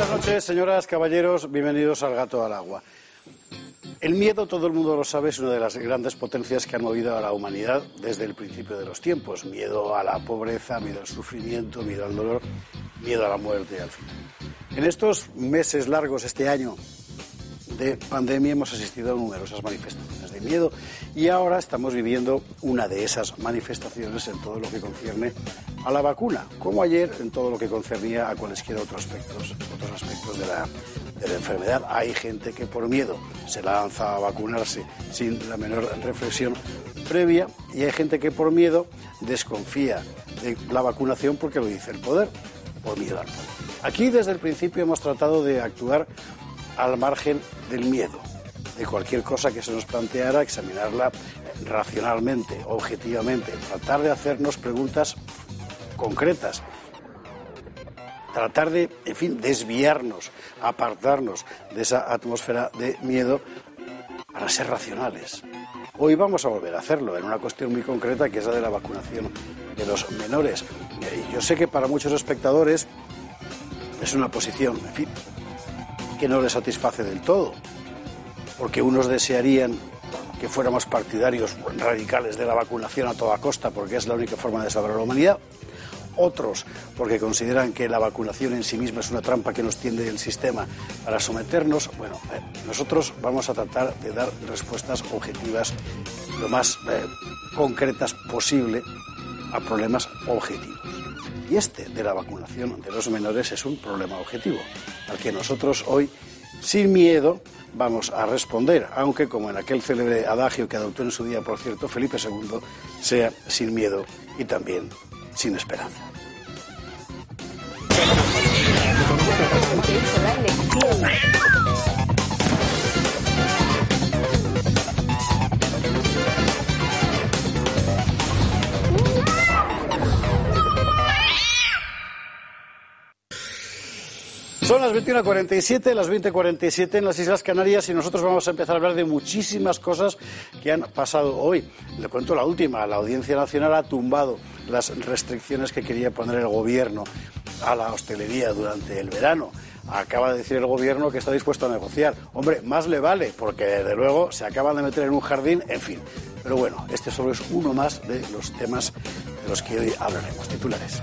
Buenas noches, señoras, caballeros, bienvenidos al Gato al Agua. El miedo, todo el mundo lo sabe, es una de las grandes potencias que han movido a la humanidad desde el principio de los tiempos. Miedo a la pobreza, miedo al sufrimiento, miedo al dolor, miedo a la muerte, al fin. En estos meses largos, este año, de pandemia hemos asistido a numerosas manifestaciones miedo y ahora estamos viviendo una de esas manifestaciones en todo lo que concierne a la vacuna, como ayer en todo lo que concernía a cualesquiera otros aspectos, otros aspectos de la, de la enfermedad. Hay gente que por miedo se lanza a vacunarse sin la menor reflexión previa y hay gente que por miedo desconfía de la vacunación porque lo dice el poder, por miedo al poder. Aquí desde el principio hemos tratado de actuar al margen del miedo, de cualquier cosa que se nos planteara, examinarla racionalmente, objetivamente, tratar de hacernos preguntas concretas, tratar de, en fin, desviarnos, apartarnos de esa atmósfera de miedo para ser racionales. Hoy vamos a volver a hacerlo en una cuestión muy concreta que es la de la vacunación de los menores. Eh, yo sé que para muchos espectadores es una posición, en fin, que no les satisface del todo, porque unos desearían que fuéramos partidarios radicales de la vacunación a toda costa, porque es la única forma de salvar a la humanidad. Otros, porque consideran que la vacunación en sí misma es una trampa que nos tiende el sistema para someternos. Bueno, eh, nosotros vamos a tratar de dar respuestas objetivas lo más eh, concretas posible a problemas objetivos. Y este de la vacunación de los menores es un problema objetivo, al que nosotros hoy, sin miedo, vamos a responder, aunque como en aquel célebre adagio que adoptó en su día, por cierto, Felipe II, sea sin miedo y también sin esperanza. Son las 21.47, las 20.47 en las Islas Canarias y nosotros vamos a empezar a hablar de muchísimas cosas que han pasado hoy. Le cuento la última, la Audiencia Nacional ha tumbado las restricciones que quería poner el gobierno a la hostelería durante el verano. Acaba de decir el gobierno que está dispuesto a negociar. Hombre, más le vale, porque desde luego se acaban de meter en un jardín, en fin. Pero bueno, este solo es uno más de los temas de los que hoy hablaremos. Titulares.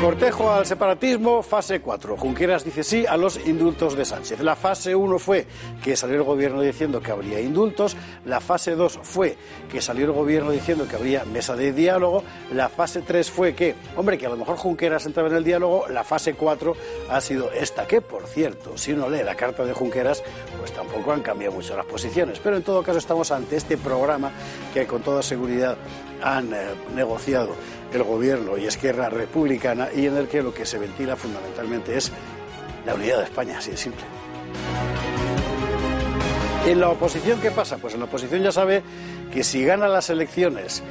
Cortejo al separatismo, fase 4. Junqueras dice sí a los indultos de Sánchez. La fase 1 fue que salió el gobierno diciendo que habría indultos. La fase 2 fue que salió el gobierno diciendo que habría mesa de diálogo. La fase 3 fue que, hombre, que a lo mejor Junqueras entraba en el diálogo. La fase 4 ha sido esta, que por cierto, si uno lee la carta de Junqueras, pues tampoco han cambiado mucho las posiciones. Pero en todo caso estamos ante este programa que con toda seguridad han eh, negociado el gobierno y Esquerra Republicana y en el que lo que se ventila fundamentalmente es la unidad de España, así de simple. En la oposición, ¿qué pasa? Pues en la oposición ya sabe que si gana las elecciones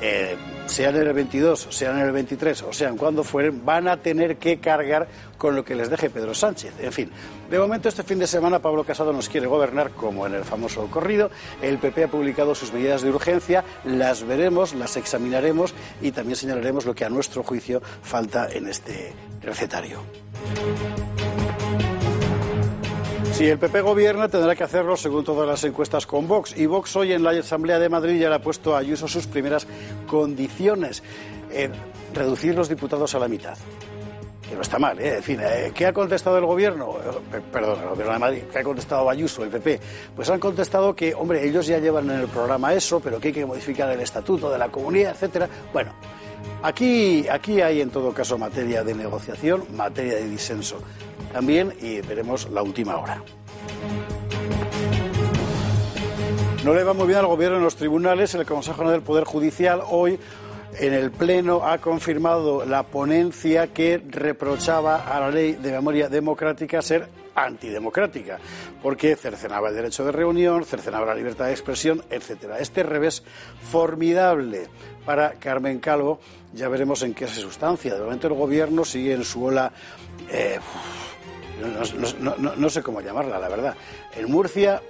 eh, sean en el 22, sean en el 23 o sean cuando fueren, van a tener que cargar con lo que les deje Pedro Sánchez. En fin, de momento este fin de semana Pablo Casado nos quiere gobernar como en el famoso corrido. El PP ha publicado sus medidas de urgencia, las veremos, las examinaremos y también señalaremos lo que a nuestro juicio falta en este recetario. Si el PP gobierna, tendrá que hacerlo según todas las encuestas con Vox. Y Vox hoy en la Asamblea de Madrid ya le ha puesto a Ayuso sus primeras condiciones. reducir los diputados a la mitad. Que no está mal, ¿eh? En fin, eh, ¿qué ha contestado el gobierno? Eh, perdón, el gobierno de Madrid. ¿Qué ha contestado Ayuso, el PP? Pues han contestado que, hombre, ellos ya llevan en el programa eso, pero que hay que modificar el estatuto de la comunidad, etcétera. Bueno, aquí, aquí hay en todo caso materia de negociación, materia de disenso también y veremos la última hora. No le va muy bien al gobierno en los tribunales. El Consejo del Poder Judicial hoy en el Pleno ha confirmado la ponencia que reprochaba a la ley de memoria democrática ser antidemocrática, porque cercenaba el derecho de reunión, cercenaba la libertad de expresión, etcétera. Este revés formidable para Carmen Calvo, ya veremos en qué se sustancia. De momento el gobierno sigue en su ola eh, no, sé cómo llamarla, la verdad. En Murcia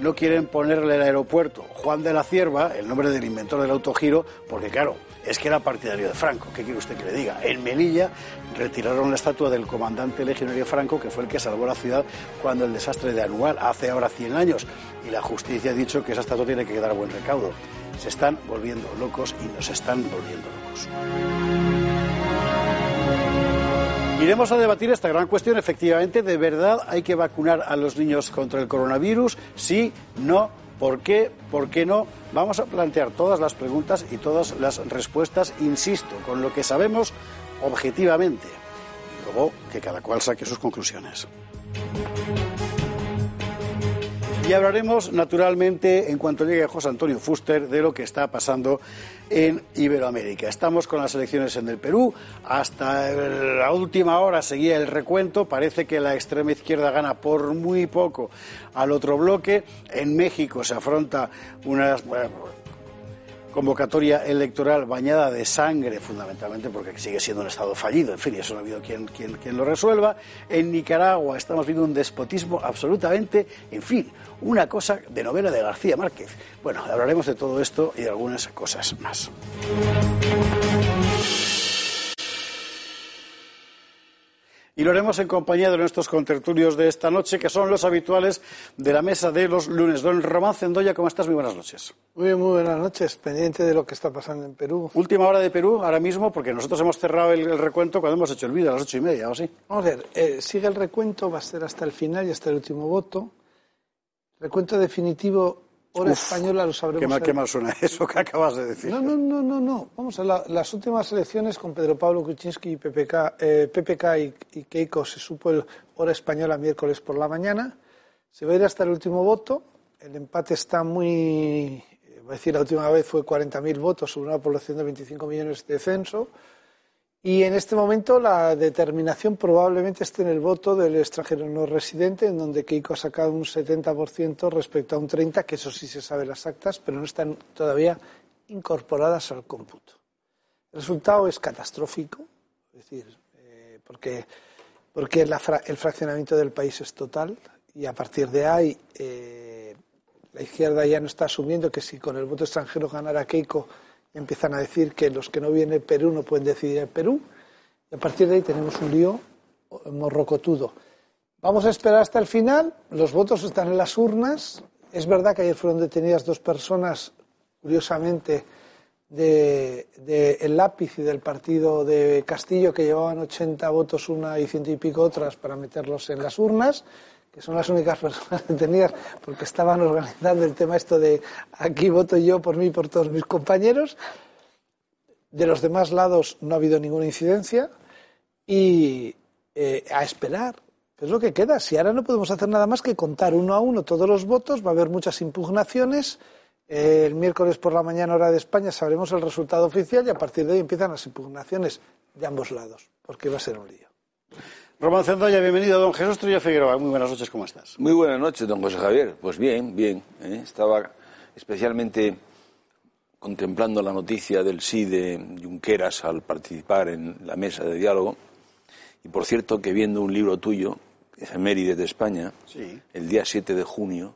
no quieren ponerle el aeropuerto Juan de la Cierva, el nombre del inventor del autogiro, porque claro, es que era partidario de Franco. ¿Qué quiere usted que le diga? En Melilla retiraron la estatua del comandante legionario Franco, que fue el que salvó la ciudad cuando el desastre de Anual, hace ahora 100 años. Y la justicia ha dicho que esa estatua tiene que quedar buen recaudo. Se están volviendo locos y nos están volviendo locos. Iremos a debatir esta gran cuestión. Efectivamente, ¿de verdad hay que vacunar a los niños contra el coronavirus? Sí, no, ¿por qué? ¿Por qué no? Vamos a plantear todas las preguntas y todas las respuestas, insisto, con lo que sabemos objetivamente. Y luego que cada cual saque sus conclusiones. Y hablaremos, naturalmente, en cuanto llegue José Antonio Fuster, de lo que está pasando en Iberoamérica. Estamos con las elecciones en el Perú. Hasta la última hora seguía el recuento. Parece que la extrema izquierda gana por muy poco al otro bloque. En México se afronta unas convocatoria electoral bañada de sangre, fundamentalmente porque sigue siendo un Estado fallido, en fin, eso no ha habido quien, quien, quien lo resuelva. En Nicaragua estamos viendo un despotismo absolutamente, en fin, una cosa de novela de García Márquez. Bueno, hablaremos de todo esto y de algunas cosas más. Y lo haremos en compañía de nuestros contertulios de esta noche, que son los habituales de la mesa de los lunes. Don Román Cendoya, ¿cómo estás? Muy buenas noches. Muy bien, muy buenas noches. Pendiente de lo que está pasando en Perú. Última hora de Perú, ahora mismo, porque nosotros hemos cerrado el, recuento cuando hemos hecho el vídeo, a las ocho y media, ¿o sí? Vamos a ver, eh, sigue el recuento, va a ser hasta el final y hasta el último voto. Recuento definitivo Hora española lo sabremos. Qué mal, qué mal, suena eso que acabas de decir. No, no, no, no. no. Vamos a las últimas elecciones con Pedro Pablo Kuczynski y PPK, eh, PPK y, Keiko se supo el hora española miércoles por la mañana. Se va a ir hasta el último voto. El empate está muy. Voy a decir, la última vez fue 40.000 votos sobre una población de 25 millones de censo. Y en este momento la determinación probablemente esté en el voto del extranjero no residente, en donde Keiko ha sacado un 70% respecto a un 30%, que eso sí se sabe las actas, pero no están todavía incorporadas al cómputo. El resultado es catastrófico, es decir, eh, porque, porque el fraccionamiento del país es total y a partir de ahí eh, la izquierda ya no está asumiendo que si con el voto extranjero ganara Keiko empiezan a decir que los que no vienen Perú no pueden decidir en Perú. Y a partir de ahí tenemos un lío morrocotudo. Vamos a esperar hasta el final. Los votos están en las urnas. Es verdad que ayer fueron detenidas dos personas, curiosamente, de, el lápiz y del partido de Castillo, que llevaban 80 votos una y ciento y pico otras para meterlos en las urnas que son las únicas personas detenidas porque estaban organizando el tema esto de aquí voto yo por mí y por todos mis compañeros. De los demás lados no ha habido ninguna incidencia y eh, a esperar, es lo que queda. Si ahora no podemos hacer nada más que contar uno a uno todos los votos, va a haber muchas impugnaciones. Eh, el miércoles por la mañana hora de España sabremos el resultado oficial y a partir de ahí empiezan las impugnaciones de ambos lados, porque va a ser un lío. Román Zendoya, bienvenido. Don Jesús Trillo Figueroa, muy buenas noches, ¿cómo estás? Muy buenas noches, don José Javier. Pues bien, bien. ¿eh? Estaba especialmente contemplando la noticia del sí de Junqueras al participar en la mesa de diálogo. Y por cierto, que viendo un libro tuyo, Efemérides de España, el día 7 de junio,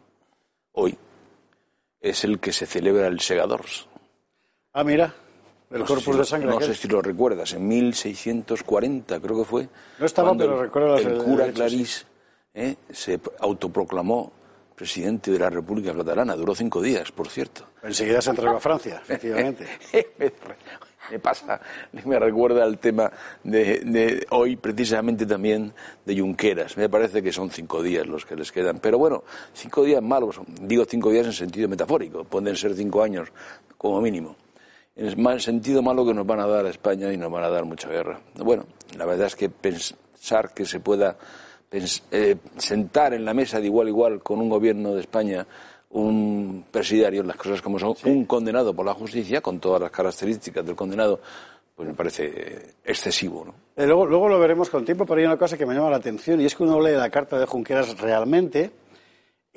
hoy, es el que se celebra el Segadors. Ah, mira. El corpus de sangre. No sé si lo recuerdas, en 1640 creo que fue. No estaba, pero recuerdo El, cura Clarís eh, se autoproclamó presidente de la República Catalana. Duró cinco días, por cierto. Enseguida se entregó a Francia, efectivamente. me pasa, me recuerda al tema de, de, hoy precisamente también de Junqueras. Me parece que son cinco días los que les quedan. Pero bueno, cinco días malos, digo cinco días en sentido metafórico, pueden ser cinco años como mínimo en el sentido malo que nos van a dar a España y nos van a dar mucha guerra. Bueno, la verdad es que pensar que se pueda eh, sentar en la mesa de igual a igual con un gobierno de España un presidiario, las cosas como son, un condenado por la justicia, con todas las características del condenado, pues me parece excesivo. ¿no? Eh, luego, luego lo veremos con tiempo, pero hay una cosa que me llama la atención y es que uno lee la carta de Junqueras realmente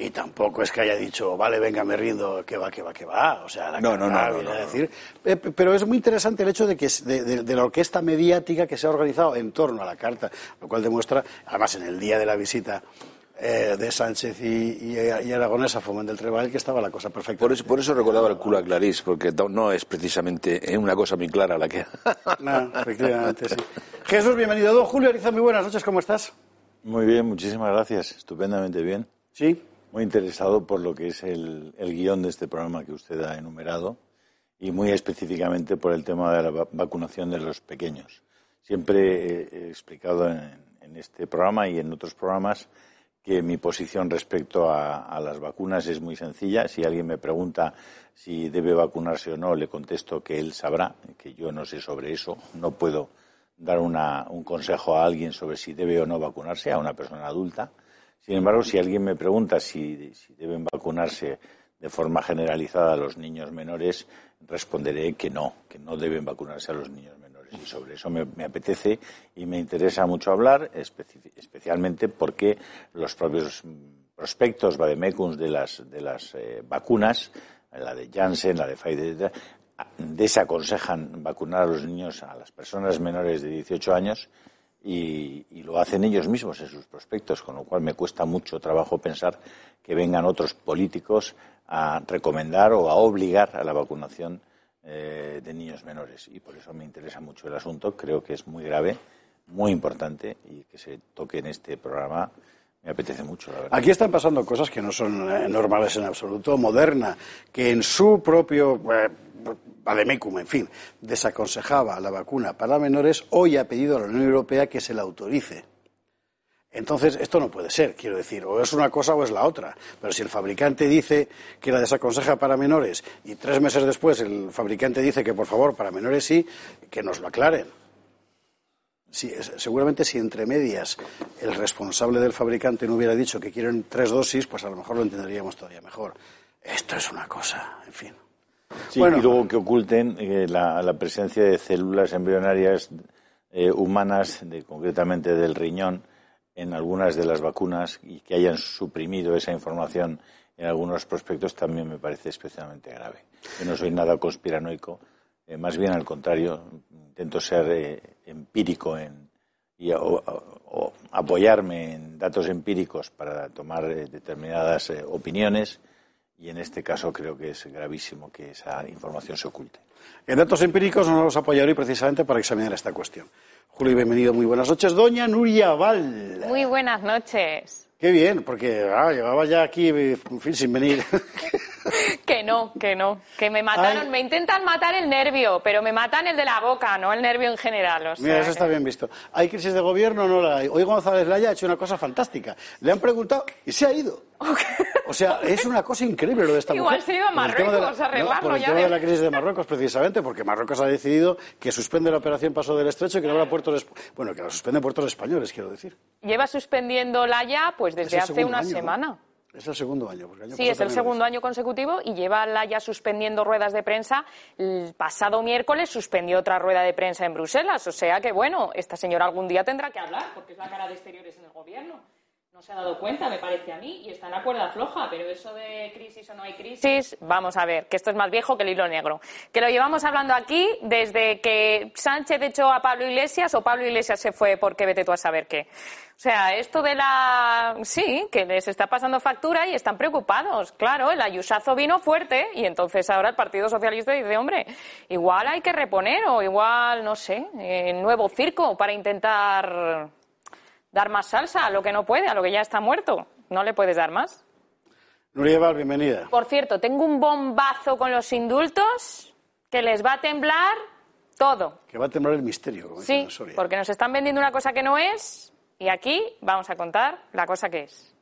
y tampoco es que haya dicho, vale, venga, me rindo, que va, que va, que va. O sea, la no, no, no, no, decir. Eh, pero es muy interesante el hecho de que de, de, la orquesta mediática que se ha organizado en torno a la carta, lo cual demuestra, además en el día de la visita eh, de Sánchez y, y, Aragonés a Foment del Treball que estaba la cosa perfecta. Por eso, por eso recordaba el culo a Clarís, porque no es precisamente una cosa muy clara la que... no, efectivamente, sí. Jesús, bienvenido. Don Julio Ariza, muy buenas noches, ¿cómo estás? Muy bien, muchísimas gracias. Estupendamente bien. Sí. Muy interesado por lo que es el, el guion de este programa que usted ha enumerado y muy específicamente por el tema de la vacunación de los pequeños. Siempre he explicado en, en este programa y en otros programas que mi posición respecto a, las vacunas es muy sencilla. Si alguien me pregunta si debe vacunarse o no, le contesto que él sabrá, que yo no sé sobre eso. No puedo dar un consejo a alguien sobre si debe o no vacunarse, a una persona adulta. Sin embargo, si alguien me pregunta si, deben vacunarse de forma generalizada a los niños menores, responderé que no, que no deben vacunarse a los niños menores. Y sobre eso me, apetece y me interesa mucho hablar, especialmente porque los propios prospectos vademecums de las, de las eh, vacunas, la de Janssen, la de Pfizer, desaconsejan vacunar a los niños, a las personas menores de 18 años, y, y, lo hacen ellos mismos en sus prospectos, con lo cual me cuesta mucho trabajo pensar que vengan otros políticos a recomendar o a obligar a la vacunación eh, de niños menores. Y por eso me interesa mucho el asunto. Creo que es muy grave, muy importante y que se toque en este programa me apetece mucho, la verdad. Aquí están pasando cosas que no son eh, normales en absoluto. Moderna, que en su propio eh, en fin, desaconsejaba la vacuna para menores, hoy ha pedido a la Unión Europea que se la autorice. Entonces, esto no puede ser, quiero decir, o es una cosa o es la otra. Pero si el fabricante dice que la desaconseja para menores y tres meses después el fabricante dice que por favor para menores sí, que nos lo aclaren. seguramente si entre medias el responsable del fabricante no hubiera dicho que quieren tres dosis, pues a lo mejor lo entenderíamos todavía mejor. Esto es una cosa, en fin. Sí, y luego que oculten eh, la, presencia de células embrionarias eh, humanas, concretamente del riñón, en algunas de las vacunas y que hayan suprimido esa información en algunos prospectos también me parece especialmente grave. Yo no soy nada conspiranoico, eh, más bien al contrario, intento ser empírico en, y o, apoyarme en datos empíricos para tomar determinadas opiniones y en este caso creo que es gravísimo que esa información se oculte. En datos empíricos nos vamos a apoyar hoy precisamente para examinar esta cuestión. Julio, bienvenido, muy buenas noches. Doña Nuria Val. Muy buenas noches. Qué bien, porque ah, llevaba ya aquí, en fin, sin venir. que no, que no. Que me mataron, me intentan matar el nervio, pero me matan el de la boca, no el nervio en general. Mira, eso está bien visto. ¿Hay crisis de gobierno o no la hay? Hoy González Laya ha hecho una cosa fantástica. Le han preguntado y se ha ido. O sea, es una cosa increíble lo de esta Igual mujer. se ha ido a Marruecos a arreglarlo. por el tema de la crisis de Marruecos, precisamente, porque Marruecos ha decidido que suspende la operación Paso del Estrecho y que no habrá puertos... Bueno, que la suspende puertos españoles, quiero decir. Lleva suspendiendo Laya pues desde hace una semana. Es el segundo año. sí, es el segundo año consecutivo y lleva Laya suspendiendo ruedas de prensa. El pasado miércoles suspendió otra rueda de prensa en Bruselas. O sea que, bueno, esta señora algún día tendrá que hablar porque es la cara de exteriores en el gobierno no se ha dado cuenta, me parece a mí, y está en la cuerda floja, pero eso de crisis o no hay crisis, vamos a ver, que esto es más viejo que el hilo negro. Que lo llevamos hablando aquí desde que Sánchez echó a Pablo Iglesias o Pablo Iglesias se fue porque vete tú a saber qué. O sea, esto de la... Sí, que les está pasando factura y están preocupados. Claro, el ayusazo vino fuerte y entonces ahora el Partido Socialista dice, hombre, igual hay que reponer o igual, no sé, el nuevo circo para intentar dar más salsa a lo que no puede, a lo que ya está muerto. ¿No le puedes dar más? Nuria bienvenida. Por cierto, tengo un bombazo con los indultos que les va a temblar todo. Que va a temblar el misterio. Como sí, porque nos están vendiendo una cosa que no es y aquí vamos a contar la cosa que es.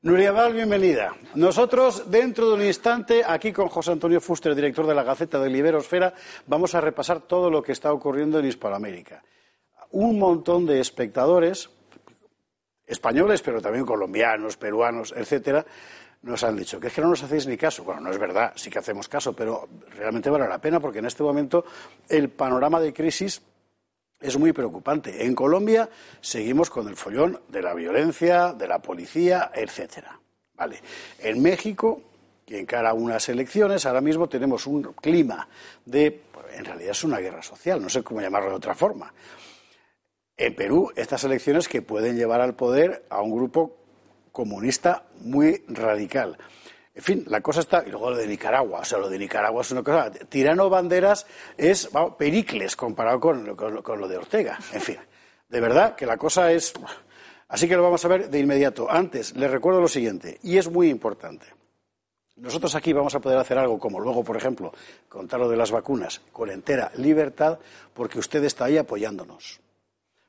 Nuria Val, bienvenida. Nosotros, dentro de un instante, aquí con José Antonio Fuster, director de la Gaceta de Liberosfera, vamos a repasar todo lo que está ocurriendo en Hispanoamérica. Un montón de espectadores españoles, pero también colombianos, peruanos, etcétera, nos han dicho que es que no nos hacéis ni caso. Bueno, no es verdad, sí que hacemos caso, pero realmente vale la pena porque en este momento el panorama de crisis es muy preocupante. En Colombia seguimos con el follón de la violencia, de la policía, etcétera. Vale. En México, que encara unas elecciones, ahora mismo tenemos un clima de, en realidad es una guerra social, no sé cómo llamarlo de otra forma, en Perú estas elecciones que pueden llevar al poder a un grupo comunista muy radical. En fin, la cosa está. Y luego lo de Nicaragua. O sea, lo de Nicaragua es una cosa. Tirano Banderas es Pericles comparado con, con, lo de Ortega. En fin, de verdad que la cosa es. Así que lo vamos a ver de inmediato. Antes, les recuerdo lo siguiente, y es muy importante. Nosotros aquí vamos a poder hacer algo como luego, por ejemplo, contar lo de las vacunas con entera libertad, porque usted está ahí apoyándonos.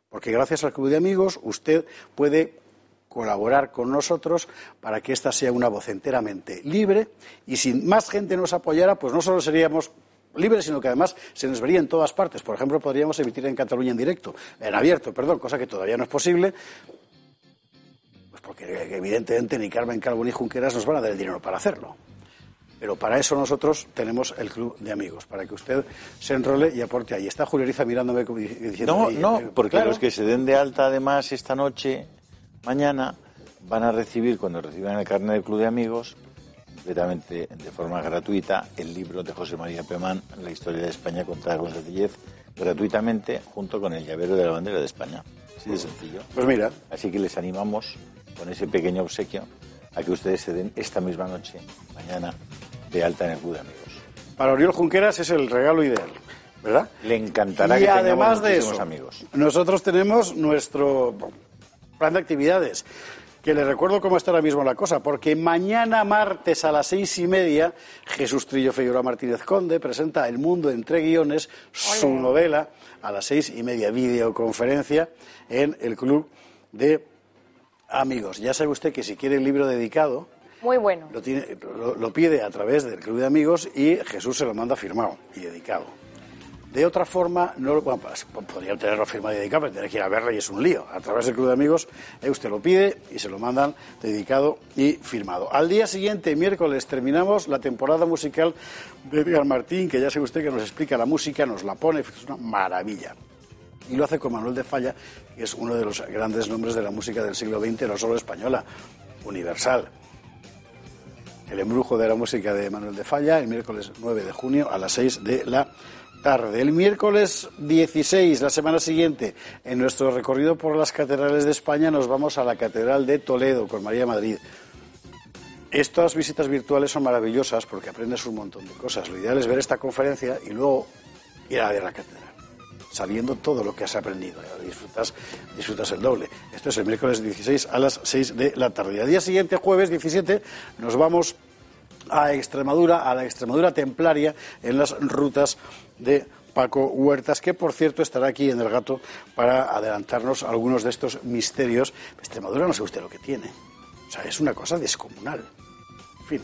Porque gracias al Club de Amigos usted puede colaborar con nosotros para que esta sea una voz enteramente libre y si más gente nos apoyara, pues no solo seríamos libres, sino que además se nos vería en todas partes. Por ejemplo, podríamos emitir en Cataluña en directo, en abierto, perdón, cosa que todavía no es posible, pues porque evidentemente ni Carmen Calvo ni Junqueras nos van a dar el dinero para hacerlo. Pero para eso nosotros tenemos el club de amigos, para que usted se enrole y aporte ahí. Está Julieriza mirándome diciendo... No, no, eh, porque los que se den de alta además esta noche mañana van a recibir, cuando reciban el carnet del Club de Amigos, completamente de forma gratuita, el libro de José María Pemán, La historia de España contada con sencillez, gratuitamente, junto con el llavero de la bandera de España. Así de sencillo. Pues mira. Así que les animamos con ese pequeño obsequio a que ustedes se den esta misma noche, mañana, de alta en el Club de Amigos. Para Oriol Junqueras es el regalo ideal. ¿verdad? Le encantará y que además de eso, amigos. Nosotros tenemos nuestro plan de actividades. Que le recuerdo cómo está ahora mismo la cosa, porque mañana martes a las seis y media Jesús Trillo Figueroa Martínez Conde presenta El Mundo entre guiones, su novela, a las seis y media, videoconferencia en el Club de Amigos. Ya sabe usted que si quiere el libro dedicado, muy bueno. Lo, lo, pide a través del Club de Amigos y Jesús se lo manda firmado y dedicado. De otra forma, no bueno, pues, podría tenerlo firmado y dedicado, pero tener que ir a verla y es un lío. A través del Club de Amigos, eh, usted lo pide y se lo mandan dedicado y firmado. Al día siguiente, miércoles, terminamos la temporada musical de Edgar Martín, que ya sabe usted que nos explica la música, nos la pone, es una maravilla. Y lo hace con Manuel de Falla, que es uno de los grandes nombres de la música del siglo XX, no solo española, universal. El embrujo de la música de Manuel de Falla, el miércoles 9 de junio a las 6 de la tarde. El miércoles 16, la semana siguiente, en nuestro recorrido por las catedrales de España, nos vamos a la Catedral de Toledo con María Madrid. Estas visitas virtuales son maravillosas porque aprendes un montón de cosas. Lo ideal es ver esta conferencia y luego ir a ver la catedral, sabiendo todo lo que has aprendido. Disfrutas, disfrutas el doble. Esto es el miércoles 16 a las 6 de la tarde. Al día siguiente, jueves 17, nos vamos a Extremadura, a la Extremadura templaria, en las rutas de Paco Huertas, que por cierto estará aquí en el gato para adelantarnos algunos de estos misterios. Extremadura no sé usted lo que tiene. O sea, es una cosa descomunal. En fin.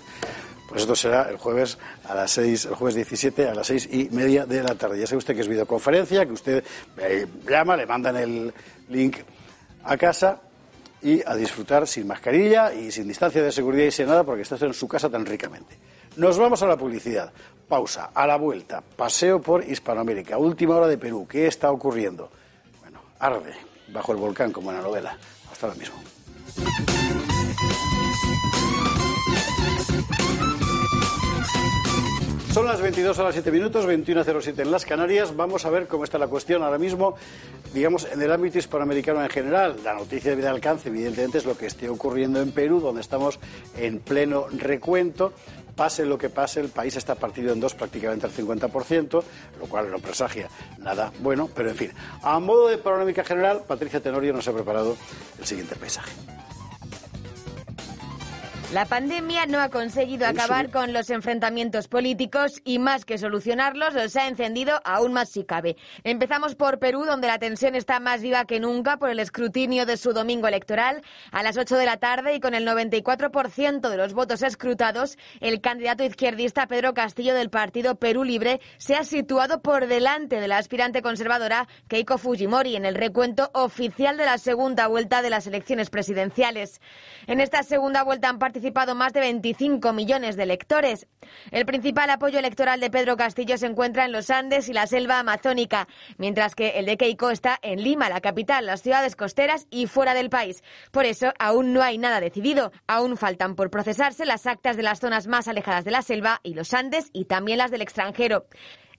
Pues esto será el jueves a las seis, el jueves 17 a las seis y media de la tarde. Ya sabe usted que es videoconferencia, que usted eh, llama, le mandan el link a casa y a disfrutar sin mascarilla y sin distancia de seguridad y sin nada porque está en su casa tan ricamente. Nos vamos a la publicidad. Pausa. A la vuelta. Paseo por Hispanoamérica. Última hora de Perú. ¿Qué está ocurriendo? Bueno, arde bajo el volcán como en la novela. Hasta ahora mismo. Son las 22 horas 7 minutos, 21.07 en las Canarias. Vamos a ver cómo está la cuestión ahora mismo, digamos, en el ámbito hispanoamericano en general. La noticia de vida alcance, evidentemente, es lo que esté ocurriendo en Perú, donde estamos en pleno recuento. Pase lo que pase, el país está partido en dos prácticamente al 50%, lo cual no presagia nada bueno, pero en fin. A modo de panorámica general, Patricia Tenorio nos ha preparado el siguiente paisaje. La pandemia no ha conseguido acabar con los enfrentamientos políticos y más que solucionarlos los ha encendido aún más si cabe. Empezamos por Perú, donde la tensión está más viva que nunca por el escrutinio de su domingo electoral. A las 8 de la tarde y con el 94% de los votos escrutados, el candidato izquierdista Pedro Castillo del partido Perú Libre se ha situado por delante de la aspirante conservadora Keiko Fujimori en el recuento oficial de la segunda vuelta de las elecciones presidenciales. En esta segunda vuelta han participado participado más de 25 millones de electores. El principal apoyo electoral de Pedro Castillo se encuentra en los Andes y la selva amazónica, mientras que el de Keiko está en Lima, la capital, las ciudades costeras y fuera del país. Por eso aún no hay nada decidido. Aún faltan por procesarse las actas de las zonas más alejadas de la selva y los Andes y también las del extranjero.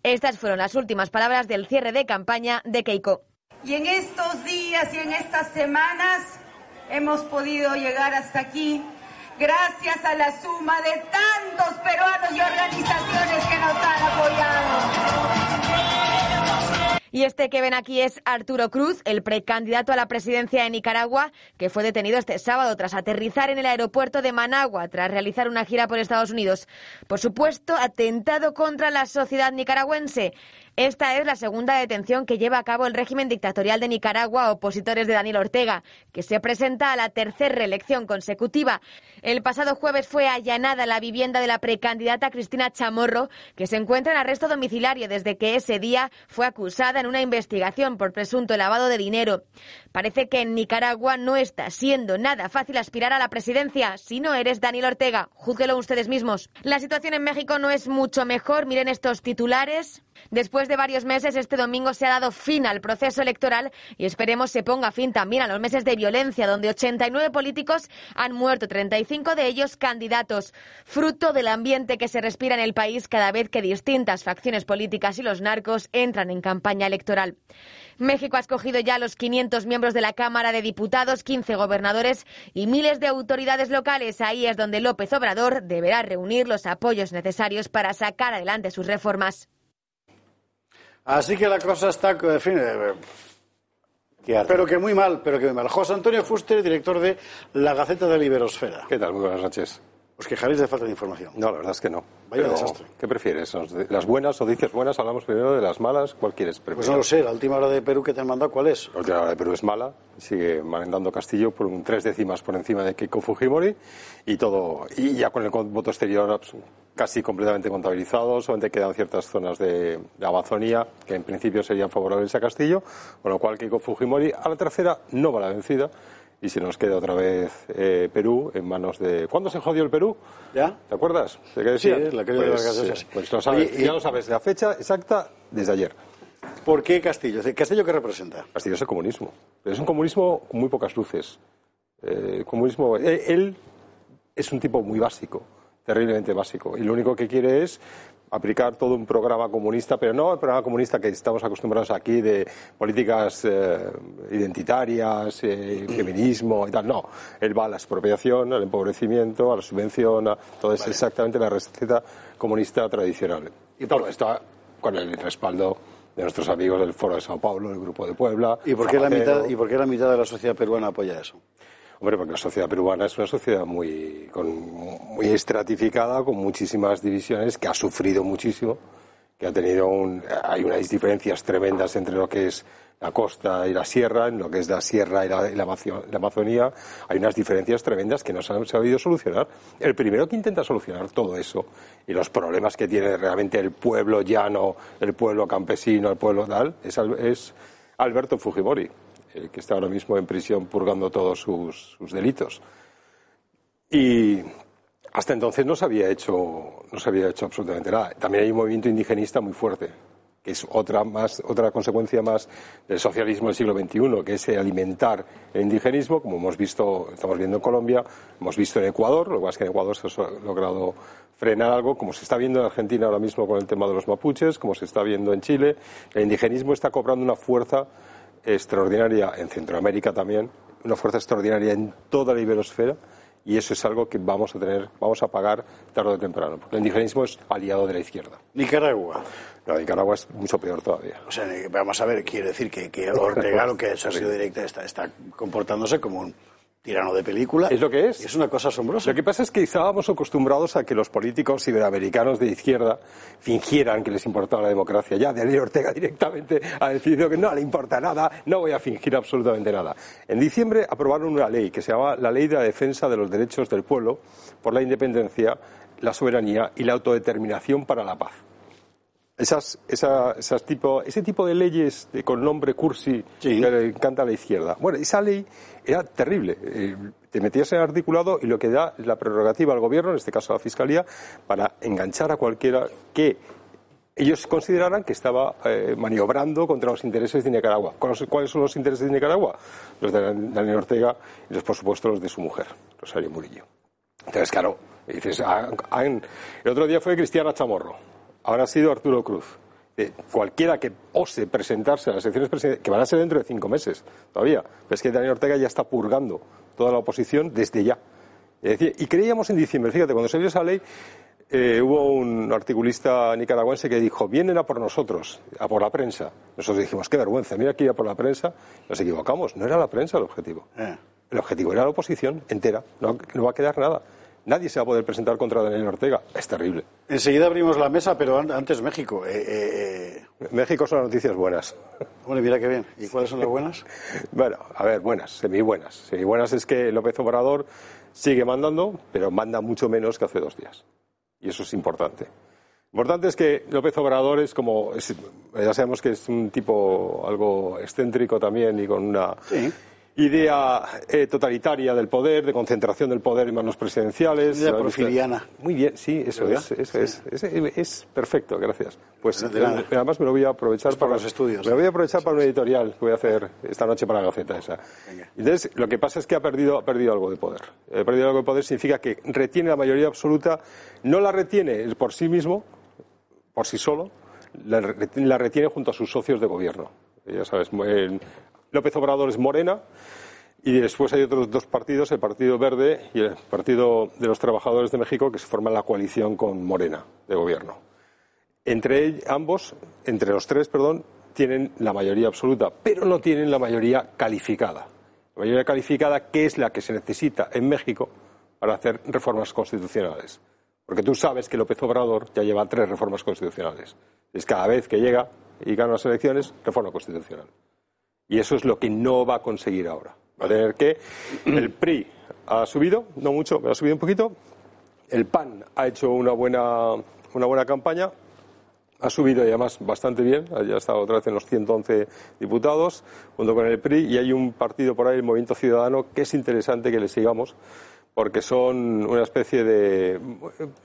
Estas fueron las últimas palabras del cierre de campaña de Keiko. Y en estos días y en estas semanas hemos podido llegar hasta aquí gracias a la suma de tantos peruanos y organizaciones que nos han apoyado. Y este que ven aquí es Arturo Cruz, el precandidato a la presidencia de Nicaragua, que fue detenido este sábado tras aterrizar en el aeropuerto de Managua tras realizar una gira por Estados Unidos. Por supuesto, atentado contra la sociedad nicaragüense. Esta es la segunda detención que lleva a cabo el régimen dictatorial de Nicaragua opositores de Daniel Ortega, que se presenta a la tercera reelección consecutiva. El pasado jueves fue allanada la vivienda de la precandidata Cristina Chamorro, que se encuentra en arresto domiciliario desde que ese día fue acusada en una investigación por presunto lavado de dinero. Parece que en Nicaragua no está siendo nada fácil aspirar a la presidencia si no eres Daniel Ortega. Júzguelo ustedes mismos. La situación en México no es mucho mejor. Miren estos titulares. Después de varios meses, este domingo se ha dado fin al proceso electoral y esperemos se ponga fin también a los meses de violencia, donde 89 políticos han muerto, 35 de ellos candidatos, fruto del ambiente que se respira en el país cada vez que distintas facciones políticas y los narcos entran en campaña electoral. México ha escogido ya a los 500 miembros de la Cámara de Diputados, 15 gobernadores y miles de autoridades locales. Ahí es donde López Obrador deberá reunir los apoyos necesarios para sacar adelante sus reformas. Así que la cosa está, en fin, eh, pero que muy mal, pero que muy mal. José Antonio Fuster, director de La Gaceta de la Iberosfera. ¿Qué tal? Muy buenas noches. ¿Os quejaréis de falta de información? No, la verdad es que no. Vaya Pero, desastre. ¿Qué prefieres? ¿Las buenas noticias buenas? Hablamos primero de las malas. ¿Cuál quieres? Pues no lo sé, la última hora de Perú que te han mandado, ¿cuál es? La última hora de Perú es mala. Sigue mandando Castillo por un tres décimas por encima de Keiko Fujimori. Y todo. Y ya con el voto exterior pues, casi completamente contabilizado. Solamente quedan ciertas zonas de, de Amazonía que en principio serían favorables a Castillo. Con lo cual Keiko Fujimori a la tercera no va la vencida. Y se nos queda otra vez eh, Perú en manos de. ¿Cuándo se jodió el Perú? ¿Ya? ¿Te acuerdas? ¿De qué decía? Sí, la que de pues, las eh, pues lo sabes, Oye, y- ya lo sabes, la fecha exacta desde ayer. ¿Por qué Castillo? ¿Castillo qué representa? Castillo es el comunismo. Pero es un comunismo con muy pocas luces. Eh, comunismo. eh, él es un tipo muy básico, terriblemente básico. Y lo único que quiere es aplicar todo un programa comunista, pero no el programa comunista que estamos acostumbrados aquí de políticas eh, identitarias, eh, feminismo y tal. No, él va a la expropiación, al empobrecimiento, a la subvención, a todo es exactamente la receta comunista tradicional. Y todo esto con el respaldo de nuestros amigos del Foro de Sao Paulo, del Grupo de Puebla. ¿Y por, qué la mitad, ¿Y por qué la mitad de la sociedad peruana apoya eso? Hombre, porque la sociedad peruana es una sociedad muy, con- muy estratificada, con muchísimas divisiones, que ha sufrido muchísimo, que ha tenido un, hay unas diferencias tremendas entre lo que es la costa y la sierra, en lo que es la sierra y la, la la Amazonía, hay unas diferencias tremendas que no se han sabido solucionar. El primero que intenta solucionar todo eso y los problemas que tiene realmente el pueblo llano, el pueblo campesino, el pueblo tal, es, es Alberto Fujimori, el que está ahora mismo en prisión purgando todos sus, sus delitos. Y hasta entonces no se había hecho, no se había hecho absolutamente nada. También hay un movimiento indigenista muy fuerte, que es otra, más, otra consecuencia más del socialismo del siglo XXI, que es alimentar el indigenismo, como hemos visto, estamos viendo en Colombia, hemos visto en Ecuador, lo que pasa es que en Ecuador se ha logrado frenar algo, como se está viendo en Argentina ahora mismo con el tema de los mapuches, como se está viendo en Chile. El indigenismo está cobrando una fuerza extraordinaria en Centroamérica también, una fuerza extraordinaria en toda la iberosfera y eso es algo que vamos a tener, vamos a pagar tarde o temprano, porque el indigenismo es aliado de la izquierda. Nicaragua. No, Nicaragua es mucho peor todavía. O sea, vamos a ver, quiere decir que, que Ortega lo que ha sido directa, está, está comportándose como un tirano de película. Es lo que es. Y es una cosa asombrosa. Lo que pasa es que estábamos acostumbrados a que los políticos iberoamericanos de izquierda fingieran que les importaba la democracia. Ya Daniel Ortega directamente ha decidido que no le importa nada, no voy a fingir absolutamente nada. En diciembre aprobaron una ley que se llama la Ley de la Defensa de los Derechos del Pueblo por la Independencia, la Soberanía y la Autodeterminación para la Paz. Esas, esa- esas tipo, ese tipo de leyes de- con nombre cursi Sí. que le encanta a la izquierda. Bueno, esa ley era terrible. Eh, te metías en el articulado y lo que da la prerrogativa al gobierno, en este caso a la fiscalía, para enganchar a cualquiera que ellos consideraran que estaba eh, maniobrando contra los intereses de Nicaragua. ¿Cuáles son los intereses de Nicaragua? Los de Daniel Ortega y los, por supuesto, los de su mujer, Rosario Murillo. Entonces, claro, dices, ah, han- el otro día fue Cristiana Chamorro, ahora ha sido Arturo Cruz. Eh, cualquiera que ose presentarse a las elecciones presidenciales, que van a ser dentro de cinco meses todavía, pero es que Daniel Ortega ya está purgando toda la oposición desde ya. Es decir, y creíamos en diciembre, fíjate, cuando se vio esa ley, eh, hubo un articulista nicaragüense que dijo, vienen a por nosotros, a por la prensa. Nosotros dijimos, qué vergüenza, mira aquí a por la prensa. Nos equivocamos, no era la prensa el objetivo. Eh. El objetivo era la oposición entera, no, no va a quedar nada. Nadie se va a poder presentar contra Daniel Ortega. Es terrible. Enseguida abrimos la mesa, pero an- antes México. Eh, eh, eh, México son las noticias buenas. Bueno, mira qué bien. ¿Y cuáles son las buenas? Bueno, a ver, buenas, semibuenas. Semibuenas es que López Obrador sigue mandando, pero manda mucho menos que hace dos días. Y eso es importante. Importante es que López Obrador es como, es- ya sabemos que es un tipo algo excéntrico también y con una Sí. Idea eh, totalitaria del poder, de concentración del poder en manos presidenciales. Idea porfiriana. Muy bien, sí, eso es, eso es, es, es perfecto, gracias. Pues eh, además me lo voy a aprovechar para los estudios. Me lo voy a aprovechar para un editorial que voy a hacer esta noche para la Gaceta esa. Venga. Entonces, lo que pasa es que ha perdido, ha perdido algo de poder. Eh, perdido algo de poder significa que retiene la mayoría absoluta, no la retiene por sí mismo, por sí solo, la, re- la retiene junto a sus socios de gobierno. Ya sabes, López Obrador es Morena y después hay otros dos partidos, el Partido Verde y el Partido de los Trabajadores de México, que se forman la coalición con Morena de gobierno. Entre ambos, entre los tres, perdón, tienen la mayoría absoluta, pero no tienen la mayoría calificada. La mayoría calificada, que es la que se necesita en México para hacer reformas constitucionales. Porque tú sabes que López Obrador ya lleva tres reformas constitucionales. Es cada vez que llega y gana las elecciones, reforma constitucional. Y eso es lo que no va a conseguir ahora. Va a tener que. El PRI ha subido, no mucho, pero ha subido un poquito. El PAN ha hecho una buena, una buena campaña. Ha subido y además bastante bien, ya está otra vez en los 111 diputados, junto con el PRI, y hay un partido por ahí, el Movimiento Ciudadano, que es interesante que le sigamos, porque son una especie de eh,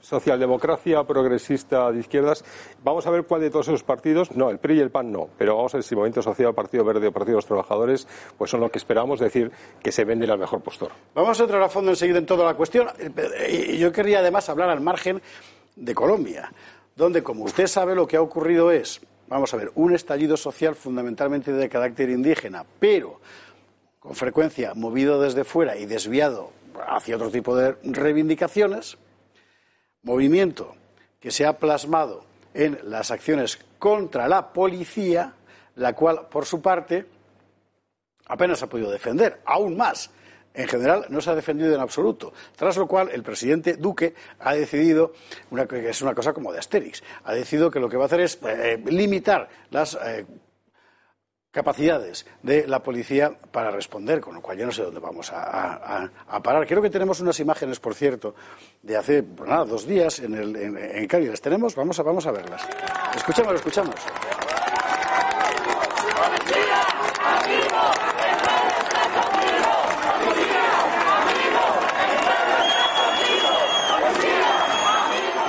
socialdemocracia progresista de izquierdas. Vamos a ver cuál de todos esos partidos, no, el PRI y el PAN no, pero vamos a ver si Movimiento Social, Partido Verde o Partido de los Trabajadores, pues son lo que esperamos, decir, que se venden al mejor postor. Vamos a entrar a fondo enseguida en toda la cuestión. Eh, yo querría además hablar al margen de Colombia, donde, como usted sabe, lo que ha ocurrido es, vamos a ver, un estallido social fundamentalmente de carácter indígena, pero con frecuencia movido desde fuera y desviado hacia otro tipo de reivindicaciones, movimiento que se ha plasmado en las acciones contra la policía, la cual, por su parte, apenas ha podido defender, aún más. En general no se ha defendido en absoluto, tras lo cual el presidente Duque ha decidido, una, que es una cosa como de Asterix, ha decidido que lo que va a hacer es eh, limitar las eh, capacidades de la policía para responder, con lo cual yo no sé dónde vamos a, parar. Creo que tenemos unas imágenes, por cierto, de hace pues nada, dos días en, el, en, en Cali. ¿Las tenemos? Vamos a, vamos a verlas. Escuchamos, escuchamos.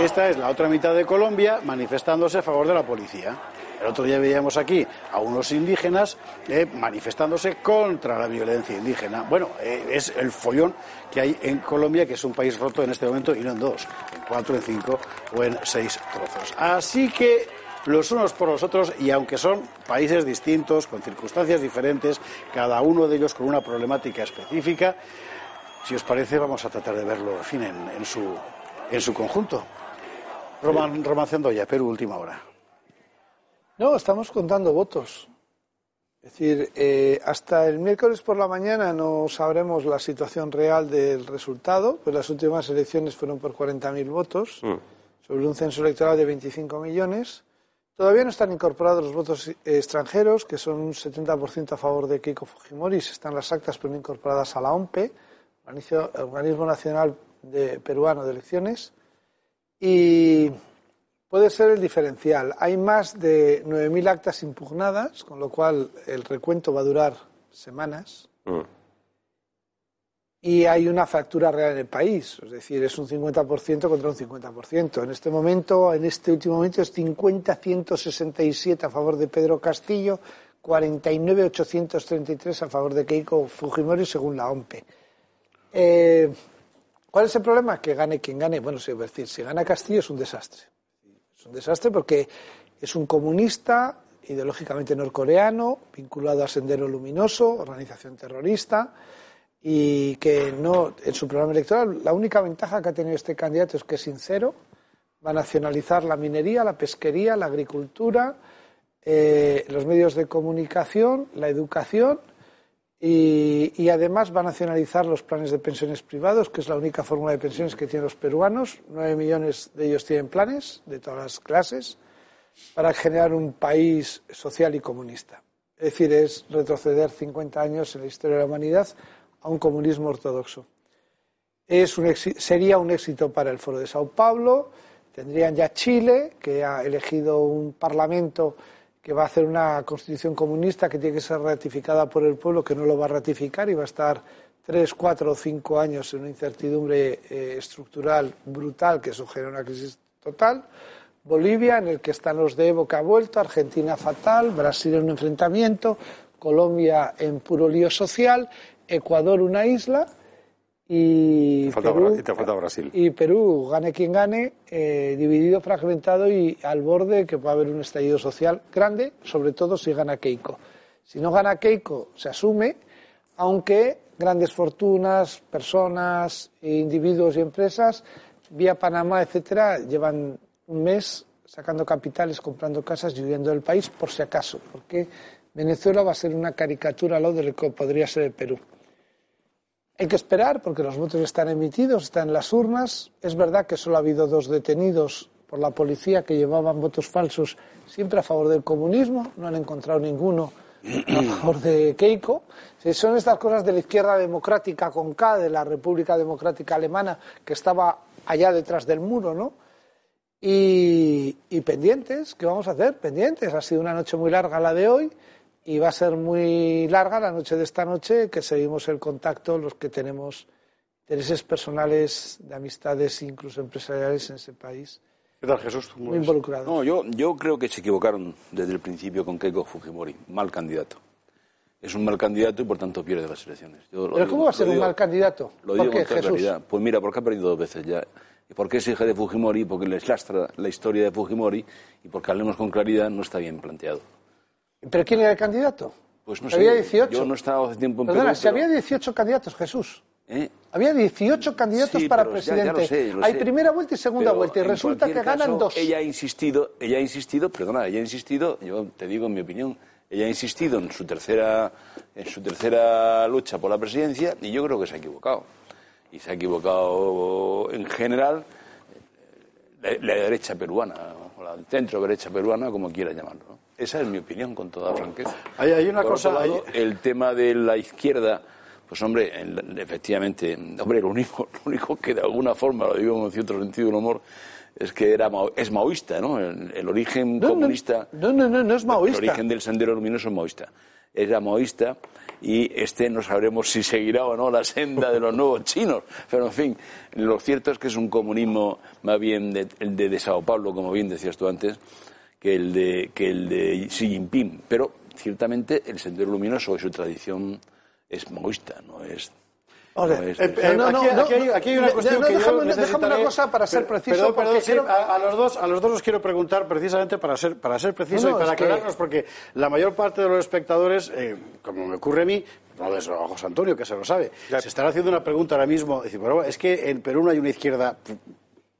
Esta es la otra mitad de Colombia manifestándose a favor de la policía. El otro día veíamos aquí a unos indígenas eh, manifestándose contra la violencia indígena. Bueno, eh, es el follón que hay en Colombia, que es un país roto en este momento y no en dos, en cuatro, en cinco o en seis trozos. Así que los unos por los otros, y aunque son países distintos, con circunstancias diferentes, cada uno de ellos con una problemática específica, si os parece, vamos a tratar de verlo, en fin, en, su, en su conjunto. Roman, Romancendo ya, Perú, última hora. No, estamos contando votos. Es decir, eh, hasta el miércoles por la mañana no sabremos la situación real del resultado, pues las últimas elecciones fueron por 40.000 votos, sobre un censo electoral de 25 millones. Todavía no están incorporados los votos eh, extranjeros, que son un 70% a favor de Keiko Fujimori, están las actas pero no incorporadas a la OMPE, Organismo Nacional de- Peruano de Elecciones. Y puede ser el diferencial. Hay más de 9.000 actas impugnadas, con lo cual el recuento va a durar semanas. Y hay una fractura real en el país, es decir, es un 50% contra un 50%. En este momento, en este último momento, es 50-167 a favor de Pedro Castillo, 49-833 a favor de Keiko Fujimori, según la OMPE. Eh, ¿Cuál es el problema? Que gane quien gane. Bueno, sí, es decir, si gana Castillo es un desastre. Es un desastre porque es un comunista, ideológicamente norcoreano, vinculado a Sendero Luminoso, organización terrorista, y que no, en su programa electoral, la única ventaja que ha tenido este candidato es que es sincero, va a nacionalizar la minería, la pesquería, la agricultura, eh, los medios de comunicación, la educación y, además va a nacionalizar los planes de pensiones privados, que es la única fórmula de pensiones que tienen los peruanos. Nueve millones de ellos tienen planes de todas las clases para generar un país social y comunista. Es decir, es retroceder 50 años en la historia de la humanidad a un comunismo ortodoxo. Es un sería un éxito para el Foro de Sao Paulo. Tendrían ya Chile, que ha elegido un parlamento que va a hacer una constitución comunista que tiene que ser ratificada por el pueblo, que no lo va a ratificar y va a estar tres, cuatro o cinco años en una incertidumbre eh, estructural brutal que sugiere una crisis total. Bolivia, en el que están los de Evo que ha vuelto, Argentina fatal, Brasil en un enfrentamiento, Colombia en puro lío social, Ecuador una isla y, Te falta, Perú, y te falta Brasil. y Perú, gane quien gane, eh, dividido, fragmentado y al borde que va a haber un estallido social grande, sobre todo si gana Keiko. Si no gana Keiko, se asume, aunque grandes fortunas, personas, individuos y empresas, vía Panamá, etcétera, llevan un mes sacando capitales, comprando casas y huyendo del país, por si acaso, porque Venezuela va a ser una caricatura a lo de lo que podría ser el Perú. Hay que esperar porque los votos están emitidos, están en las urnas. Es verdad que solo ha habido dos detenidos por la policía que llevaban votos falsos siempre a favor del comunismo. No han encontrado ninguno a favor de Keiko. Son estas cosas de la izquierda democrática con K, de la República Democrática Alemana, que estaba allá detrás del muro, ¿no? Y, y pendientes, ¿qué vamos a hacer? Pendientes. Ha sido una noche muy larga la de hoy y va a ser muy larga la noche de esta noche que seguimos el contacto los que tenemos intereses personales, de amistades, incluso empresariales en ese país, ¿Qué tal, Jesús? ¿Cómo muy ves? involucrados. No, yo, yo creo que se equivocaron desde el principio con Keiko Fujimori. Mal candidato. Es un mal candidato y por tanto pierde las elecciones. Yo ¿Pero digo- cómo va a ser un mal candidato? Lo ¿Por digo qué, con Jesús? claridad. Pues mira, porque ha perdido dos veces ya. ¿Y por qué es hija de Fujimori? Porque les lastra la historia de Fujimori y porque hablemos con claridad no está bien planteado. ¿Pero quién era el candidato? Pues no había sé, 18. yo no he estado hace tiempo en Perdona, Perú, si pero- había 18 candidatos, Jesús. ¿Eh? Había 18 candidatos Sí, para pero ya- ya presidente. lo sé, lo Hay sé. primera vuelta y segunda Pero vuelta y resulta que ganan caso, dos. Ella ha insistido, ella ha insistido, perdona, ella ha insistido, yo te digo en mi opinión, ella ha insistido en su tercera, en su tercera lucha por la presidencia y yo creo que se ha equivocado. Y se ha equivocado en general la, la derecha peruana, o la centro derecha peruana, como quiera llamarlo. Esa es mi opinión con toda franqueza. Hay- hay una Por cosa- lado, el tema de la izquierda, pues hombre, en- efectivamente, hombre, lo único, lo único que de alguna forma, lo digo con cierto sentido del humor, es que era es maoísta, ¿no? El, el origen No, comunista. No, no, no, no es maoísta. El origen del sendero luminoso es maoísta. Era maoísta y este no sabremos si seguirá o no la senda de los nuevos chinos. Pero en fin, lo cierto es que es un comunismo más bien de, el de, de Sao Paulo, como bien decías tú antes, que el de, que el de Xi Jinping. Pero ciertamente el sendero luminoso y su tradición es maoísta, no es. Vamos a no ver. es- Eh, eh, No, no, aquí, no, aquí hay, no, aquí hay una no, cuestión no, que yo déjame- necesitaré- una cosa para ser preciso, Perdón, perdón, porque sí, quiero- a, a los dos, a los dos os quiero preguntar precisamente para ser, para ser preciso No, no, y para que- aclararnos, porque la mayor parte de los espectadores, eh, como me ocurre a mí, no es a José Antonio, que se lo sabe, se estará haciendo una pregunta ahora mismo. Decir, pero es que en Perú no hay una izquierda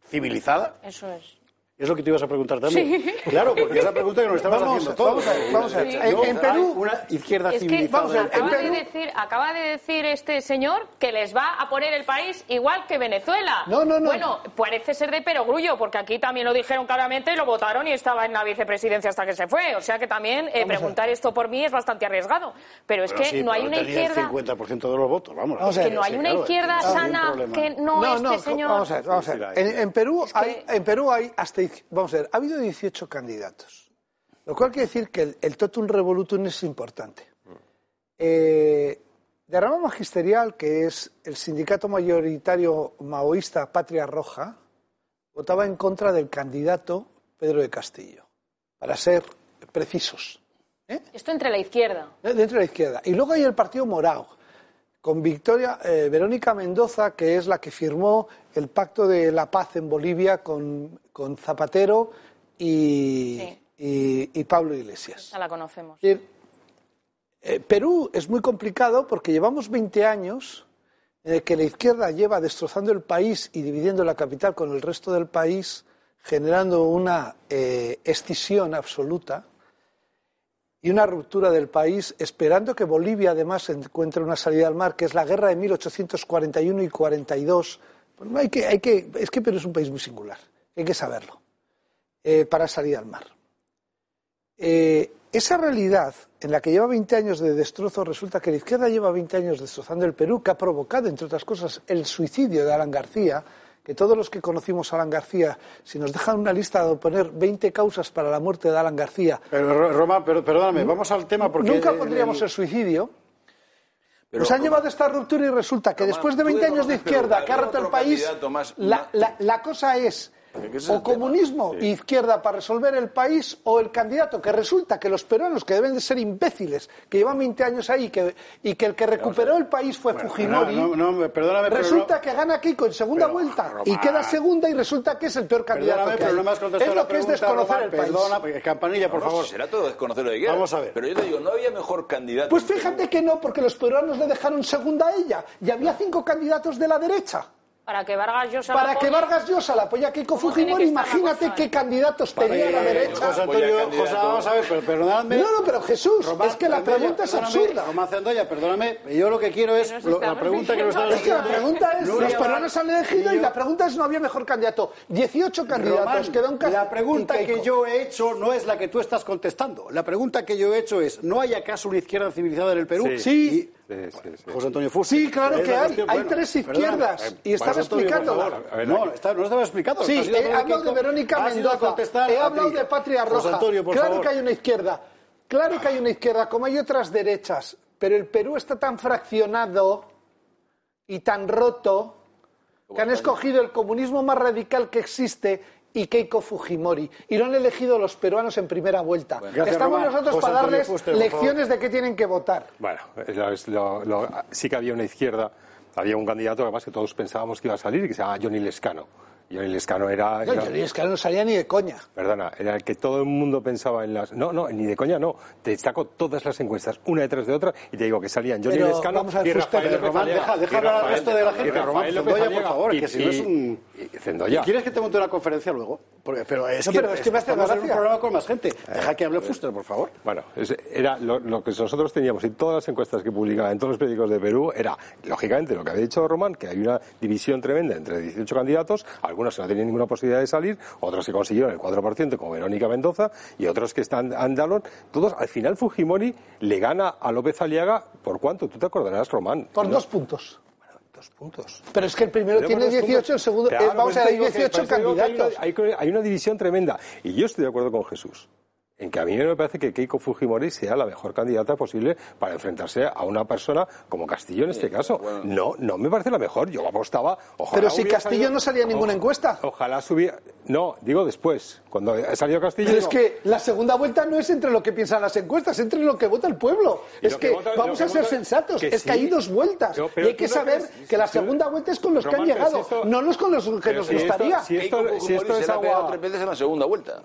civilizada. Eso es. Es lo que te ibas a preguntar también. Claro, porque es la pregunta que nos estabas Vamos, haciendo todos. vamos a ver, vamos a ver. Sí. En- No Perú- una izquierda Es que civilizada. vamos a ver, en acaba Perú. de, decir, acaba de decir este señor que les va a poner el país igual que Venezuela. No, no, no. Bueno, parece ser de perogrullo, porque aquí también lo dijeron claramente y lo votaron y estaba en la vicepresidencia hasta que se fue. O sea que también eh, preguntar esto por mí es bastante arriesgado. Pero es Pero que sí, no hay una izquierda. el 50% de los votos, vamos. Vamos a Que ver, no hay sí, una claro, izquierda sana que no, este señor. Vamos a ver, vamos a ver. Sí, sí, En, en Perú Es hay, en Perú hay hasta, vamos a ver, ha habido 18 candidatos, lo cual quiere decir que el, el totum revolutum es importante. Eh, de rama magisterial, que es el sindicato mayoritario maoísta Patria Roja, votaba en contra del candidato Pedro de Castillo, para ser precisos. ¿eh? Esto entre la izquierda. Dentro de la izquierda. Y luego hay el partido Morao, con Victoria eh, Verónica Mendoza, que es la que firmó el pacto de la paz en Bolivia con, con Zapatero y, Sí. y- y Pablo Iglesias. Ya la conocemos. Eh, Perú es muy complicado porque llevamos 20 años en el que la izquierda lleva destrozando el país y dividiendo la capital con el resto del país, generando una eh, escisión absoluta y una ruptura del país, esperando que Bolivia además encuentre una salida al mar, que es la guerra de 1841 y 42. Bueno, hay que, hay es que Perú es un país muy singular, hay que saberlo, eh, para salir al mar. Eh, esa realidad en la que lleva 20 años de destrozo, resulta que la izquierda lleva 20 años destrozando el Perú, que ha provocado, entre otras cosas, el suicidio de Alan García, que todos los que conocimos a Alan García, si nos dejan una lista de poner 20 causas para la muerte de Alan García. Pero, Roma, pero, perdóname, vamos al tema porque. Nunca pondríamos el, suicidio. Pero, Nos han llevado a esta ruptura y resulta que después de 20 años de izquierda que ha roto el país, la, la, la cosa es o comunismo e izquierda para resolver el país o el candidato, que resulta que los peruanos, que deben de ser imbéciles, que llevan 20 años ahí que, y que el que recuperó el país fue Fujimori, resulta que gana Keiko en segunda vuelta y queda segunda y resulta que es el peor candidato que hay. es lo que es desconocer el país. Perdona, Campanilla, por favor. Será todo desconocer lo que Vamos a ver. Pero yo te digo, no había mejor candidato. Pues fíjate que no, porque los peruanos le dejaron segunda a ella y había cinco candidatos de la derecha. Para que Vargas Llosa Para la que apoye. Vargas Llosa la apoya a Keiko ¿Cómo tiene Fujimori, imagínate cosa? qué candidatos tenía la derecha. José Antonio, José, vamos a ver, pero perdonadme. No, no, pero Jesús, Román es que la pregunta es absurda. Román Zandoya, perdóname, yo lo que quiero es, lo- la pregunta que nos Es que la haciendo pregunta es, los peruanos han elegido y la pregunta es, no había mejor candidato. 18 candidatos, Román, queda un la pregunta que yo he hecho no es la que tú estás contestando. La pregunta que yo he hecho es, ¿no hay acaso una izquierda civilizada en el Perú? Sí. Y- Sí, sí, sí. José Antonio Fusi. Sí, claro que hay. cuestión. Hay Bueno, tres izquierdas eh, y. A ver, No, está- no estaba explicando. Sí, ido he hablado de Verónica Mendoza, he hablado de Patria José Roja. Antonio, por claro favor. que hay una izquierda, claro que hay una izquierda, como hay otras derechas, pero el Perú está tan fraccionado y tan roto que han escogido el comunismo más radical que existe y Keiko Fujimori. Y lo han elegido los peruanos en primera vuelta. Gracias, Estamos nosotros José para Antonio darles Fuster, lecciones de qué tienen que votar. Bueno, lo- sí que había una izquierda, había un candidato además que todos pensábamos que iba a salir, que se llama Johnny Lescano. Johnny Lescano era... No, era- es que no salía ni de coña. Perdona, era el que todo el mundo pensaba en las... No, no, ni de coña no. Te destaco todas las encuestas, una detrás de otra, y te digo que salían Johnny Pero Lescano vamos a ver, y Rafael Román, deja- deja Y hablar al resto de la gente. y Rafael Zendoya, por favor, Y- que si no es y- un- y Zendoya. ¿Quieres que te monte una conferencia luego? Porque, pero es No, que, pero es que me hace en un programa con más gente. Deja que hable Fuster, por favor. Bueno, era lo, lo que nosotros teníamos en todas las encuestas que publicaban en todos los periódicos de Perú, era, lógicamente, lo que había dicho Román, que hay una división tremenda entre 18 candidatos, algunos que no tenían ninguna posibilidad de salir, otros que consiguieron el 4%, como Verónica Mendoza, y otros que están andalón. Todos, al final Fujimori le gana a López Aliaga, ¿por cuánto? ¿Tú te acordarás, Román? Por No, dos puntos. dos puntos. Pero es que el primero Pero tiene por dos 18, el segundo. Claro, eh, vamos pues a ver, hay digo que- 18 pues te digo que hay una- candidatos. Hay, hay una división tremenda. Y yo estoy de acuerdo con Jesús. En que a mí me parece que Keiko Fujimori sea la mejor candidata posible para enfrentarse a una persona como Castillo en este caso. No, no me parece la mejor. Yo apostaba. Ojalá Pero si Castillo salido- no salía en ninguna encuesta. Ojalá subiera. No, digo después. Cuando ha salido Castillo. Pero es que la segunda vuelta no es entre lo que piensan las encuestas, es entre lo que vota el pueblo. Y Es que que, vota- vamos a ser sensatos, que es que sí. hay dos vueltas. No, y hay que no saber crees- que la segunda vuelta es con los que han si llegado, esto- no los con los que nos si esto- gustaría. si esto- si esto se es agua. tres veces en la segunda vuelta.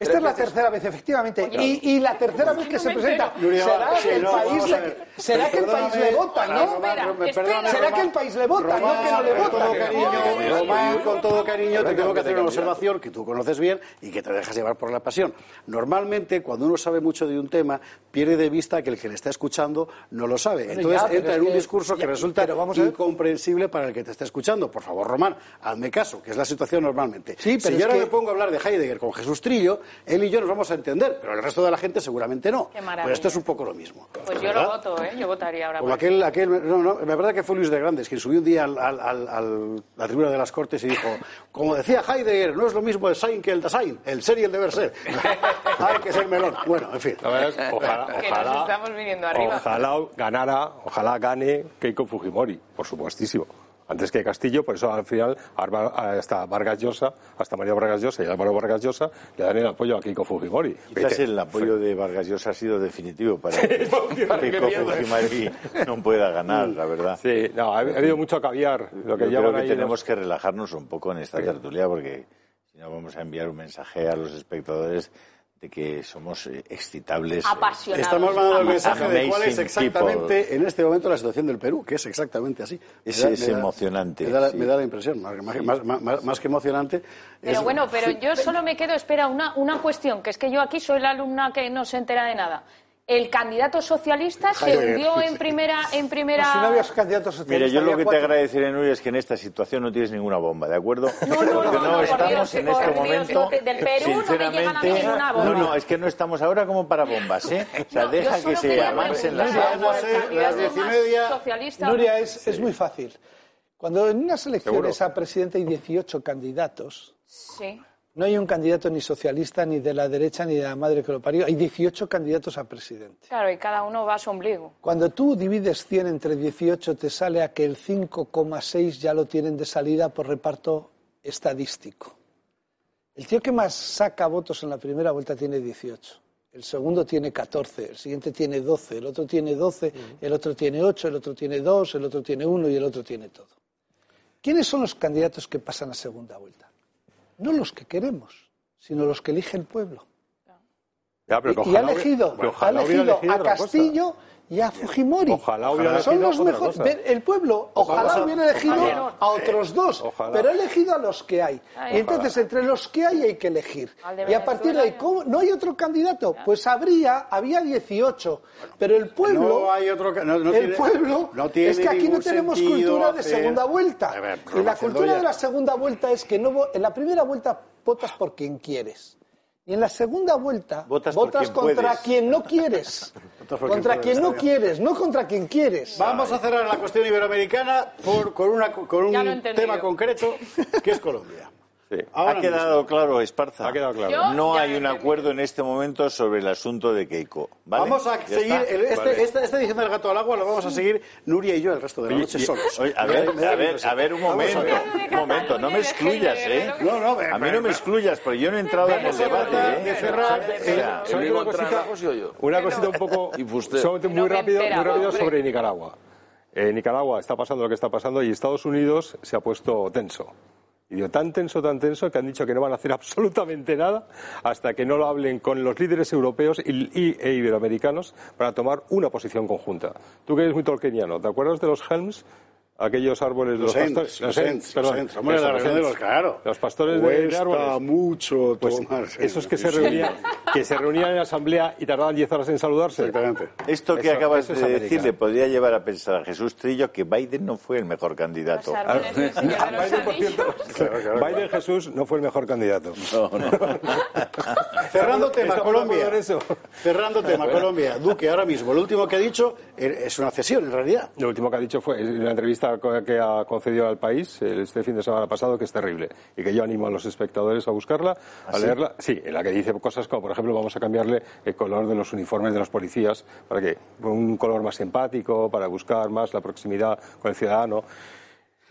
Esta es la veces. tercera vez, efectivamente. Y, y la tercera vez que se presenta. ¿Será sí, que el no, país le, ver. será que el país Perdóname, le vota, no? Espera, espera. ¿Será que el país le vota, no que no le con todo vota? cariño, Román, con todo cariño, te tengo que hacer una observación que tú conoces bien y que te dejas llevar por la pasión. Normalmente, cuando uno sabe mucho de un tema, pierde de vista que el que le está escuchando no lo sabe. Entonces ya, entra en un discurso que resulta incomprensible para el que te está escuchando. Por favor, Román, hazme caso, que es la situación normalmente. Sí, pero si yo ahora me pongo a hablar de Heidegger con Jesús Trillo, él y yo nos vamos a entender, pero el resto de la gente seguramente no. Qué maravilla. Pues esto es un poco lo mismo. Pues yo ¿verdad? lo voto, ¿eh? Yo votaría ahora. Como aquel, aquel, no, no, la verdad que fue Luis de Grandes, quien subió un día al, al- al- al- la tribuna de las Cortes y dijo, como decía Heidegger, no es lo mismo el Sein que el Dasein, el ser y el deber ser. Hay que ser melón. Bueno, en fin. Ojalá, Que nos ojalá, estamos viniendo arriba. ojalá ganara, ojalá gane Keiko Fujimori, por supuestísimo. Antes que Castillo, por eso al final hasta Vargas Llosa, hasta María Vargas Llosa y Álvaro Vargas Llosa le dan el apoyo a Keiko Fujimori. Quizás el apoyo de Vargas Llosa ha sido definitivo para que Keiko Fujimori no pueda ganar, la verdad. Sí, no, ha, ha habido mucho caviar. Lo que Yo creo que tenemos los- que relajarnos un poco en esta tertulia porque si no vamos a enviar un mensaje a los espectadores de que somos eh, excitables. eh, Apasionados. Estamos mandando el mensaje de cuál es exactamente people. en este momento la situación del Perú, que es exactamente así. Es- Me da- es me da- emocionante, Me da, la- sí. me da la impresión, más, más- más- más- más que emocionante. Pero es- bueno, pero yo solo me quedo, espera, una, una cuestión, que es que yo aquí soy la alumna que no se entera de nada. El candidato socialista se hundió en primera, en primera. Pues si no había candidatos socialistas. Mira, yo lo que te cuatro. agradeceré, Nuria, es que en esta situación no tienes ninguna bomba, ¿de acuerdo? No, no, Porque no, no, por estamos Dios, en por este Dios, momento. del Perú no me llegan a mí ninguna bomba. No, no, es que no estamos ahora como para bombas, ¿eh? O sea, No, deja que se avancen las aguas. Las candidato diez y media. socialista. Nuria, es, es muy fácil. Cuando en unas elecciones a presidente hay 18 candidatos, Sí. No hay un candidato ni socialista, ni de la derecha, ni de la madre que lo parió. Hay 18 candidatos a presidente. Claro, y cada uno va a su ombligo. Cuando tú divides 100 entre 18, te sale a que el 5,6 ya lo tienen de salida por reparto estadístico. El tío que más saca votos en la primera vuelta tiene 18. El segundo tiene 14, el siguiente tiene 12, el otro tiene 12, el otro tiene 8, el otro tiene 2, el otro tiene 1 y el otro tiene todo. ¿Quiénes son los candidatos que pasan a segunda vuelta? No los que queremos, sino los que elige el pueblo. Ya, pero que y ha elegido, ha elegido a. Castillo y a Fujimori. Ojalá hubiera Son elegido los mejores. El pueblo, ojalá Ojalá. hubiera elegido Ojalá. a otros dos, Ojalá. pero ha elegido a los que hay. Entonces, entre los que hay hay que elegir. Y a partir de ahí. ¿no hay otro candidato? Pues habría, había 18, pero el pueblo... No hay otro ca- no- no el tiene- pueblo no tiene es que aquí no tenemos cultura de hacer- segunda vuelta. A ver, y la cultura ya- de la segunda vuelta es que no en la primera vuelta votas por quien quieres. Y en la segunda vuelta Votas quien contra puedes. quien no quieres. Contra quien no quieres, no contra quien quieres. Vamos a cerrar la cuestión iberoamericana por- con, una, un tema concreto, que es Colombia. Sí. Ahora ha quedado claro, Esparza. Ha quedado claro. Yo- No hay un acuerdo en este momento sobre el asunto de Keiko. ¿vale? Vamos a seguir, el- este, Vale. esta, esta edición del Gato al Agua lo vamos a seguir Nuria y yo el resto de la noche y- solos. oye, a ver, a ver, a ver, un momento, ver. un momento, no me excluyas, ¿eh? No, no, A mí no me excluyas, porque yo no he entrado en el debate, de ¿eh? cerrar. ¿Sabes único una cosita? Una un poco muy rápido, muy rápido sobre Nicaragua. Eh, Nicaragua está pasando lo que está pasando y Estados Unidos se ha puesto tenso. Y tan tenso, tan tenso, que han dicho que no van a hacer absolutamente nada hasta que no lo hablen con los líderes europeos y, e iberoamericanos para tomar una posición conjunta. Tú que eres muy tolkieniano, ¿te acuerdas de los Helms? Aquellos árboles de Los los, pastores. los perdón. los Eso, la de los- claro. Los pastores de- árboles. mucho Pues esos que se reunían, que se reunían en asamblea y tardaban 10 horas en saludarse. Exactamente. Esto que Eso- acabas eso es de América. decir le podría llevar a pensar a Jesús Trillo que Biden no fue el mejor candidato. Árboles los Biden, por cierto. Biden Jesús no fue el mejor candidato. Cerrando tema, ¿Estamos de Colombia. eso? Cerrando tema, Colombia. Duque, ahora mismo, lo último que ha dicho eh, es una cesión, en realidad. Lo último que ha dicho fue en una entrevista que ha concedido al país este fin de semana pasado que es terrible y que yo animo a los espectadores a buscarla, a leerla. Sí, en la que dice cosas como, por ejemplo, vamos a cambiarle el color de los uniformes de los policías para que un color más empático, para buscar más la proximidad con el ciudadano.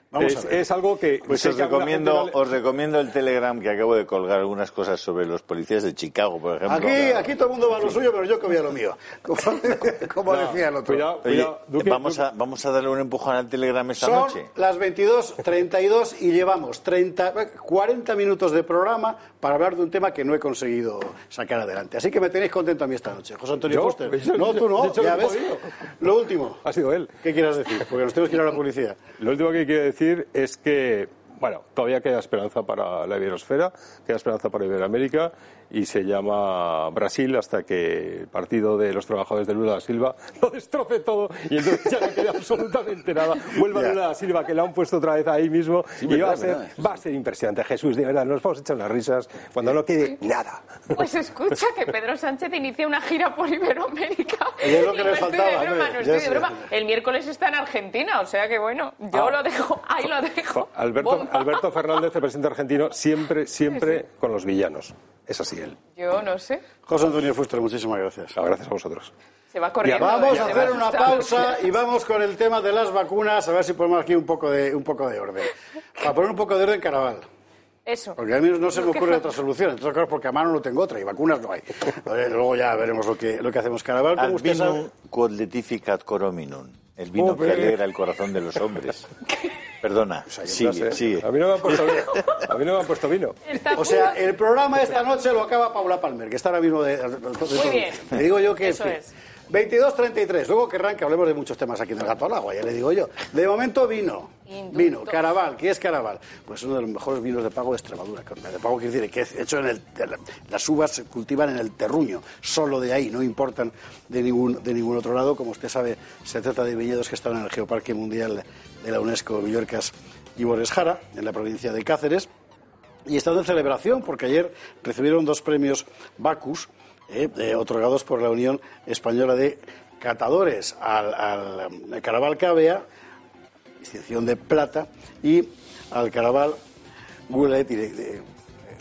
Vamos es, a ver. es algo que Pues os que recomiendo, no le- os recomiendo el Telegram que acabo de colgar algunas cosas sobre los policías de Chicago, por ejemplo. Aquí, aquí todo el mundo va a lo suyo, pero yo que voy a lo mío. Como, como decía el otro. Cuidado, Oye, cuidado. Duque, vamos, Duque. a, vamos a darle un empujón al Telegram esta Son noche. las 22.32 y llevamos 30, 40 minutos de programa para hablar de un tema que no he conseguido sacar adelante. Así que me tenéis contento a mí esta noche. José Antonio. Yo- No, tú no, hecho ya ves. Lo último. Ha sido él. ¿Qué quieras decir? Porque nos tenemos que ir a la publicidad. Lo último que quiero decir es que, bueno, todavía queda esperanza para la iberosfera, queda esperanza para Iberoamérica y se llama Brasil hasta que el partido de los trabajadores de Lula da Silva lo destroce todo y entonces ya no queda absolutamente nada. Vuelva Ya. Lula da Silva, que la han puesto otra vez ahí mismo y verdad, va, a ser, verdad. va a ser impresionante. Jesús, de verdad, nos vamos a echar unas risas cuando no quede nada. Pues escucha que Pedro Sánchez inicia una gira por Iberoamérica. Es lo que Y le no faltaba, Estoy de broma, no estoy de broma. El miércoles está en Argentina, o sea que bueno, yo Ah. lo dejo, ahí lo dejo. Alberto, Bomba. Alberto Fernández, el presidente argentino, siempre, siempre con los villanos. Es así él. Yo no sé. José Antonio Fuster, muchísimas gracias. Ah, Gracias a vosotros. Se va corriendo. Vamos ¿eh? a hacer una pausa y vamos con el tema de las vacunas, a ver si ponemos aquí un poco de, un poco de orden. Para poner un poco de orden, Caraval. Eso. Porque a mí no se me ocurre otra solución. Entonces, claro, porque a mano no tengo otra y vacunas no hay. Luego ya veremos lo que, lo que hacemos. Caraval, como usted sabe, quod letificat corominum. El vino que alegra el corazón de los hombres. Perdona, sigue, sigue. A mí no me han puesto vino. A mí no me han puesto vino. O sea, el programa esta noche lo acaba Paula Palmer, que está ahora mismo de... Muy bien. Le digo yo que... Eso es. 22.33. Luego querrán que hablemos de muchos temas aquí en el Gato al Agua, ya le digo yo. De momento vino. Vino. Caraval. ¿Qué es Caraval? Pues uno de los mejores vinos de pago de Extremadura. De pago quiere decir que es hecho en el... Las uvas se cultivan en el terruño. Solo de ahí. No importan de ningún, de ningún otro lado. Como usted sabe, se trata de viñedos que están en el Geoparque Mundial de la UNESCO Villorcas y Boreshara, en la provincia de Cáceres. Y están en celebración porque ayer recibieron dos premios Bacus eh, eh, otorgados por la Unión Española de Catadores al, al um, Caraval Cavea, distinción de plata, y al Caraval Goulet de-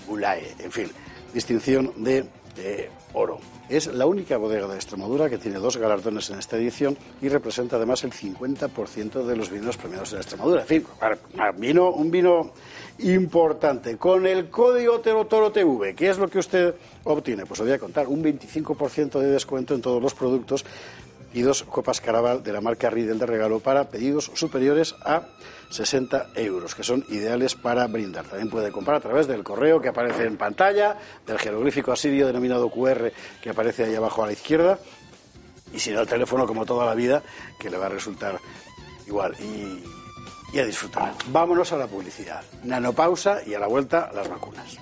Gulae, en fin, distinción de eh, oro. Es la única bodega de Extremadura que tiene dos galardones en esta edición y representa además el 50% de los vinos premiados en Extremadura. En fin, vino, un vino importante. Con el código Toro Toro TV, ¿qué es lo que usted obtiene? Pues os voy a contar, un 25% de descuento en todos los productos y dos copas Caraval de la marca Riedel de regalo para pedidos superiores a 60 euros, que son ideales para brindar. También puede comprar a través del correo que aparece en pantalla, del jeroglífico asirio denominado QR que aparece ahí abajo a la izquierda, y si no el teléfono como toda la vida, que le va a resultar igual. Y, y a disfrutar. Vámonos a la publicidad. Nanopausa y a la vuelta las vacunas.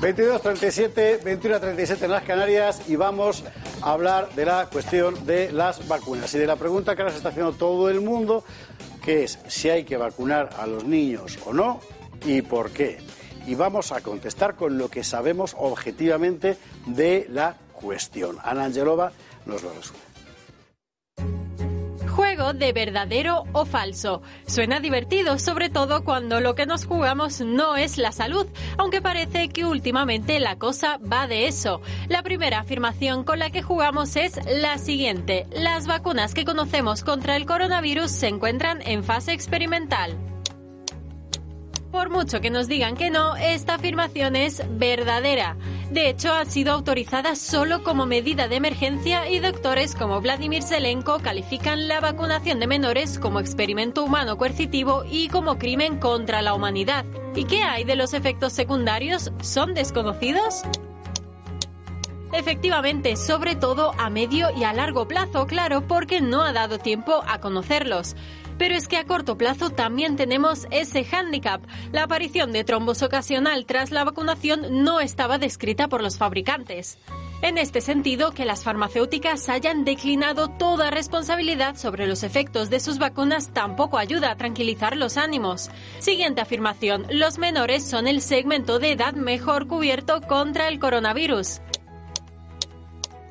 22.37, 21.37 en las Canarias y vamos a hablar de la cuestión de las vacunas y de la pregunta que ahora se está haciendo todo el mundo, que es si hay que vacunar a los niños o no y por qué. Y vamos a contestar con lo que sabemos objetivamente de la cuestión. Ana Angelova nos lo resume. Juego de verdadero o falso. Suena divertido, sobre todo cuando lo que nos jugamos no es la salud, aunque parece que últimamente la cosa va de eso. La primera afirmación con la que jugamos es la siguiente. Las vacunas que conocemos contra el coronavirus se encuentran en fase experimental. Por mucho que nos digan que no, esta afirmación es verdadera. De hecho, ha sido autorizada solo como medida de emergencia y doctores como Vladimir Zelenko califican la vacunación de menores como experimento humano coercitivo y como crimen contra la humanidad. ¿Y qué hay de los efectos secundarios? ¿Son desconocidos? Efectivamente, sobre todo a medio y a largo plazo, claro, porque no ha dado tiempo a conocerlos. Pero es que a corto plazo también tenemos ese hándicap. La aparición de trombos ocasional tras la vacunación no estaba descrita por los fabricantes. En este sentido, que las farmacéuticas hayan declinado toda responsabilidad sobre los efectos de sus vacunas tampoco ayuda a tranquilizar los ánimos. Siguiente afirmación, los menores son el segmento de edad mejor cubierto contra el coronavirus.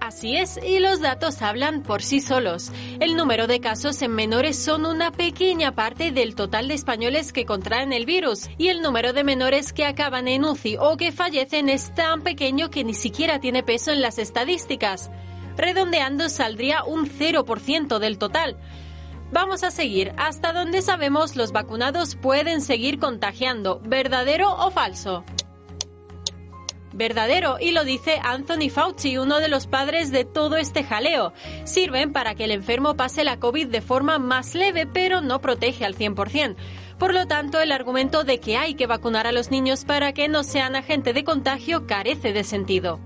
Así es, y los datos hablan por sí solos. El número de casos en menores son una pequeña parte del total de españoles que contraen el virus, y el número de menores que acaban en UCI o que fallecen es tan pequeño que ni siquiera tiene peso en las estadísticas. Redondeando saldría un 0% del total. Vamos a seguir. Hasta donde sabemos los vacunados pueden seguir contagiando. ¿Verdadero o falso? Verdadero y lo dice Anthony Fauci, uno de los padres de todo este jaleo. Sirven para que el enfermo pase la COVID de forma más leve, pero no protege al 100%. Por lo tanto, el argumento de que hay que vacunar a los niños para que no sean agente de contagio carece de sentido.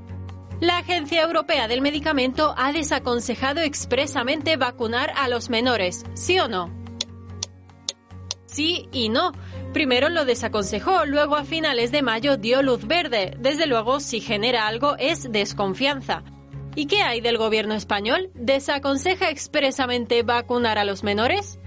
La Agencia Europea del Medicamento ha desaconsejado expresamente vacunar a los menores, ¿sí o no? Sí y no. Primero lo desaconsejó, luego a finales de mayo dio luz verde. Desde luego, si genera algo es desconfianza. ¿Y qué hay del gobierno español? ¿Desaconseja expresamente vacunar a los menores?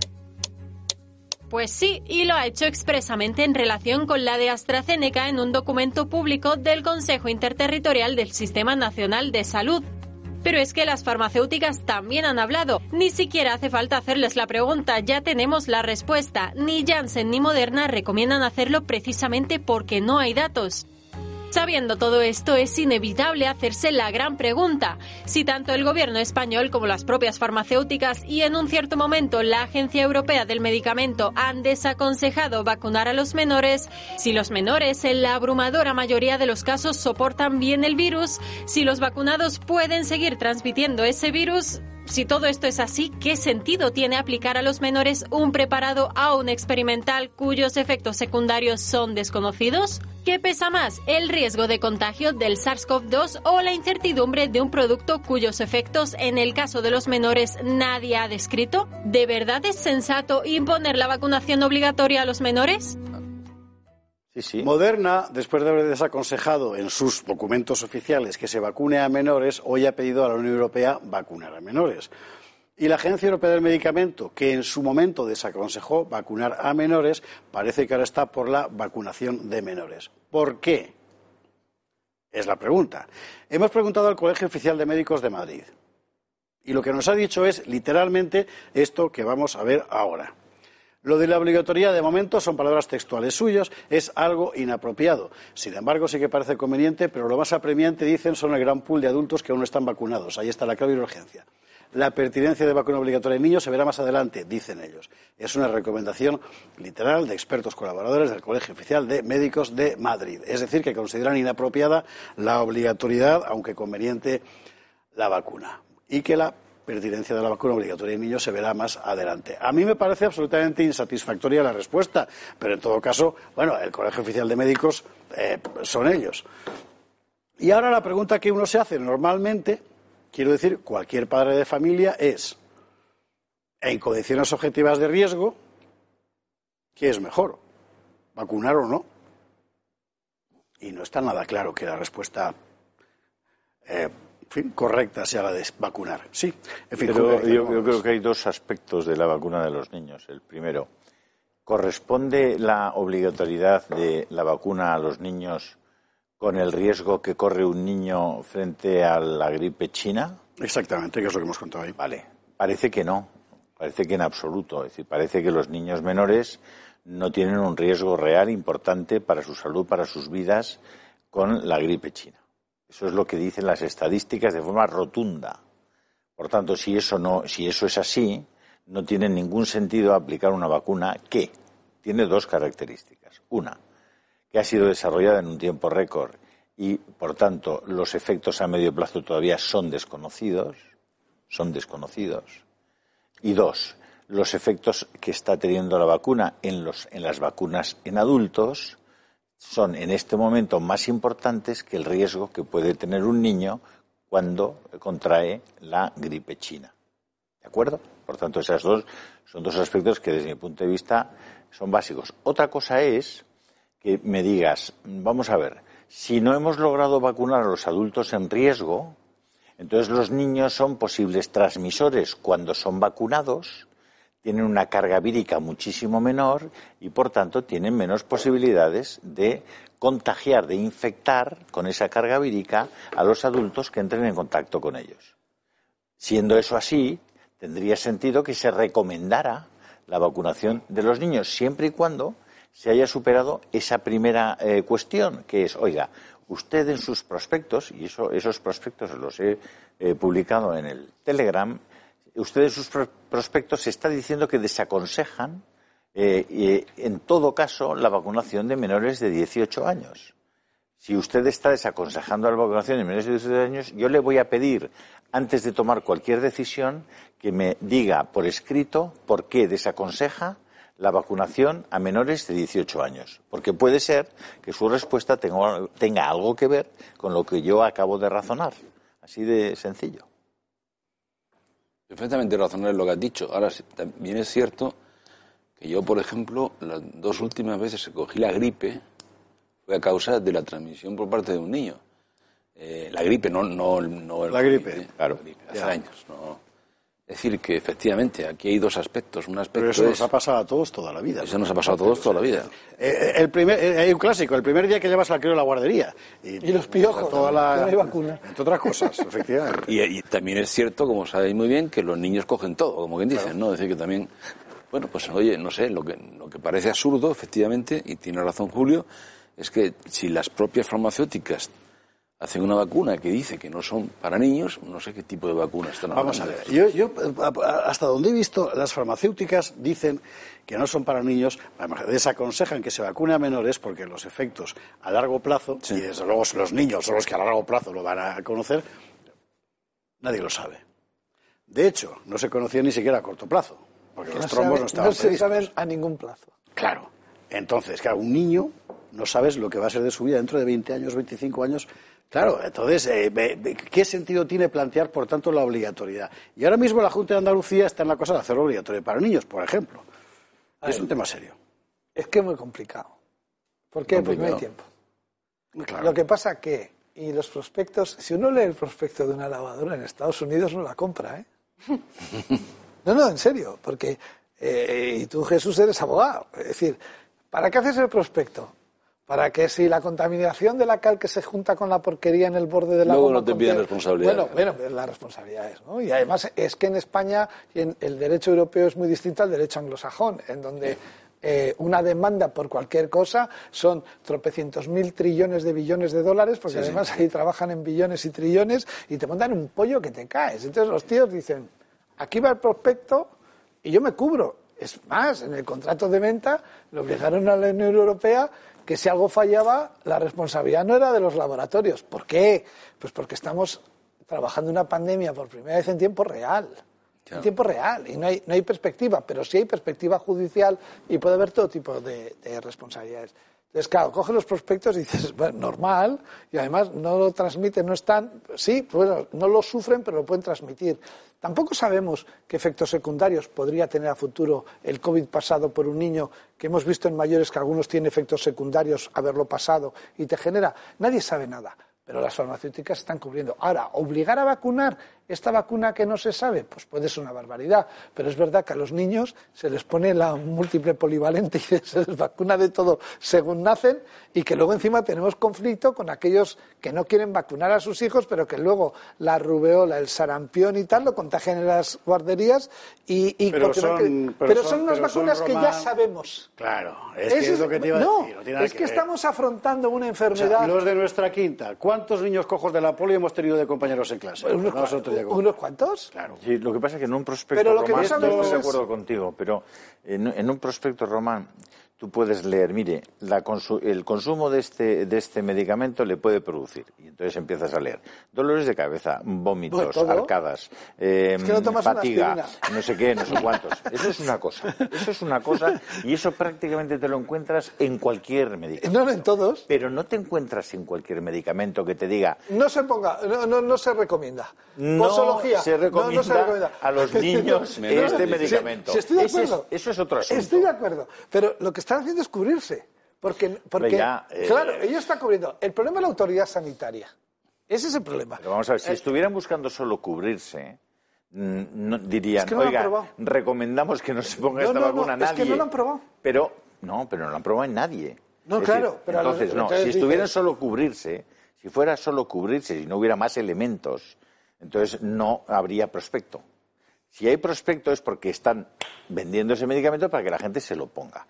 Pues sí, y lo ha hecho expresamente en relación con la de AstraZeneca en un documento público del Consejo Interterritorial del Sistema Nacional de Salud. Pero es que las farmacéuticas también han hablado. Ni siquiera hace falta hacerles la pregunta, ya tenemos la respuesta. Ni Janssen ni Moderna recomiendan hacerlo precisamente porque no hay datos. Sabiendo todo esto, es inevitable hacerse la gran pregunta. Si tanto el gobierno español como las propias farmacéuticas y en un cierto momento la Agencia Europea del Medicamento han desaconsejado vacunar a los menores, si los menores en la abrumadora mayoría de los casos soportan bien el virus, si los vacunados pueden seguir transmitiendo ese virus, si todo esto es así, ¿qué sentido tiene aplicar a los menores un preparado aún experimental cuyos efectos secundarios son desconocidos? ¿Qué pesa más, el riesgo de contagio del SARS-CoV-2 o la incertidumbre de un producto cuyos efectos, en el caso de los menores, nadie ha descrito? ¿De verdad es sensato imponer la vacunación obligatoria a los menores? Moderna, después de haber desaconsejado en sus documentos oficiales que se vacune a menores, hoy ha pedido a la Unión Europea vacunar a menores. Y la Agencia Europea del Medicamento, que en su momento desaconsejó vacunar a menores, parece que ahora está por la vacunación de menores. ¿Por qué? Es la pregunta. Hemos preguntado al Colegio Oficial de Médicos de Madrid. Y lo que nos ha dicho es literalmente esto que vamos a ver ahora. Lo de la obligatoriedad, de momento, son palabras textuales suyas, es algo inapropiado. Sin embargo, sí que parece conveniente, pero lo más apremiante, dicen, son el gran pool de adultos que aún no están vacunados. Ahí está la clave y la urgencia. La pertinencia de vacuna obligatoria en niños se verá más adelante, dicen ellos. Es una recomendación literal de expertos colaboradores del Colegio Oficial de Médicos de Madrid. Es decir, que consideran inapropiada la obligatoriedad, aunque conveniente, la vacuna. Y que la pertinencia de la vacuna obligatoria en niños se verá más adelante. A mí me parece absolutamente insatisfactoria la respuesta, pero en todo caso, bueno, el Colegio Oficial de Médicos eh, son ellos. Y ahora la pregunta que uno se hace normalmente, quiero decir, cualquier padre de familia es, en condiciones objetivas de riesgo, ¿qué es mejor? ¿Vacunar o no? Y no está nada claro que la respuesta eh, correcta sea la de vacunar. Sí, en fin, Pero correcta, yo, yo creo que hay dos aspectos de la vacuna de los niños. El primero, ¿corresponde la obligatoriedad de la vacuna a los niños con el riesgo que corre un niño frente a la gripe china? Exactamente, que es lo que hemos contado ahí. Vale, parece que no, parece que en absoluto. Es decir, parece que los niños menores no tienen un riesgo real importante para su salud, para sus vidas, con la gripe china. Eso es lo que dicen las estadísticas de forma rotunda. Por tanto, si eso, no, si eso es así, no tiene ningún sentido aplicar una vacuna que tiene dos características. Una, que ha sido desarrollada en un tiempo récord y, por tanto, los efectos a medio plazo todavía son desconocidos, son desconocidos. Y dos, los efectos que está teniendo la vacuna en, los, en las vacunas en adultos son en este momento más importantes que el riesgo que puede tener un niño cuando contrae la gripe china. ¿De acuerdo? Por tanto, esos dos son dos aspectos que desde mi punto de vista son básicos. Otra cosa es que me digas, vamos a ver, si no hemos logrado vacunar a los adultos en riesgo, entonces los niños son posibles transmisores cuando son vacunados, tienen una carga vírica muchísimo menor y por tanto tienen menos posibilidades de contagiar, de infectar con esa carga vírica a los adultos que entren en contacto con ellos. Siendo eso así, tendría sentido que se recomendara la vacunación de los niños siempre y cuando se haya superado esa primera eh, cuestión, que es, oiga, usted en sus prospectos, y eso, esos prospectos los he eh, publicado en el Telegram, usted en sus pro- prospectos está diciendo que desaconsejan, eh, en todo caso, la vacunación de menores de 18 años. Si usted está desaconsejando la vacunación de menores de 18 años, yo le voy a pedir, antes de tomar cualquier decisión, que me diga por escrito por qué desaconseja la vacunación a menores de 18 años. Porque puede ser que su respuesta tenga, tenga algo que ver con lo que yo acabo de razonar. Así de sencillo. Perfectamente razonable lo que has dicho. Ahora, también es cierto que yo, por ejemplo, las dos últimas veces que cogí la gripe fue a causa de la transmisión por parte de un niño. Eh, la gripe, no, no, no el La gripe, ¿eh? claro. La gripe, hace Ya. años. No. Es decir, que efectivamente aquí hay dos aspectos. Un aspecto Pero eso es, nos ha pasado a todos toda la vida. eso nos ha pasado a todos toda la vida. Eh, el primer, eh, hay un clásico, el primer día que llevas al crío a la guardería. Y los piojos, Toda la, hay vacuna. Entre otras cosas, efectivamente. Y, y también es cierto, como sabéis muy bien, que los niños cogen todo, como quien dicen, ¿no? Es decir, que también, bueno, pues oye, no sé, lo que, lo que parece absurdo, efectivamente, y tiene razón Julio, es que si las propias farmacéuticas hacen una vacuna que dice que no son para niños, no sé qué tipo de vacuna están hablando. Vamos a ver, yo, yo, hasta donde he visto, las farmacéuticas dicen que no son para niños, desaconsejan que se vacune a menores porque los efectos a largo plazo, y desde luego los niños son los que a largo plazo lo van a conocer, nadie lo sabe. De hecho, no se conocía ni siquiera a corto plazo, porque los trombos no estaban No se saben a ningún plazo. Claro. Entonces, claro, un niño no sabes lo que va a ser de su vida dentro de 20 años, 25 años. Claro, entonces, eh, ¿qué sentido tiene plantear, por tanto, la obligatoriedad? Y ahora mismo la Junta de Andalucía está en la cosa de hacerlo obligatorio para niños, por ejemplo. Es un tema serio. Es que es muy complicado. ¿Por qué? Porque no hay tiempo. Lo que pasa que, y los prospectos, si uno lee el prospecto de una lavadora en Estados Unidos no la compra, ¿eh? No, no, en serio, porque, eh, y tú Jesús eres abogado, es decir, ¿para qué haces el prospecto? Para que si la contaminación de la cal que se junta con la porquería en el borde de la Luego no te piden responsabilidad. Bueno, bueno, pues las responsabilidades, ¿no? Y además es que en España el derecho europeo es muy distinto al derecho anglosajón, en donde eh, una demanda por cualquier cosa son tropecientos mil trillones de billones de dólares, porque además ahí trabajan en billones y trillones y te montan un pollo que te caes. Entonces los tíos dicen, aquí va el prospecto y yo me cubro. Es más, en el contrato de venta le obligaron a la Unión Europea que si algo fallaba, la responsabilidad no era de los laboratorios. ¿Por qué? Pues porque estamos trabajando una pandemia por primera vez en tiempo real. En tiempo real. Y no hay, no hay perspectiva, pero sí hay perspectiva judicial y puede haber todo tipo de, de responsabilidades. Entonces, claro, coge los prospectos y dices, bueno, normal, y además no lo transmiten, no están, sí, bueno, no lo sufren, pero lo pueden transmitir. Tampoco sabemos qué efectos secundarios podría tener a futuro el COVID pasado por un niño, que hemos visto en mayores que algunos tienen efectos secundarios haberlo pasado y te genera. Nadie sabe nada, pero las farmacéuticas están cubriendo. Ahora, obligar a vacunar esta vacuna que no se sabe, pues puede ser una barbaridad, pero es verdad que a los niños se les pone la múltiple polivalente y se les vacuna de todo según nacen y que luego encima tenemos conflicto con aquellos que no quieren vacunar a sus hijos, pero que luego la rubeola, el sarampión y tal lo contagian en las guarderías y, y pero, son, no pero pero son- son unas pero son, vacunas que ya sabemos. Claro, es que es lo que te iba a decir. No tiene es que, estamos afrontando una O sea, enfermedad. los de nuestra quinta, ¿cuántos niños cojos de la polio hemos tenido de compañeros en clase? unos, Unos cuantos. Claro. Sí, lo que pasa es que en un prospecto Pero lo que no román, yo estoy de acuerdo contigo, pero en, en un prospecto román tú puedes leer, mire, la consu- el consumo de este, de este medicamento le puede producir. Y entonces empiezas a leer dolores de cabeza, vómitos, todo. arcadas, eh, Es que no tomas una fatiga, no sé qué, no sé cuántos. Eso es una cosa. Eso es una cosa y eso prácticamente te lo encuentras en cualquier medicamento. No, en todos. Pero no te encuentras en cualquier medicamento que te diga No se ponga, no, no, no se recomienda. no Posología. se No, no recomienda se recomienda. a los niños este medicamento. Sí, estoy de Ese acuerdo. eso es otro asunto. Estoy de acuerdo. Pero lo que están haciendo es cubrirse. Porque, porque ya, eh, claro, ellos están cubriendo. El problema es la autoridad sanitaria. Ese es el problema. Pero vamos a ver, si Eh, estuvieran buscando solo cubrirse, mm, no- dirían, Es que no oiga, probado". recomendamos que no se ponga No, esta vacuna a es nadie. que no lo han probado. Pero, no, pero no lo han probado en nadie. No, Es claro, decir, pero a los- entonces, no, entonces si estuvieran dices- solo cubrirse, si fuera solo cubrirse y no hubiera más elementos, entonces no habría prospecto. Si hay prospecto es porque están vendiendo ese medicamento para que la gente se lo ponga.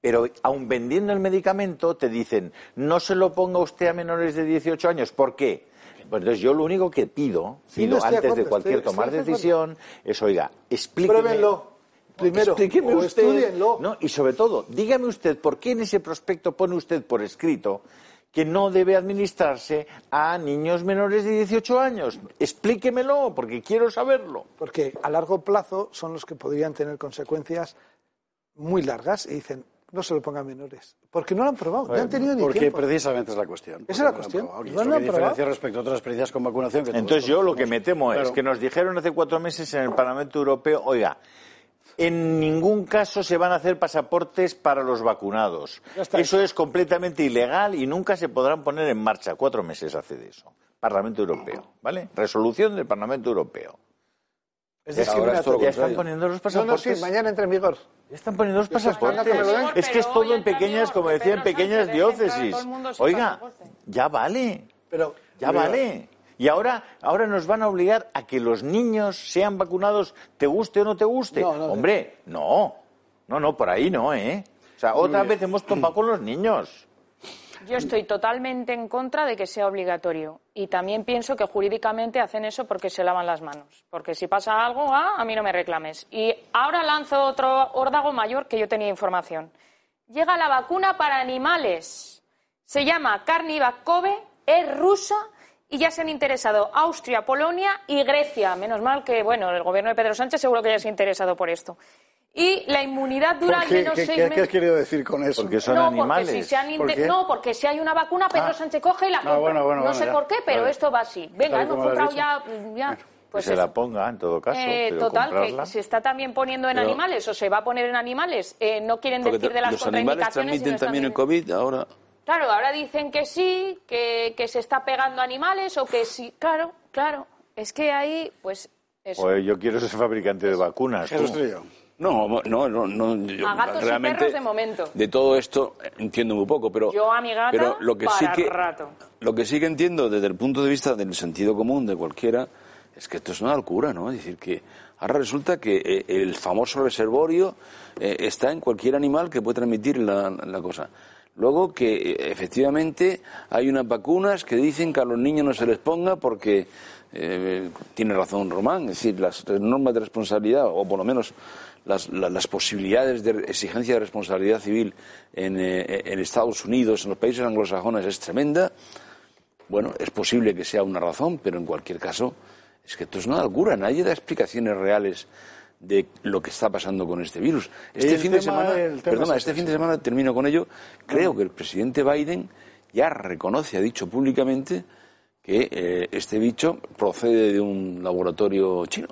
Pero aun vendiendo el medicamento te dicen, no se lo ponga usted a menores de 18 años. ¿Por qué? Pues entonces yo lo único que pido, Sí, pido no, estoy de antes de cualquier estoy- tomar estoy decisión, es, oiga, explíqueme. Pruébenlo. Primero, Explíqueme o usted, estudienlo. No, y sobre todo, dígame usted por qué en ese prospecto pone usted por escrito que no debe administrarse a niños menores de 18 años. Explíquemelo, porque quiero saberlo. Porque a largo plazo son los que podrían tener consecuencias muy largas y dicen, no se lo pongan menores. Porque no lo han probado, no han tenido ni Porque tiempo. precisamente es la cuestión. Esa es la Porque cuestión. no. Y No esto lo que han probado. diferencia respecto a otras experiencias con vacunación. Que Entonces yo lo que me temo es Claro. que nos dijeron hace cuatro meses en el Parlamento Europeo, oiga, en ningún caso se van a hacer pasaportes para los vacunados. Está Eso es completamente ilegal y nunca se podrán poner en marcha. Cuatro meses hace de eso. Parlamento Europeo, ¿vale? Resolución del Parlamento Europeo. Es Ahora es todo lo discriminatorio. Ya están poniendo los No, no, pasaportes. sí, mañana entra en vigor. Ya están poniendo los pasaportes. Es que es todo en pequeñas, vigor como decía, en pequeñas diócesis. todo el mundo sin Oiga, pasaporte. ya vale. Pero, Ya vale. Y ahora, ahora nos van a obligar a que los niños sean vacunados, te guste o no te guste. No, no, no. Hombre, no. No, no, por ahí no, ¿eh? O sea, otra vez hemos topado con los niños. Yo estoy totalmente en contra de que sea obligatorio. Y también pienso que jurídicamente hacen eso porque se lavan las manos. Porque si pasa algo, ah, a mí no me reclames. Y ahora lanzo otro órdago mayor que yo tenía información. Llega la vacuna para animales. Se llama Carnivac Cove, es rusa y ya se han interesado Austria, Polonia y Grecia. Menos mal que, bueno, el gobierno de Pedro Sánchez seguro que ya se ha interesado por esto. Y la inmunidad dura al ¿Qué, menos qué- seis qué- meses. qué has querido decir con eso? Porque son no, animales. Porque si se han ¿Por? No, porque si hay una vacuna, Pedro Ah. Sánchez coge y la Ah, compra. bueno, bueno, no bueno, sé ya. por qué, pero Vale. esto va así. Venga, hemos comprado ya, ya. Pues que se eso. la ponga, en todo caso. Eh, pero total, comprarla. que se está también poniendo en Pero- animales o se va a poner en animales. Eh, no quieren Porque decir de las los animales contraindicaciones. y no transmiten también el. COVID ahora. Claro, ahora dicen que sí, que, que se está pegando a animales o que sí. Claro, claro. Es que ahí, pues, eso. Pues yo quiero ser fabricante de vacunas. tú. Jesús Trillo. No, no, no, no yo A gatos y realmente perros de momento. de todo esto entiendo muy poco, pero Yo a mi gata pero lo que sí que rato. lo que sí que entiendo desde el punto de vista del sentido común de cualquiera es que esto es una locura, ¿no? Es decir que ahora resulta que eh, el famoso reservorio eh, está en cualquier animal que puede transmitir la, la cosa. Luego que eh, efectivamente hay unas vacunas que dicen que a los niños no se les ponga porque eh, tiene razón Román, es decir, las normas de responsabilidad, o por lo menos las, la- las posibilidades de exigencia de responsabilidad civil en, eh, en Estados Unidos, en los países anglosajones, es tremenda. Bueno, es posible que sea una razón, pero en cualquier caso, es que esto es una locura. Nadie da explicaciones reales de lo que está pasando con este virus. Este fin de semana, perdona, es este fin de semana termino con ello. Creo que el presidente Biden ya reconoce, ha dicho públicamente, que eh, este bicho procede de un laboratorio chino.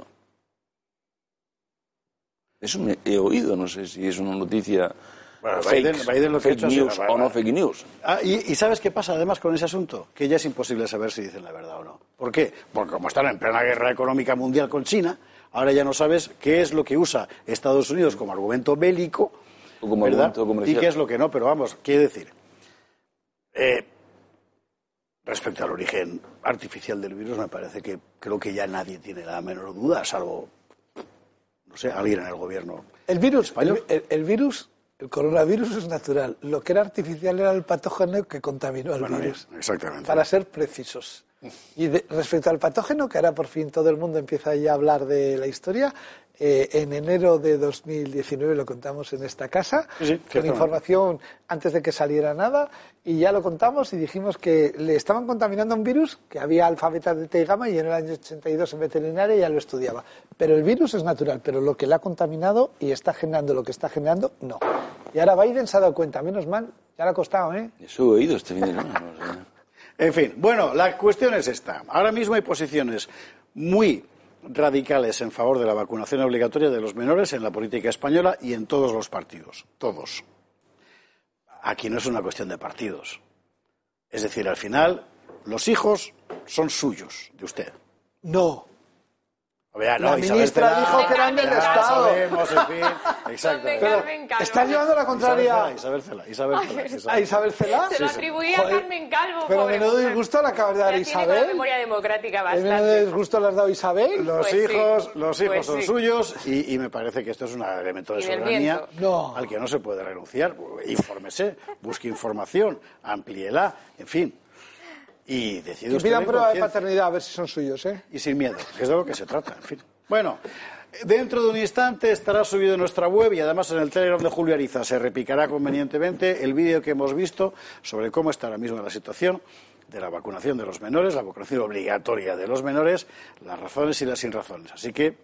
Eso me he oído, no sé si es una noticia Bueno, fake, Biden- Biden lo que fake ha news o no fake news. Ah, y, y sabes qué pasa además con ese asunto? Que ya es imposible saber si dicen la verdad o no. ¿Por qué? Porque como están en plena guerra económica mundial con China, ahora ya no sabes qué es lo que usa Estados Unidos como argumento bélico O como ¿verdad? argumento comercial. y qué es lo que no. Pero vamos, quiere decir, eh, respecto al origen artificial del virus, me parece que creo que ya nadie tiene la menor duda, salvo, alguien en el gobierno. El virus, ¿Español? el, el- el virus, el coronavirus es natural. Lo que era artificial era el patógeno que contaminó al Bueno, virus. exactamente. Para ser precisos. Y de- respecto al patógeno, que ahora por fin todo el mundo empieza ya a hablar de la historia, eh, en enero de 2019 lo contamos en esta casa, Sí, con información antes de que saliera nada, y ya lo contamos y dijimos que le estaban contaminando un virus que había alfabetas de T y gamma y en el año 82 en veterinaria ya lo estudiaba. Pero el virus es natural, pero lo que le ha contaminado y está generando lo que está generando, no. Y ahora Biden se ha dado cuenta, menos mal, ya le ha costado, ¿eh? Eso he oído este fin de. En fin, bueno, la cuestión es esta. Ahora mismo hay posiciones muy radicales en favor de la vacunación obligatoria de los menores en la política española y en todos los partidos. Todos. Aquí no es una cuestión de partidos. Es decir, al final, los hijos son suyos, de usted. No. Vea, La Isabel ministra dijo que eran del Estado. sabemos, en fin. Exacto. Donde Pero Carmen Calvo. está llevando la contraria Isabel Celaá, Isabel Celaá, Isabel Celaá. a Isabel. Se lo atribuía a. Carmen Calvo. Pero pobre menudo disgusto le acabas de dar Ya tiene Isabel. memoria democrática ¿El bastante. menudo disgusto le has dado Isabel? Los Pues sí, hijos, los hijos pues son sí. suyos y, y me parece que esto es un elemento de soberanía. No. al que no se puede renunciar. Infórmese, busque información, amplíela, en fin. Y decide Que pidan prueba de paternidad a ver si son suyos, ¿eh? y sin miedo, que es de lo que se trata, en fin. Bueno, dentro de un instante estará subido en nuestra web y además en el Telegram de Julio Ariza se repicará convenientemente el vídeo que hemos visto sobre cómo está ahora mismo la situación de la vacunación de los menores, la vacunación obligatoria de los menores, las razones y las sin razones. Así que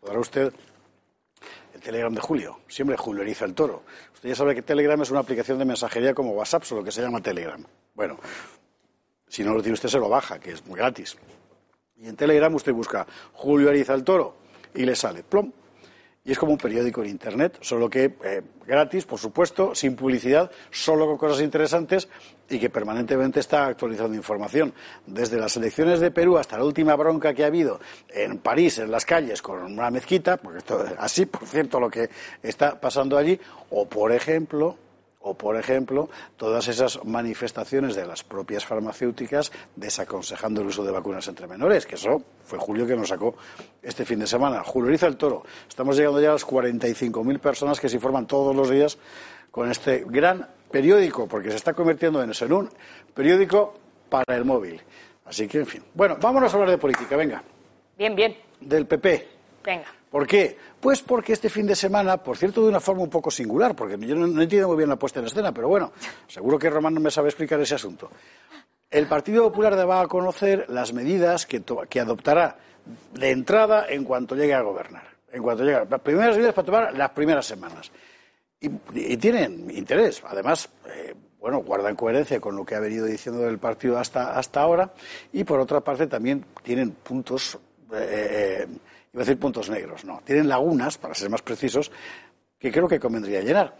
podrá usted el Telegram de Julio, siempre Julio Ariza el Toro. Usted ya sabe que Telegram es una aplicación de mensajería como WhatsApp, solo que se llama Telegram. Bueno, si no lo tiene usted, se lo baja, que es muy gratis. Y en Telegram usted busca Julio Ariza el Toro y le sale plom. Y es como un periódico en Internet, solo que eh, gratis, por supuesto, sin publicidad, solo con cosas interesantes y que permanentemente está actualizando información. Desde las elecciones de Perú hasta la última bronca que ha habido en París, en las calles, con una mezquita, porque esto es así, por cierto, lo que está pasando allí, o por ejemplo, o, por ejemplo, todas esas manifestaciones de las propias farmacéuticas desaconsejando el uso de vacunas entre menores, que eso fue Julio que nos sacó este fin de semana. Julio Riza el Toro. Estamos llegando ya a las 45.000 personas que se informan todos los días con este gran periódico, porque se está convirtiendo en eso, en un periódico para el móvil. Así que, en fin. Bueno, vámonos a hablar de política, venga. Bien, bien. Del PP. Venga. ¿Por qué? Pues porque este fin de semana, por cierto, de una forma un poco singular, porque yo no, entiendo muy bien la puesta en escena, pero bueno, seguro que Román no me sabe explicar ese asunto. El Partido Popular va a conocer las medidas que, adoptará de entrada en cuanto llegue a gobernar. En cuanto llegue, las primeras medidas para tomar las primeras semanas. Y, tienen interés. Además, eh, bueno, guardan coherencia con lo que ha venido diciendo el partido hasta, hasta ahora. Y por otra parte, también tienen puntos, eh, eh, iba a decir puntos negros, no. Tienen lagunas, para ser más precisos, que creo que convendría llenar.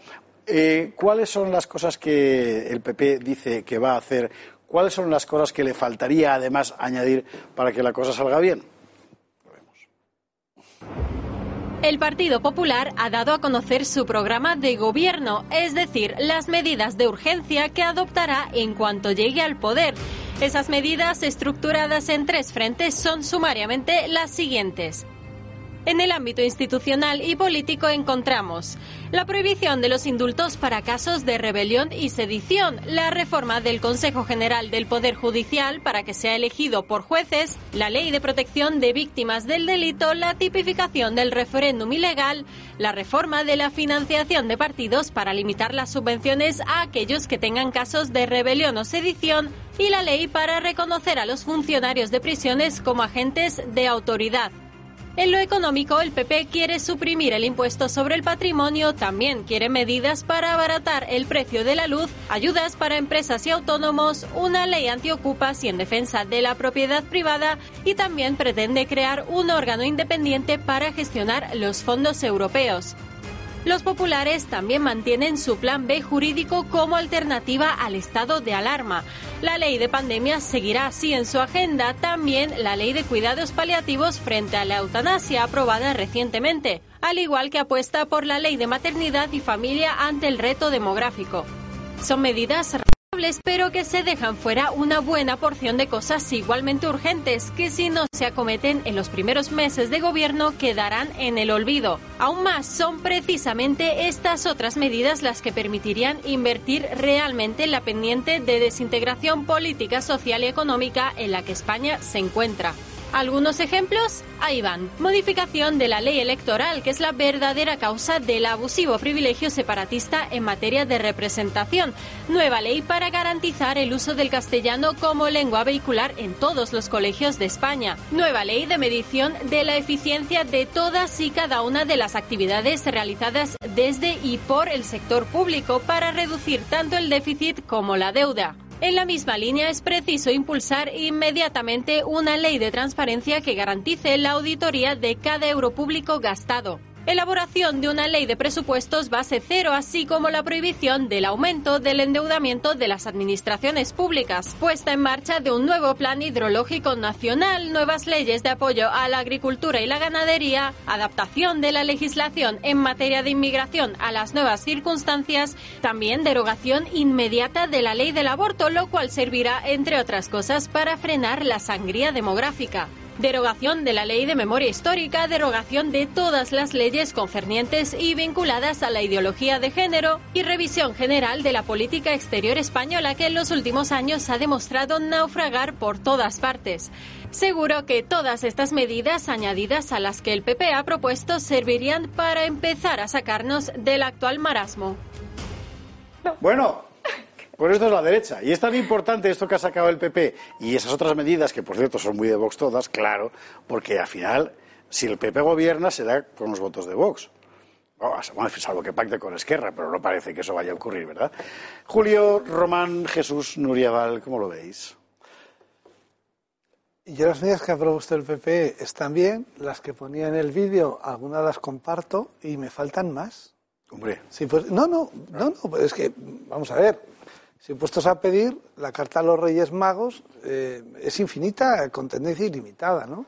Eh, ¿Cuáles son las cosas que el PP dice que va a hacer? ¿Cuáles son las cosas que le faltaría además añadir para que la cosa salga bien? El Partido Popular ha dado a conocer su programa de gobierno, es decir, las medidas de urgencia que adoptará en cuanto llegue al poder. Esas medidas estructuradas en tres frentes son sumariamente las siguientes. En el ámbito institucional y político encontramos la prohibición de los indultos para casos de rebelión y sedición, la reforma del Consejo General del Poder Judicial para que sea elegido por jueces, la ley de protección de víctimas del delito, la tipificación del referéndum ilegal, la reforma de la financiación de partidos para limitar las subvenciones a aquellos que tengan casos de rebelión o sedición y la ley para reconocer a los funcionarios de prisiones como agentes de autoridad. En lo económico, el PP quiere suprimir el impuesto sobre el patrimonio, también quiere medidas para abaratar el precio de la luz, ayudas para empresas y autónomos, una ley antiocupas y en defensa de la propiedad privada y también pretende crear un órgano independiente para gestionar los fondos europeos. Los populares también mantienen su plan B jurídico como alternativa al estado de alarma. La ley de pandemia seguirá así en su agenda, también la ley de cuidados paliativos frente a la eutanasia aprobada recientemente, al igual que apuesta por la ley de maternidad y familia ante el reto demográfico. Son medidas pero que se dejan fuera una buena porción de cosas igualmente urgentes que si no se acometen en los primeros meses de gobierno quedarán en el olvido. Aún más, son precisamente estas otras medidas las que permitirían invertir realmente en la pendiente de desintegración política, social y económica en la que España se encuentra. Algunos ejemplos, ahí van. Modificación de la ley electoral, que es la verdadera causa del abusivo privilegio separatista en materia de representación. Nueva ley para garantizar el uso del castellano como lengua vehicular en todos los colegios de España. Nueva ley de medición de la eficiencia de todas y cada una de las actividades realizadas desde y por el sector público para reducir tanto el déficit como la deuda. En la misma línea es preciso impulsar inmediatamente una ley de transparencia que garantice la auditoría de cada euro público gastado. Elaboración de una ley de presupuestos base cero, así como la prohibición del aumento del endeudamiento de las administraciones públicas. Puesta en marcha de un nuevo plan hidrológico nacional, nuevas leyes de apoyo a la agricultura y la ganadería, adaptación de la legislación en materia de inmigración a las nuevas circunstancias, también derogación inmediata de la ley del aborto, lo cual servirá, entre otras cosas, para frenar la sangría demográfica. Derogación de la ley de memoria histórica, derogación de todas las leyes concernientes y vinculadas a la ideología de género y revisión general de la política exterior española que en los últimos años ha demostrado naufragar por todas partes. Seguro que todas estas medidas añadidas a las que el PP ha propuesto servirían para empezar a sacarnos del actual marasmo. Bueno, pues esto es la derecha. Y es tan importante esto que ha sacado el PP y esas otras medidas, que por cierto son muy de Vox todas, claro, porque al final, si el PP gobierna, será con los votos de Vox. Oh, salvo que pacte con Esquerra, pero no parece que eso vaya a ocurrir, ¿verdad? Julio, Román, Jesús, Nuriaval, ¿cómo lo veis? Yo las medidas que ha propuesto el PP están bien, las que ponía en el vídeo, algunas las comparto y me faltan más. Hombre, Sí, pues, no, no, no, no, pues es que, vamos a ver, si puestos a pedir, la carta a los Reyes Magos eh, es infinita, con tendencia ilimitada, ¿no?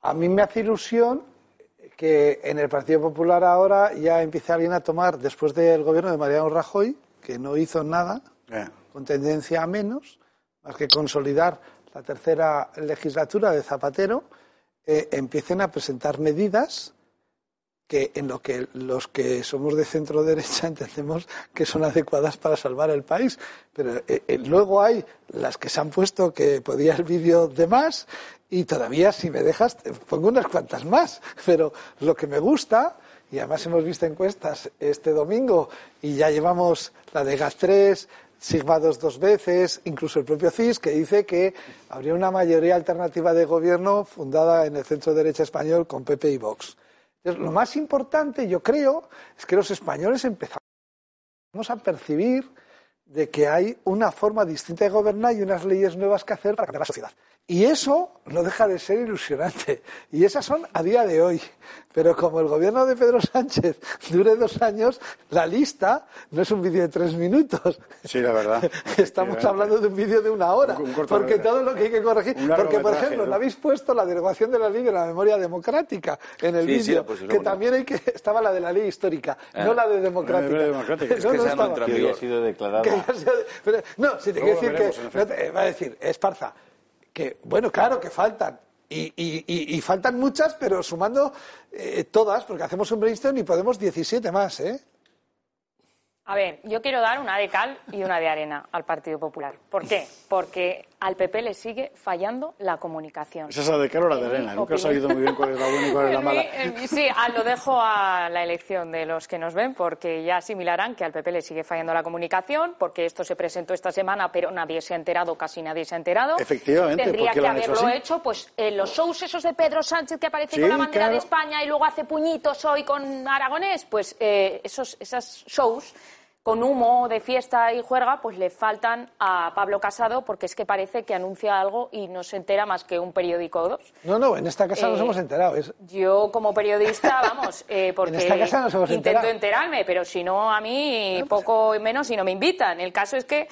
A mí me hace ilusión que en el Partido Popular ahora ya empiece alguien a tomar, después del gobierno de Mariano Rajoy, que no hizo nada, eh, con tendencia a menos, más que consolidar la tercera legislatura de Zapatero, eh, empiecen a presentar medidas que en lo que los que somos de centro derecha entendemos que son adecuadas para salvar el país. Pero eh, eh, luego hay las que se han puesto que podía el vídeo de más y todavía, si me dejas, pongo unas cuantas más. Pero lo que me gusta, y además hemos visto encuestas este domingo y ya llevamos la de GAS 3, Sigma 2 dos veces, incluso el propio CIS, que dice que habría una mayoría alternativa de gobierno fundada en el centro derecha español con PP y Vox. Lo más importante, yo creo, es que los españoles empezamos a percibir de que hay una forma distinta de gobernar y unas leyes nuevas que hacer para cambiar la sociedad. Y eso no deja de ser ilusionante. Y esas son a día de hoy. Pero como el gobierno de Pedro Sánchez dure dos años, la lista no es un vídeo de tres minutos. Sí, la verdad. Estamos hablando de un vídeo de una hora. porque todo lo que hay que corregir. Porque, por ejemplo, le habéis puesto la derogación de la ley de la memoria democrática en el vídeo. que también hay que. Estaba la de la ley histórica, no la de democrática. La democrática. no, no estaba. Que sido declarado. Pero, no, si te quiero decir que. No te, va a decir, Esparza que, bueno, claro que faltan. Y, y, y, faltan muchas, pero sumando eh, todas, porque hacemos un brainstorm y podemos 17 más, ¿eh? A ver, yo quiero dar una de cal y una de arena al Partido Popular. ¿Por qué? Porque al PP le sigue fallando la comunicación. ¿Es esa de o la de arena? Nunca he sabido muy bien cuál es la buena y cuál es la mala. Sí, lo dejo a la elección de los que nos ven, porque ya asimilarán que al PP le sigue fallando la comunicación, porque esto se presentó esta semana, pero nadie se ha enterado, casi nadie se ha enterado. Efectivamente. Tendría ¿por qué que lo han hecho haberlo hecho, pues en los shows esos de Pedro Sánchez que aparece Sí, con la bandera claro. de España y luego hace puñitos hoy con Aragonés, pues eh, esos, esos shows con humo de fiesta y juerga, pues le faltan a Pablo Casado porque es que parece que anuncia algo y no se entera más que un periódico o dos. No, no, en esta casa nos Eh, hemos enterado. Es, Yo como periodista, vamos, eh, porque esta casa nos hemos intento enterado. enterarme, pero si no a mí poco menos si no me invitan. El caso es que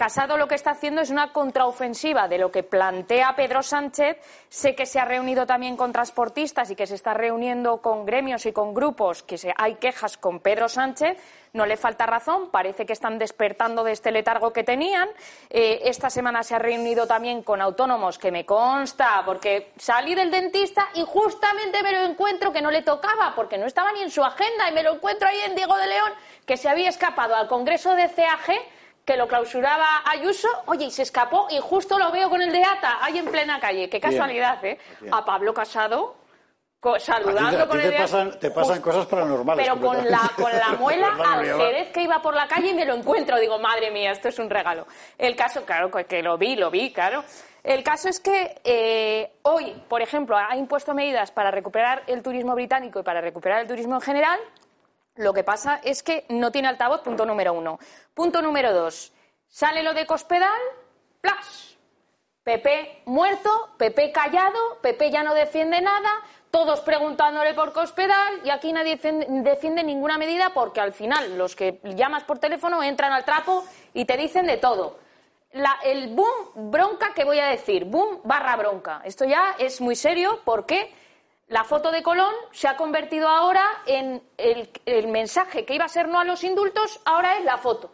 Casado lo que está haciendo es una contraofensiva de lo que plantea Pedro Sánchez. Sé que se ha reunido también con transportistas y que se está reuniendo con gremios y con grupos que hay quejas con Pedro Sánchez. No le falta razón, parece que están despertando de este letargo que tenían. Eh, esta semana se ha reunido también con autónomos, que me consta, porque salí del dentista y justamente me lo encuentro que no le tocaba, porque no estaba ni en su agenda, y me lo encuentro ahí en Diego de León, que se había escapado al Congreso de CAG que lo clausuraba Ayuso, oye, y se escapó y justo lo veo con el de ATA, ahí en plena calle. Qué casualidad, ¿eh? A Pablo Casado co- A ti te- saludando a ti con te el de pasan- te pasan cosas paranormales, Pero con la, con la muela al. Jerez que iba por la calle y me lo encuentro. Digo, madre mía, esto es un regalo. El caso, claro, que- que lo vi, lo vi, claro. El caso es que eh, hoy, por ejemplo, ha impuesto medidas para recuperar el turismo británico y para recuperar el turismo en general. Lo que pasa es que no tiene altavoz, punto número uno. Punto número dos. Sale lo de Cospedal, ¡plas! PP muerto, PP callado, PP ya no defiende nada, todos preguntándole por Cospedal y aquí nadie defiende, ninguna medida porque al final los que llamas por teléfono entran al trapo y te dicen de todo. El boom bronca que voy a decir, boom barra bronca. Esto ya es muy serio porque la foto de Colón se ha convertido ahora en el, el mensaje que iba a ser no a los indultos, ahora es la foto.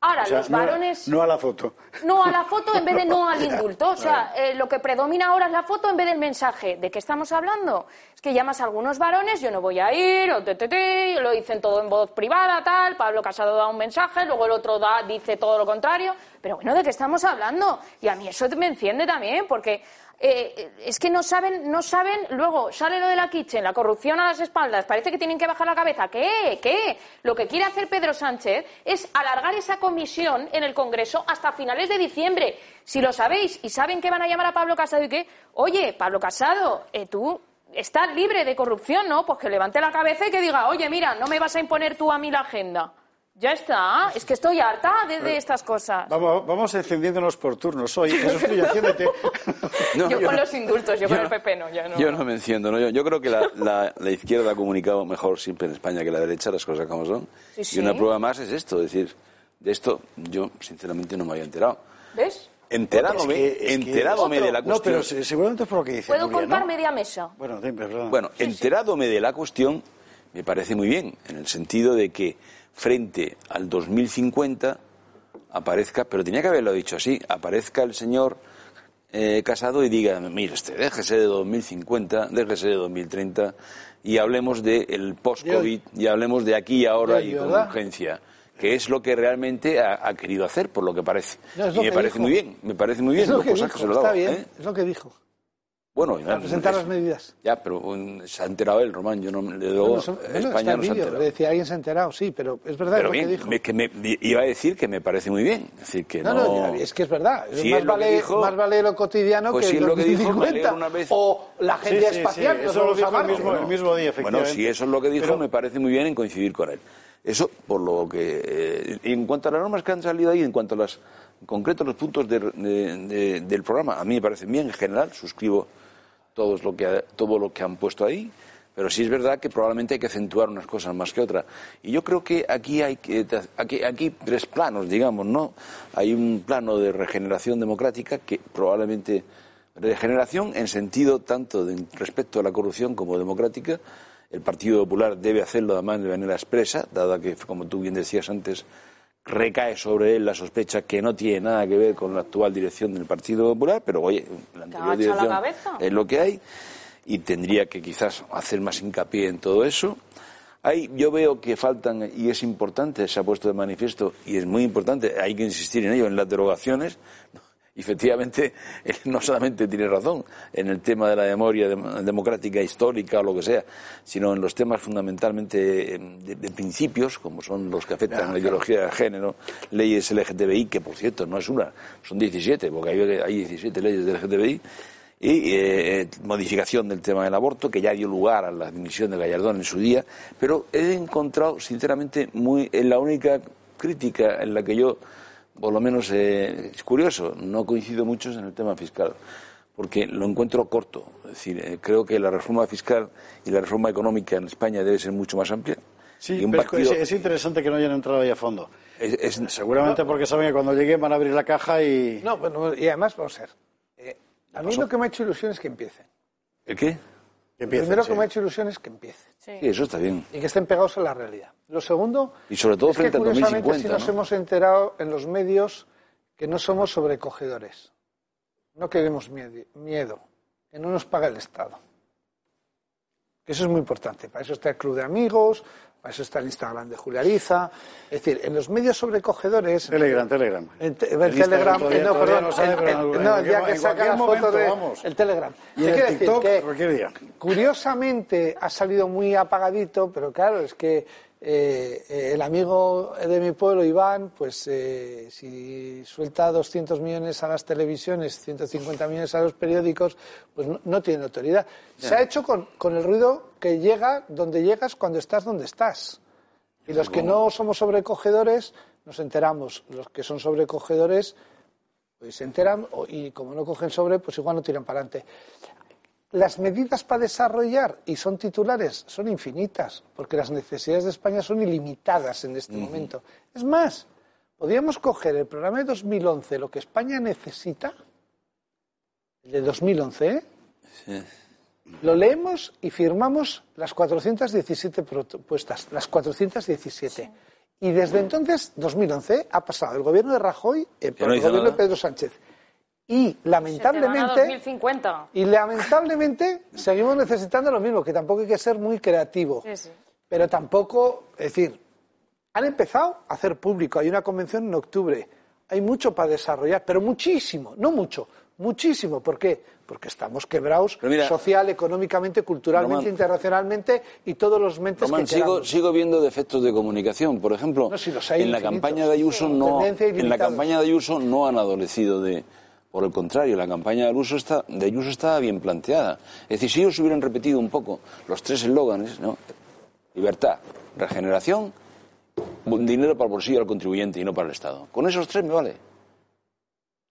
Ahora O sea, los no- varones No a la foto. no a la foto en vez de no al indulto. O sea, eh, lo que predomina ahora es la foto en vez del mensaje. ¿De qué estamos hablando? Es que llamas a algunos varones, yo no voy a ir, o te, te, te, lo dicen todo en voz privada, tal. Pablo Casado da un mensaje, luego el otro da, dice todo lo contrario. Pero bueno, ¿de qué estamos hablando? Y a mí eso me enciende también, porque eh, es que no saben, no saben, luego sale lo de la kitchen, la corrupción a las espaldas, parece que tienen que bajar la cabeza. ¿Qué? ¿Qué? Lo que quiere hacer Pedro Sánchez es alargar esa comisión en el Congreso hasta finales de diciembre. Si lo sabéis y saben que van a llamar a Pablo Casado y que, oye, Pablo Casado, eh, tú estás libre de corrupción, ¿no? Pues que levante la cabeza y que diga, oye, mira, no me vas a imponer tú a mí la agenda. Ya está, es que estoy harta de, de estas cosas. Vamos, vamos encendiéndonos por turnos hoy. Eso estoy haciéndote. No, yo yo con no- los indultos, yo, yo con el PP no, ya no. Yo no me enciendo, ¿no? Yo, yo creo que la, la- la izquierda ha comunicado mejor siempre en España que la derecha, las cosas como son. Sí, sí. Y una prueba más es esto, es decir, de esto yo sinceramente no me había enterado. ¿Ves? Enterándome, Es que- es que- enterándome de la cuestión. No, pero se- seguramente es por lo que dice Puedo contar ¿no? media mesa. Bueno, dime, perdón. Bueno, enterándome de la cuestión, me parece muy bien, en el sentido de que frente al 2050 aparezca, pero tenía que haberlo dicho así, aparezca el señor eh, Casado y diga, mire este, déjese de 2050, déjese de 2030 y hablemos del post-COVID y hablemos de aquí y ahora y con ¿verdad? urgencia, que es lo que realmente ha, ha querido hacer, por lo que parece. No, es lo y me que parece dijo. muy bien, me parece muy bien. es lo que cosa dijo, se lo está daba, bien, ¿eh? es lo que dijo. Bueno, Para ya, presentar es- las medidas. Ya, pero um, se ha enterado él, Román. Yo no, Bueno, eso- bueno, está España no se ha enterado. le decía, alguien se ha enterado, sí, pero es verdad Pero lo que bien, dijo. me- que me- iba a decir que me parece muy bien. Es decir, que No, no, no, es que es verdad. Si más, es lo que vale, dijo, más vale lo cotidiano pues que si es lo que dijo, me 2050. alegro una vez. O la agencia Sí, sí, espacial. sí, eso lo dijo el mismo, el mismo día, Bueno, efectivamente. si eso es lo que dijo, Pero- me parece muy bien en coincidir con él. Eso por lo que... eh, en cuanto a las normas que han salido ahí, en cuanto a las... En concreto los puntos de- de- de- del programa, a mí me parecen bien en general, suscribo todos lo que, todo lo que han puesto ahí, pero sí es verdad que probablemente hay que acentuar unas cosas más que otras. Y yo creo que aquí hay aquí, aquí tres planos, digamos, ¿no? Hay un plano de regeneración democrática que probablemente regeneración en sentido tanto de, respecto a la corrupción como democrática. El Partido Popular debe hacerlo además de manera expresa, dada que, como tú bien decías antes, recae sobre él la sospecha que no tiene nada que ver con la actual dirección del Partido Popular, pero oye, la anterior es lo que hay y tendría que quizás hacer más hincapié en todo eso. Ahí yo veo que faltan, y es importante, se ha puesto de manifiesto, y es muy importante, hay que insistir en ello, en las derogaciones. Y efectivamente, él no solamente tiene razón en el tema de la memoria dem- democrática, histórica o lo que sea, sino en los temas fundamentalmente eh, de, de principios, como son los que afectan a la ideología de género, leyes LGTBI, que por cierto no es una, son 17, porque hay, hay 17 leyes de LGTBI, y eh, modificación del tema del aborto, que ya dio lugar a la dimisión de Gallardón en su día, pero he encontrado, sinceramente, muy en la única crítica en la que yo, por lo menos, eh, es curioso, no coincido mucho en el tema fiscal, porque lo encuentro corto. Es decir, eh, creo que la reforma fiscal y la reforma económica en España debe ser mucho más amplia. Sí, y un pero es- partido- es, es interesante que no hayan entrado ahí a fondo. es- es- Seguramente porque saben que cuando lleguen van a abrir la caja y... No, bueno, y además, vamos a ver. eh, a mí lo que me ha hecho ilusión es que empiecen. ¿El qué? Que Lo primero sí. que me ha hecho ilusión es que empiecen. Sí, eso está bien. y que estén pegados a la realidad. Lo segundo Y sobre todo es que frente al curiosamente 2050, sí nos ¿no? hemos enterado en los medios que no somos sobrecogedores. No queremos miedo, miedo, que no nos paga el Estado. Que eso es muy importante. Para eso está el Club de Amigos, para eso está el Instagram de Julia. Es decir, en los medios sobrecogedores... Telegram, Telegram. En te- el, Telegram, todavía- eh, no, perdón, no el- el- no, cualquier- que saca la foto de vamos. el Telegram. Y el decir TikTok, que, cualquier día. Curiosamente ha salido muy apagadito, pero claro, es que eh, eh, el amigo de mi pueblo, Iván, pues eh, si suelta 200 millones a las televisiones, 150 millones a los periódicos, pues no, no tiene autoridad. Se ha hecho con, con el ruido que llega donde llegas cuando estás donde estás. Y los que no somos sobrecogedores nos enteramos. Los que son sobrecogedores pues se enteran y como no cogen sobre, pues igual no tiran para adelante. Las medidas para desarrollar, y son titulares, son infinitas, porque las necesidades de España son ilimitadas en este momento. Es más, podríamos coger el programa de 2011, lo que España necesita, el de 2011, ¿eh? Sí. Lo leemos y firmamos las 417 propuestas, las 417. Y desde entonces, 2011, ha pasado el gobierno de Rajoy eh, el gobierno nada. de Pedro Sánchez. Y lamentablemente, 2050. y lamentablemente seguimos necesitando lo mismo, que tampoco hay que ser muy creativo. Sí, sí. Pero tampoco, es decir, han empezado a hacer público, hay una convención en octubre, hay mucho para desarrollar, pero muchísimo, no mucho, muchísimo. ¿Por qué? Porque estamos quebrados mira, social, económicamente, culturalmente, internacionalmente y todos los mentes Román, que sigo, sigo viendo defectos de comunicación. Por ejemplo, No, si los hay en la campaña de Ayuso no, en la campaña de Ayuso no han adolecido de, por el contrario, la campaña de Ayuso está, de estaba bien planteada. Es decir, si ellos hubieran repetido un poco los tres eslóganes, ¿no? Libertad, regeneración, dinero para el bolsillo del contribuyente y no para el Estado. Con esos tres me vale.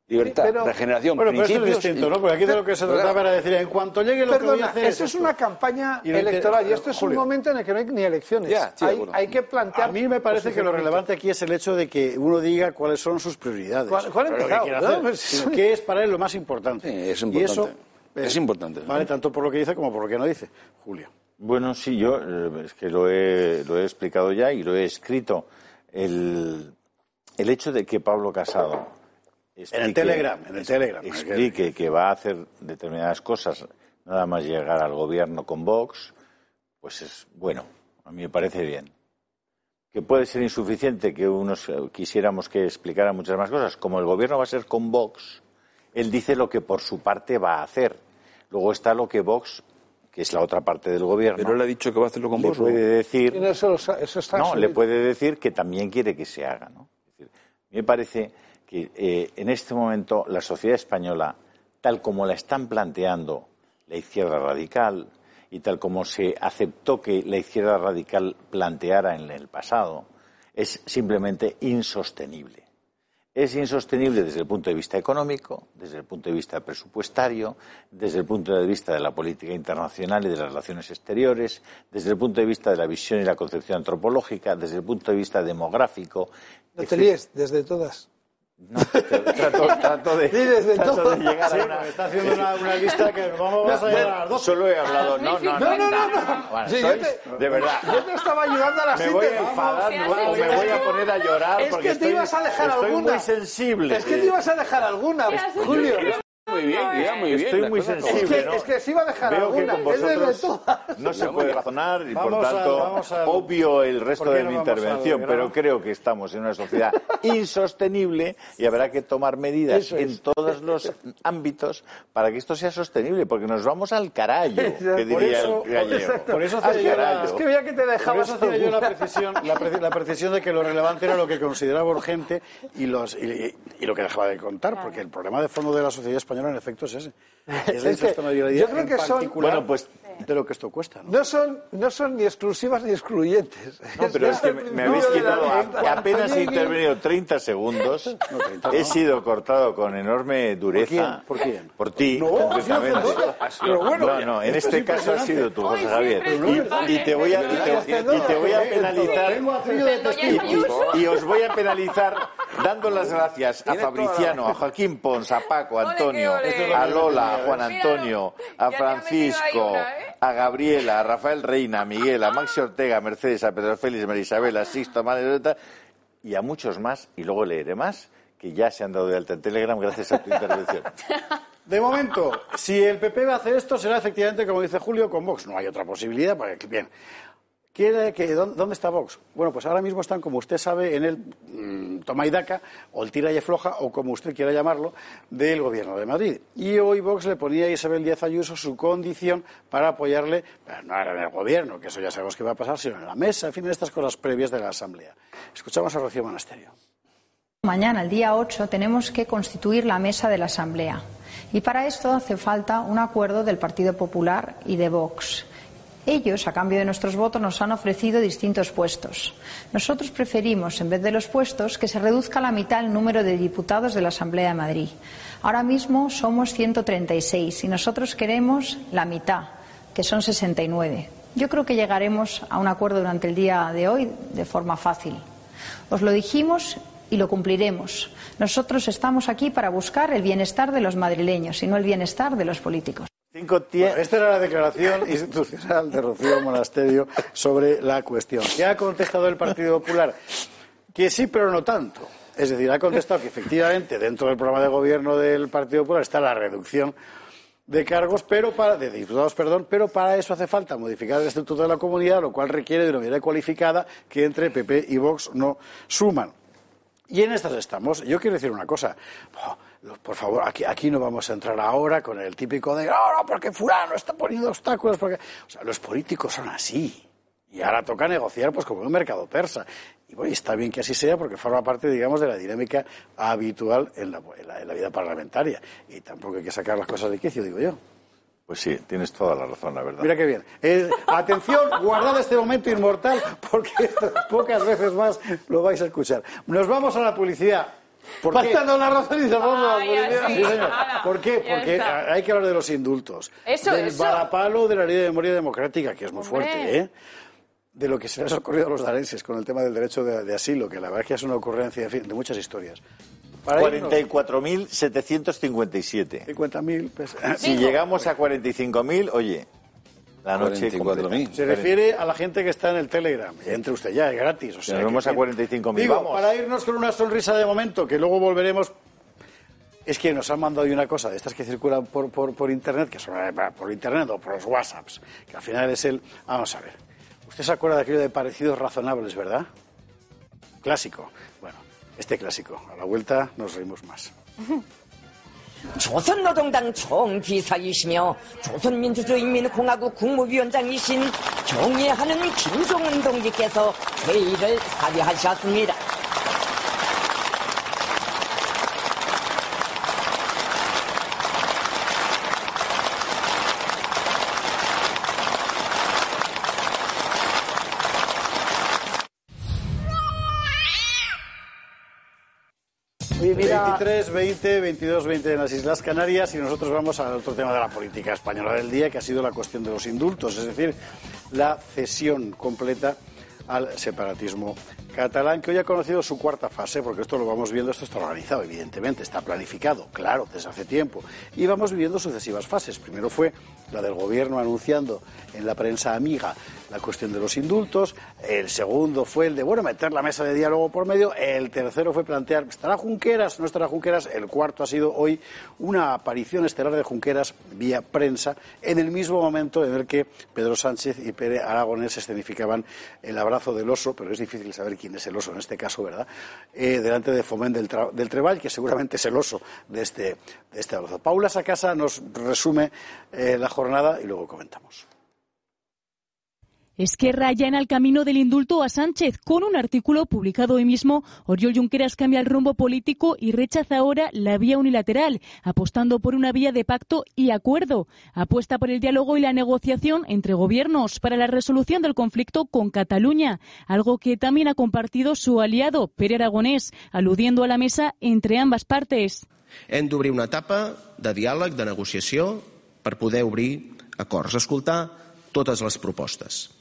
Libertad, Sí, pero- regeneración, Bueno, pero esto es distinto, y- ¿no? Porque aquí de lo que se Pero, trataba era decir, en cuanto llegue lo que voy a Perdona, hacer esto es una campaña Y electoral y esto es un momento en el que no hay ni elecciones. Ya, hay, hay que plantear. A mí me parece que lo relevante aquí es el hecho de que uno diga cuáles son sus prioridades. ¿Cuál- que No, pues- qué es para él lo más importante. Sí, es Y importante. eso, Es importante. Vale, tanto por lo que dice como por lo que no dice. Julio. Bueno, sí, yo eh, es que lo he, lo he explicado ya y lo he escrito. El, el hecho de que Pablo Casado En el Telegram, en el Telegram. Explique que va a hacer determinadas cosas, nada más llegar al gobierno con Vox, pues es bueno, a mí me parece bien. Que puede ser insuficiente que unos eh, quisiéramos que explicara muchas más cosas. Como el gobierno va a ser con Vox, él dice lo que por su parte va a hacer. Luego está lo que Vox que es la otra parte del gobierno. Pero él ha dicho que va a hacerlo con le vos. puede decir, Y eso, eso está no, le puede decir que también quiere que se haga. ¿no? Es decir, me parece que eh, en este momento la sociedad española, tal como la están planteando la izquierda radical y tal como se aceptó que la izquierda radical planteara en el pasado, es simplemente insostenible. Es insostenible desde el punto de vista económico, desde el punto de vista presupuestario, desde el punto de vista de la política internacional y de las relaciones exteriores, desde el punto de vista de la visión y la concepción antropológica, desde el punto de vista demográfico. No te líes, desde todas. No, trato, trato de, trato llegar Sí, a una... porque está haciendo una, una lista que nos vamos a llegar a las dos. Solo he hablado... No, no, no. No, no, no, no. Bueno, Sí, yo sois- te- De verdad. Yo te estaba ayudando a la Me voy a enfadar ¿qué o me voy a poner a llorar Es porque que te estoy, ibas a dejar estoy alguna. muy sensible. Es que te ibas a dejar alguna, Julio. Muy bien, ya, muy bien. Estoy muy como- Es sensible. que, ¿no? es que se iba a dejar Veo que alguna. con Es desde vosotros todas. no se puede razonar y por Vamos tanto al- obvio el resto ¿Por qué de no mi intervención, pero creo que estamos en una sociedad insostenible y habrá que tomar medidas es. en todos los ámbitos para que esto sea sostenible, porque nos vamos al carallo, que diría eso- el gallego. Por eso Al hacía yo la-. Es que veía que te eso hacía yo la precisión, la, preci- la precisión de que lo relevante era lo que consideraba urgente y, los, y, y lo que dejaba de contar, porque el problema de fondo de la sociedad española en efecto es ese. Es la Es que insostenibilidad yo creo que son- Bueno, pues- de lo que esto cuesta. ¿no? No son, no son ni exclusivas ni excluyentes. No, pero es que me, me habéis quitado, a- apenas he intervenido 30 segundos, No, 30 he sido cortado con enorme dureza. ¿Por quién? Por ti, No, concretamente. Pero bueno, no, no, en este es caso ha impresionante. sido tú, José Javier. Y, y te voy a, y te, y te voy a penalizar. Y, y os voy a penalizar dando las gracias a Fabriciano, a Joaquín Pons, a Paco, a Antonio, a Lola, a Juan. Antonio, a Francisco, una, ¿eh? A Gabriela, a Rafael Reina, a Miguel, a Maxi Ortega, a Mercedes, a Pedro Félix, a María Isabel, a Sixto, a Margarita y a muchos más, y luego leeré más, que ya se han dado de alta en Telegram gracias a tu intervención. De momento, si el PP va a hacer esto, será efectivamente, como dice Julio, con Vox. No hay otra posibilidad. Porque, bien, ¿Quiere que, ¿dó- ¿Dónde está Vox? Bueno, pues ahora mismo están, como usted sabe, en el mm, toma y daca, o el tira y afloja, o como usted quiera llamarlo, del Gobierno de Madrid. Y hoy Vox le ponía a Isabel Díaz Ayuso su condición para apoyarle, no era en el Gobierno, que eso ya sabemos que va a pasar, sino en la mesa, en fin, en estas cosas previas de la Asamblea. Escuchamos a Rocío Monasterio. Mañana, el día 8, tenemos que constituir la mesa de la Asamblea. Y para esto hace falta un acuerdo del Partido Popular y de Vox. Ellos, a cambio de nuestros votos, nos han ofrecido distintos puestos. Nosotros preferimos, en vez de los puestos, que se reduzca a la mitad el número de diputados de la Asamblea de Madrid. Ahora mismo somos 136 y nosotros queremos la mitad, que son 69. Yo creo que llegaremos a un acuerdo durante el día de hoy de forma fácil. Os lo dijimos y lo cumpliremos. Nosotros estamos aquí para buscar el bienestar de los madrileños y no el bienestar de los políticos. Esta era la declaración institucional de Rocío Monasterio sobre la cuestión. ¿Qué ha contestado el Partido Popular? Que sí, pero no tanto. Es decir, ha contestado que efectivamente dentro del programa de gobierno del Partido Popular está la reducción de cargos, pero para, de diputados, perdón, pero para eso hace falta modificar el estatuto de la comunidad, lo cual requiere de una mayoría cualificada que entre PP y Vox no suman. Y en estas estamos. Yo quiero decir una cosa. Oh, Por favor, aquí, aquí no vamos a entrar ahora con el típico de, no, no, porque fulano está poniendo obstáculos. Porque... O sea, los políticos son así. Y ahora toca negociar pues como en un mercado persa. Y bueno, está bien que así sea porque forma parte, digamos, de la dinámica habitual en la, en la- en la vida parlamentaria. Y tampoco hay que sacar las cosas de quicio, digo yo. Pues sí, tienes toda la razón, la verdad. Mira qué bien. Eh, atención, guardad este momento inmortal porque pocas veces más lo vais a escuchar. Nos vamos a la publicidad. ¿Por la razón y se vamos a la Ay, publicidad. así. Sí, ¿Por qué? Porque está. hay que hablar de los indultos. Eso, del eso. varapalo de la ley de memoria democrática, que es muy Hombre. fuerte, ¿eh? De lo que se les ha ocurrido a los darenses con el tema del derecho de, de asilo, que la verdad es que es una ocurrencia en fin, de muchas historias. Para irnos, 44.757. 50.000 pesos. Si llegamos a 45.000, oye, la noche 44.000. completa. Se refiere a la gente que está en el Telegram. Entre usted ya, es gratis. O sea, nos que vamos a bien. 45.000, Digo, vamos. Para irnos con una sonrisa de momento, que luego volveremos es que nos han mandado una cosa de estas que circulan por, por, por internet, que son eh, por internet o por los WhatsApps, que al final es el. Vamos a ver. Usted se acuerda de aquello de parecidos razonables, ¿verdad? Clásico. Bueno, este clásico. A la vuelta nos reímos más. 조선노동당 총비사이시며 조선민주주의인민공화국 국무위원장이신 경의하는 김종은 동지께서 회의를 사비하셨습니다. 23, 20, 22, 20 en las Islas Canarias y nosotros vamos al otro tema de la política española del día, que ha sido la cuestión de los indultos, es decir, la cesión completa al separatismo catalán, que hoy ha conocido su cuarta fase, porque esto lo vamos viendo, esto está organizado, evidentemente, está planificado, claro, desde hace tiempo, y vamos viviendo sucesivas fases. Primero fue la del gobierno anunciando en la prensa amiga la cuestión de los indultos, el segundo fue el de, bueno, meter la mesa de diálogo por medio, el tercero fue plantear, ¿estará Junqueras? ¿No estará Junqueras? El cuarto ha sido hoy una aparición estelar de Junqueras vía prensa, en el mismo momento en el que Pedro Sánchez y Pere Aragonés escenificaban el abrazo del oso, pero es difícil saber quién es el oso en este caso, ¿verdad? Eh, delante de Foment del, del que seguramente es el oso de este, de este abrazo. Paula Sacasa nos resume eh, la jornada y luego comentamos. Esquerra ya en el camino del indulto a Sánchez. Con un artículo publicado hoy mismo, Oriol Junqueras cambia el rumbo político y rechaza ahora la vía unilateral, apostando por una vía de pacto y acuerdo. Apuesta por el diálogo y la negociación entre gobiernos para la resolución del conflicto con Cataluña, algo que también ha compartido su aliado, Pere Aragonés, aludiendo a la mesa entre ambas partes. Hem d'obrir una etapa de diàleg, de negociació, per poder obrir acords, escoltar totes les propostes.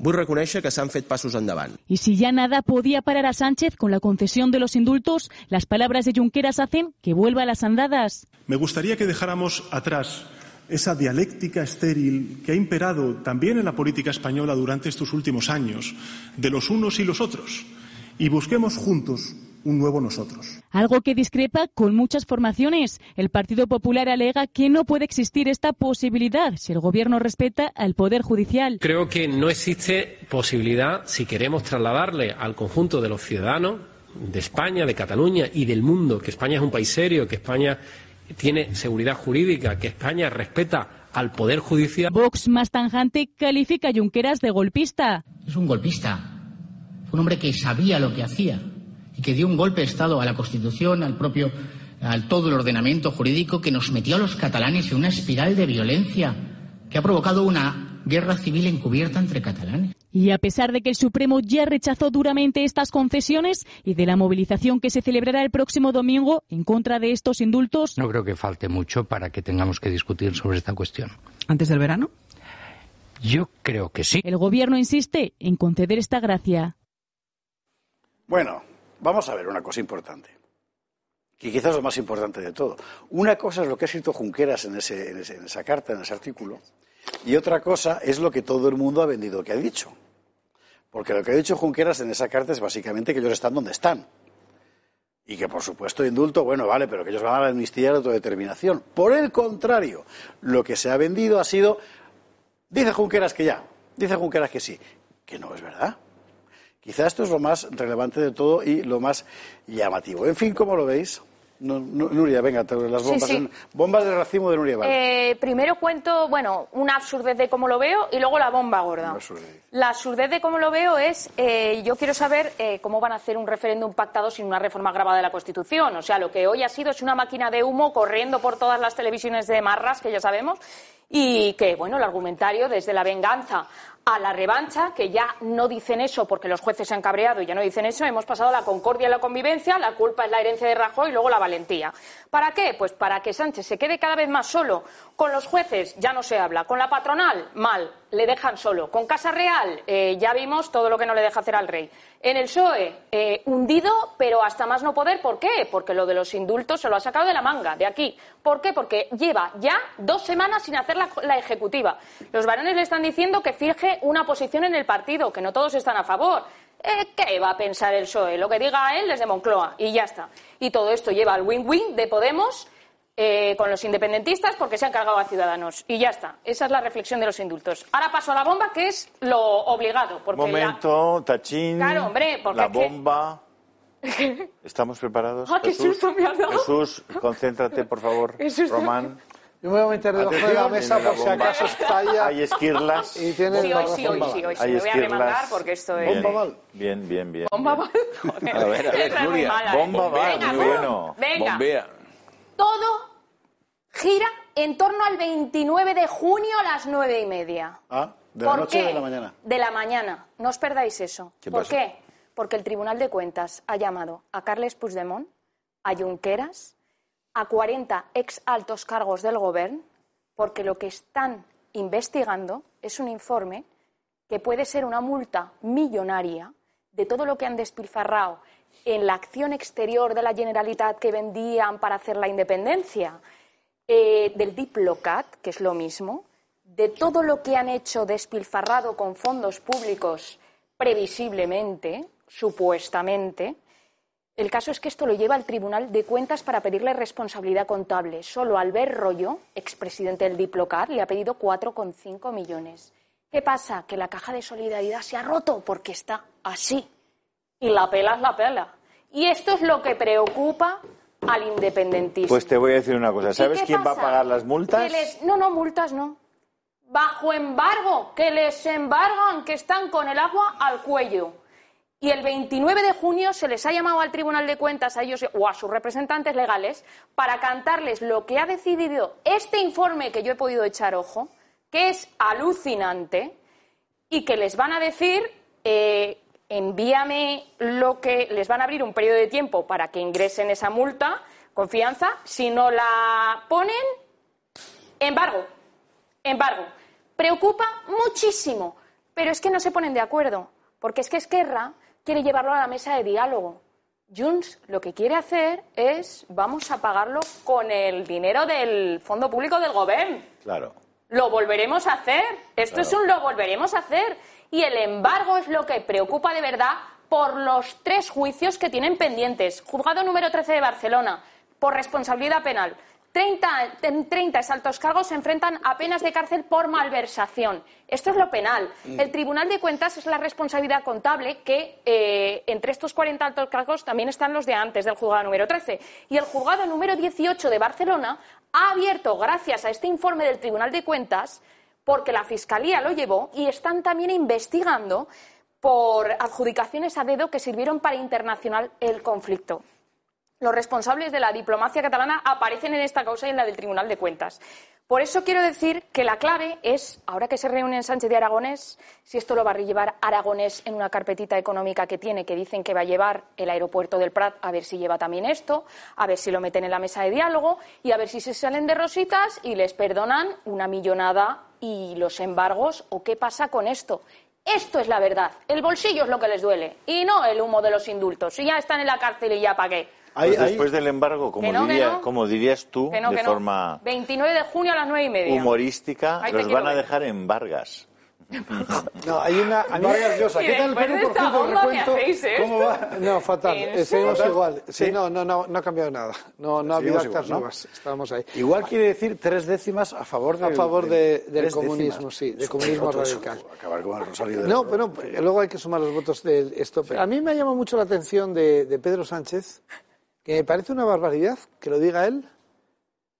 Vull reconèixer que s'han fet passos endavant. Y si ya nada podía parar a Sánchez con la concesión de los indultos, las palabras de Junqueras hacen que vuelva a las andadas. Me gustaría que dejáramos atrás esa dialéctica estéril que ha imperado también en la política española durante estos últimos años, de los unos y los otros, y busquemos juntos un nuevo nosotros. Algo que discrepa con muchas formaciones. El Partido Popular alega que no puede existir esta posibilidad si el Gobierno respeta al Poder Judicial. Creo que no existe posibilidad, si queremos trasladarle al conjunto de los ciudadanos de España, de Cataluña y del mundo, que España es un país serio, que España tiene seguridad jurídica, que España respeta al Poder Judicial. Vox más tanjante califica a Junqueras de golpista. Es un golpista, un hombre que sabía lo que hacía y que dio un golpe de Estado a la Constitución, al propio, al todo el ordenamiento jurídico, que nos metió a los catalanes en una espiral de violencia que ha provocado una guerra civil encubierta entre catalanes. Y a pesar de que el Supremo ya rechazó duramente estas concesiones y de la movilización que se celebrará el próximo domingo en contra de estos indultos, No creo que falte mucho para que tengamos que discutir sobre esta cuestión. ¿Antes del verano? Yo creo que sí. el Gobierno insiste en conceder esta gracia. Bueno, vamos a ver una cosa importante, que quizás es lo más importante de todo. Una cosa es lo que ha escrito Junqueras en, ese- en ese- en esa carta, en ese artículo, y otra cosa es lo que todo el mundo ha vendido que ha dicho. Porque lo que ha dicho Junqueras en esa carta es básicamente que ellos están donde están. Y que, por supuesto, indulto, bueno, vale, pero que ellos van a la autodeterminación. Por el contrario, lo que se ha vendido ha sido, dice Junqueras que ya, dice Junqueras que sí, que no es verdad. Quizá esto es lo más relevante de todo y lo más llamativo. En fin, ¿cómo lo veis? Nu- Nu- Nuria, venga, te- las bombas, sí. bombas de racimo de Nuria Val. Eh, primero cuento, bueno, una absurdez de cómo lo veo y luego la bomba gorda. La absurdez de cómo lo veo es, eh, yo quiero saber eh, cómo van a hacer un referéndum pactado sin una reforma grabada de la Constitución. O sea, lo que hoy ha sido es una máquina de humo corriendo por todas las televisiones de marras, que ya sabemos, y que, bueno, el argumentario desde la venganza a la revancha, que ya no dicen eso porque los jueces se han cabreado y ya no dicen eso, hemos pasado la concordia y la convivencia, la culpa es la herencia de Rajoy y luego la valentía. ¿Para qué? Pues para que Sánchez se quede cada vez más solo. Con los jueces ya no se habla, con la patronal, mal, le dejan solo. Con Casa Real, eh, ya vimos todo lo que no le deja hacer al rey. En el PSOE, eh, hundido, pero hasta más no poder. ¿Por qué? Porque lo de los indultos se lo ha sacado de la manga, de aquí. ¿Por qué? Porque lleva ya dos semanas sin hacer la, ejecutiva. Los varones le están diciendo que fije una posición en el partido, que no todos están a favor. eh, ¿qué va a pensar el PSOE? Lo que diga él desde Moncloa y ya está. Y todo esto lleva al win-win de Podemos eh, con los independentistas porque se han cargado a Ciudadanos. Y ya está. Esa es la reflexión de los indultos. Ahora paso a la bomba, que es lo obligado. Porque Momento, tachín. Claro, hombre, porque La es que- bomba. ¿Estamos preparados? Ah, qué Jesús? susto me has dado. Jesús, concéntrate, por favor. Román. Yo me voy a meter debajo de la mesa la por si bomba. acaso estalla. Hay esquirlas. Y tienes Sí, la hoy sí, hoy sí, hoy sí. Hay Me voy a remandar porque esto es... Bomba Val. Bien, bien, bien. Bomba Val. Joder. A ver, a ver, Nuria. Bomba Val, muy bu- bueno. Venga. Bombea. Todo gira en torno al 29 de junio a las nueve y media. Ah, de la de la mañana. De la mañana. No os perdáis eso. ¿Qué ¿Por pasa? qué? Porque el Tribunal de Cuentas ha llamado a Carles Puigdemont, a Junqueras, a 40 ex altos cargos del Gobierno, porque lo que están investigando es un informe que puede ser una multa millonaria de todo lo que han despilfarrado en la acción exterior de la Generalitat que vendían para hacer la independencia, eh, del Diplocat, que es lo mismo, de todo lo que han hecho despilfarrado con fondos públicos previsiblemente, supuestamente. El caso es que esto lo lleva al Tribunal de Cuentas para pedirle responsabilidad contable. Solo Albert Rollo, expresidente del Diplocat, le ha pedido 4,5 millones. ¿Qué pasa? Que la caja de solidaridad se ha roto porque está así. Y la pela es la pela. Y esto es lo que preocupa al independentismo. Pues te voy a decir una cosa. ¿Y ¿Sabes quién va a pagar las multas? Les- No, no, multas no. Bajo embargo, que les embargan, que están con el agua al cuello. Y el 29 de junio se les ha llamado al Tribunal de Cuentas a ellos o a sus representantes legales para cantarles lo que ha decidido este informe que yo he podido echar ojo, que es alucinante, y que les van a decir, eh, envíame lo que les van a abrir un periodo de tiempo para que ingresen esa multa, confianza, si no la ponen, embargo, embargo. Preocupa muchísimo, pero es que no se ponen de acuerdo, porque es que Esquerra quiere llevarlo a la mesa de diálogo. Junts lo que quiere hacer es, vamos a pagarlo con el dinero del Fondo Público del Gobierno. Claro. Lo volveremos a hacer. Esto es un lo volveremos a hacer. Y el embargo es lo que preocupa de verdad por los tres juicios que tienen pendientes. Juzgado número 13 de Barcelona, por responsabilidad penal. 30, en 30 altos cargos se enfrentan a penas de cárcel por malversación. Esto es lo penal. El Tribunal de Cuentas es la responsabilidad contable que eh, entre estos 40 altos cargos también están los de antes del juzgado número 13. Y el juzgado número 18 de Barcelona ha abierto, gracias a este informe del Tribunal de Cuentas, porque la Fiscalía lo llevó y están también investigando por adjudicaciones a dedo que sirvieron para internacional el conflicto. Los responsables de la diplomacia catalana aparecen en esta causa y en la del Tribunal de Cuentas. Por eso quiero decir que la clave es, ahora que se reúnen Sánchez y Aragonés, si esto lo va a llevar Aragonés en una carpetita económica que tiene, que dicen que va a llevar el aeropuerto del Prat, a ver si lleva también esto, a ver si lo meten en la mesa de diálogo y a ver si se salen de rositas y les perdonan una millonada y los embargos o qué pasa con esto. Esto es la verdad. El bolsillo es lo que les duele y no el humo de los indultos. Si ya están en la cárcel y ya para qué. Pues después del embargo, como, Que no, que diría- no. como dirías tú, no, de forma 29 de junio a las 9 y media. humorística, Ahí los van a ver. dejar en Vargas. No, hay una. a mí- Vargas Llosa, Y ¿qué tal el Perú por cierto, recuento? esto. ¿Cómo va? No, fatal. ¿En Eh, seguimos igual. Sí, Sí. no, no, no, no ha cambiado nada. No, no ha habido actas nuevas. Estamos ahí. Igual quiere decir tres décimas a favor del, A favor de- del- del comunismo, décimas. sí, del comunismo otro, eso, radical. Acabar con el rosario de No, pero eh, luego hay que sumar los votos de esto. A mí me ha llamado mucho la atención de, de Pedro Sánchez, que me parece una barbaridad que lo diga él,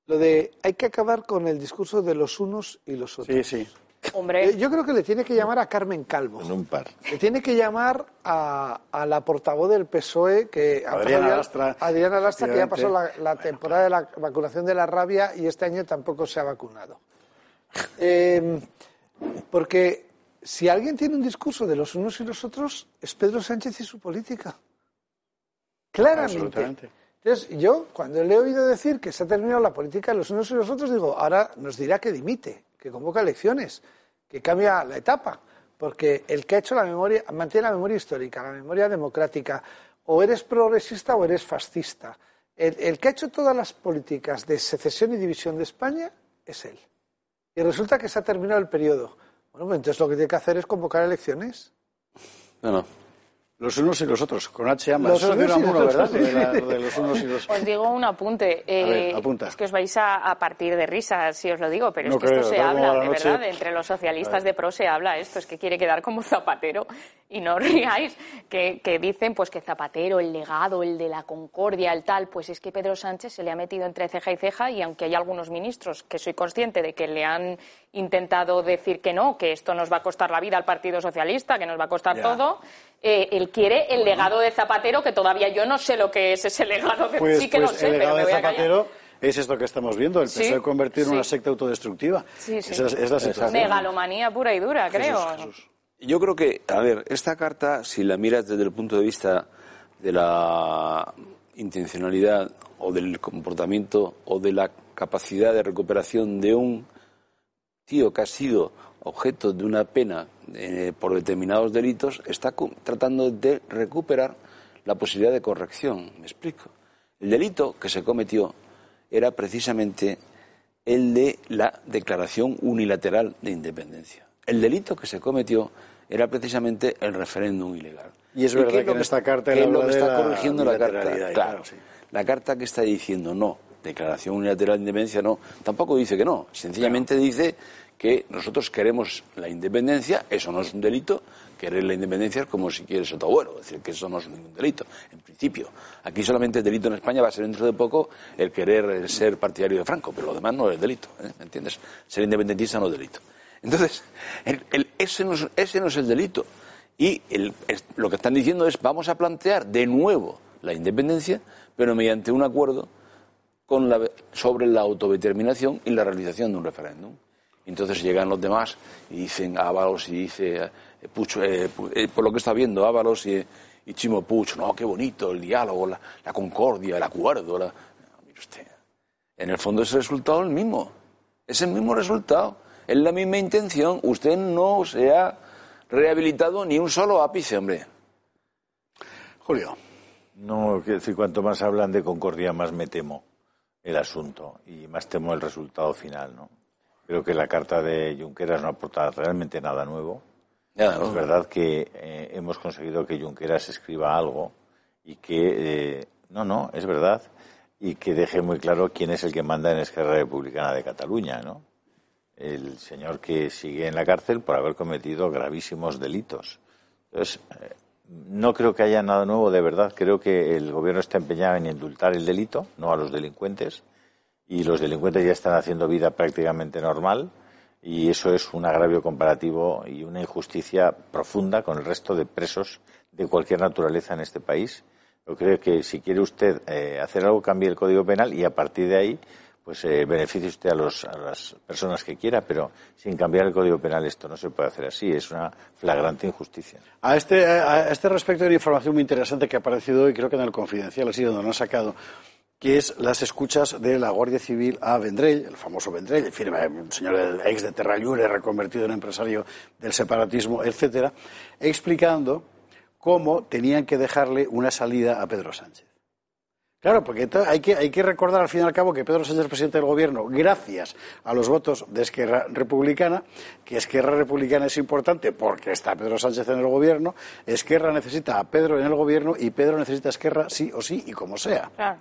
lo de hay que acabar con el discurso de los unos y los otros. Sí, sí. Hombre. Eh, Yo creo que le tiene que llamar a Carmen Calvo. En un par. Le tiene que llamar a, a la portavoz del PSOE, que Adriana Lastra, Adriana Lastra, que ya pasó la, temporada de la vacunación de la rabia y este año tampoco se ha vacunado. Eh, porque si alguien tiene un discurso de los unos y los otros, es Pedro Sánchez y su política. Claramente. Entonces, yo, cuando le he oído decir que se ha terminado la política de los unos y los otros, digo, ahora nos dirá que dimite, que convoca elecciones, que cambia la etapa. Porque el que ha hecho la memoria, mantiene la memoria histórica, la memoria democrática, o eres progresista o eres fascista. El, que ha hecho todas las políticas de secesión y división de España es él. Y resulta que se ha terminado el periodo. Bueno, pues entonces lo que tiene que hacer es convocar elecciones. No, no. Los unos y los otros, con H ambas. Los Eso es de unos y Unamuno, los ¿verdad? otros. De, la- de los unos y los Os digo un apunte. eh, ver, apunta. Es que os vais a, a partir de risas, si os lo digo, pero No es que creo, esto se habla, la de noche- verdad. Entre los socialistas de pro se habla esto. Es que quiere quedar como Zapatero. Y no os riáis. Que, que dicen pues que Zapatero, el legado, el de la concordia, el tal. Pues es que Pedro Sánchez se le ha metido entre ceja y ceja. Y aunque hay algunos ministros que soy consciente de que le han intentado decir que no, que esto nos va a costar la vida al Partido Socialista, que nos va a costar Ya. todo, eh, él quiere el legado de Zapatero, que todavía yo no sé lo que es ese legado. De... Pues, sí que pues lo sé, el pero legado me de. Zapatero es esto que estamos viendo, el Sí, PSOE convertir en una sí. secta autodestructiva. Sí, sí. Esa es, es la situación. Megalomanía pura y dura, creo. Yo creo que, a ver, esta carta, si la miras desde el punto de vista de la intencionalidad o del comportamiento o de la capacidad de recuperación de un tío que ha sido objeto de una pena eh, por determinados delitos, está tratando de recuperar la posibilidad de corrección. ¿Me explico? El delito que se cometió era precisamente el de la declaración unilateral de independencia. El delito que se cometió era precisamente el referéndum ilegal. Y es verdad que lo en esta carta es lo que está la corrigiendo la carta? claro, sí. la carta que está diciendo no, declaración unilateral de independencia no, tampoco dice que no, sencillamente dice que nosotros queremos la independencia, eso no es un delito, querer la independencia es como si quieres otro vuelo, es decir, que eso no es ningún delito, en principio. Aquí solamente el delito en España va a ser dentro de poco el querer eh, ser partidario de Franco, pero lo demás no es delito, ¿eh? ¿me entiendes? Ser independentista no es delito. Entonces, el- el- ese, no es, ese no es el delito. Y el- es- lo que están diciendo es vamos a plantear de nuevo la independencia, pero mediante un acuerdo con la- sobre la autodeterminación y la realización de un referéndum. Entonces llegan los demás y dicen Ábalos y dice eh, Pucho, eh, pu- eh, por lo que está viendo Ábalos y, y Chimo Pucho, no, qué bonito el diálogo, la, la concordia, el acuerdo. la- No, mire usted, en el fondo es el resultado el mismo, es el mismo resultado, es la misma intención. Usted no se ha rehabilitado ni un solo ápice, hombre. Julio. No, quiero decir, cuanto más hablan de concordia, más me temo el asunto y más temo el resultado final, ¿no? Creo que la carta de Junqueras no aporta realmente nada nuevo. Es verdad que eh, hemos conseguido que Junqueras escriba algo y que, eh, no, no, es verdad, y que deje muy claro quién es el que manda en Esquerra Republicana de Cataluña, ¿no? El señor que sigue en la cárcel por haber cometido gravísimos delitos. Entonces, eh, no creo que haya nada nuevo de verdad. Creo que el gobierno está empeñado en indultar el delito, no a los delincuentes, y los delincuentes ya están haciendo vida prácticamente normal, y eso es un agravio comparativo y una injusticia profunda con el resto de presos de cualquier naturaleza en este país. Yo creo que si quiere usted eh, hacer algo, cambie el Código Penal y a partir de ahí pues eh, beneficie usted a, los, las personas que quiera, pero sin cambiar el Código Penal esto no se puede hacer así. Es una flagrante injusticia. A este, a este respecto hay una información muy interesante que ha aparecido hoy, creo que en el Confidencial, así donde lo han sacado, que es las escuchas de la Guardia Civil a Vendrell, el famoso Vendrell, en fin, eh, un señor ex de Terra Llure, reconvertido en empresario del separatismo, etcétera, explicando cómo tenían que dejarle una salida a Pedro Sánchez. Claro, porque hay que, hay que recordar al fin y al cabo que Pedro Sánchez es presidente del gobierno gracias a los votos de Esquerra Republicana, que Esquerra Republicana es importante porque está Pedro Sánchez en el gobierno, Esquerra necesita a Pedro en el gobierno y Pedro necesita a Esquerra sí o sí y como sea. Claro.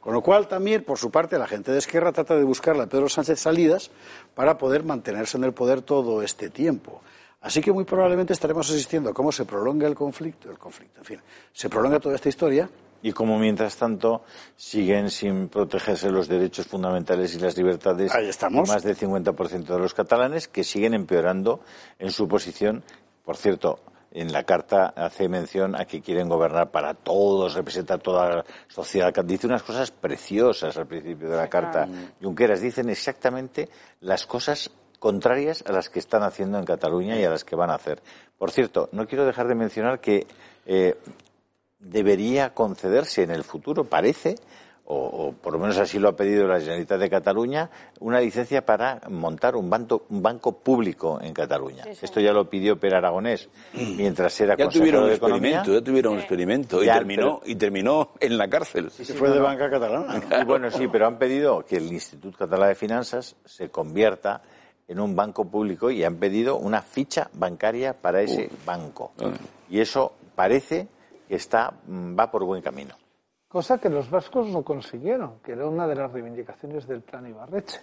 Con lo cual también, por su parte, la gente de Esquerra trata de buscarle a Pedro Sánchez salidas para poder mantenerse en el poder todo este tiempo. Así que muy probablemente estaremos asistiendo a cómo se prolonga el conflicto, el conflicto, en fin, se prolonga toda esta historia. Y como mientras tanto siguen sin protegerse los derechos fundamentales y las libertades Ahí estamos. de más del 50% de los catalanes que siguen empeorando en su posición. Por cierto, en la carta hace mención a que quieren gobernar para todos, representar toda la sociedad. Dice unas cosas preciosas al principio de la carta. Junqueras dicen exactamente las cosas contrarias a las que están haciendo en Cataluña y a las que van a hacer. Por cierto, no quiero dejar de mencionar que eh, debería concederse en el futuro, parece, o, o por lo menos así lo ha pedido la Generalitat de Cataluña, una licencia para montar un banco, un banco público en Cataluña. Esto ya lo pidió Per Aragonés mientras era Ya consejero tuvieron un de Economía. experimento, ya tuvieron un experimento y Ya, terminó y terminó en la cárcel. Sí, no, no. Y bueno, sí, pero han pedido que el Institut Català de Finanzas se convierta en un banco público y han pedido una ficha bancaria para ese banco. Y eso parece está, mm, va por buen camino. Cosa que los vascos no consiguieron, que era una de las reivindicaciones del plan Ibarreche,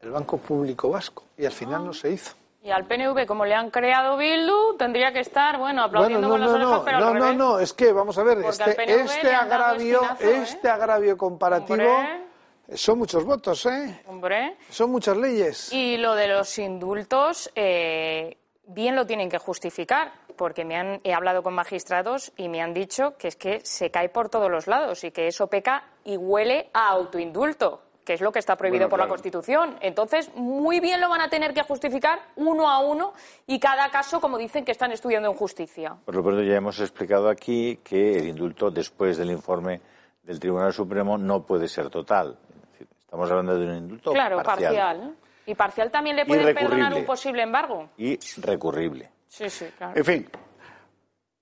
el Banco Público Vasco, y al final no se hizo. Y al PNV, como le han creado Bildu, tendría que estar, bueno, aplaudiendo Bueno, con no, las no, orejas, pero no, al no, revés. no, es que vamos a ver, Porque este, este agravio, ¿eh? este agravio comparativo Hombre. son muchos votos, ¿eh? Hombre. Son muchas leyes. Y lo de los indultos, eh, bien lo tienen que justificar, porque me han, he hablado con magistrados y me han dicho que es que se cae por todos los lados y que eso peca y huele a autoindulto, que es lo que está prohibido Bueno, por la. Constitución. Entonces, muy bien lo van a tener que justificar uno a uno y cada caso, como dicen que están estudiando en justicia. Por lo pronto ya hemos explicado aquí que el indulto después del informe del Tribunal Supremo no puede ser total. Estamos hablando de un indulto claro, parcial, parcial. Y parcial también le pueden perdonar un posible embargo. y recurrible. Sí, sí, claro. En fin,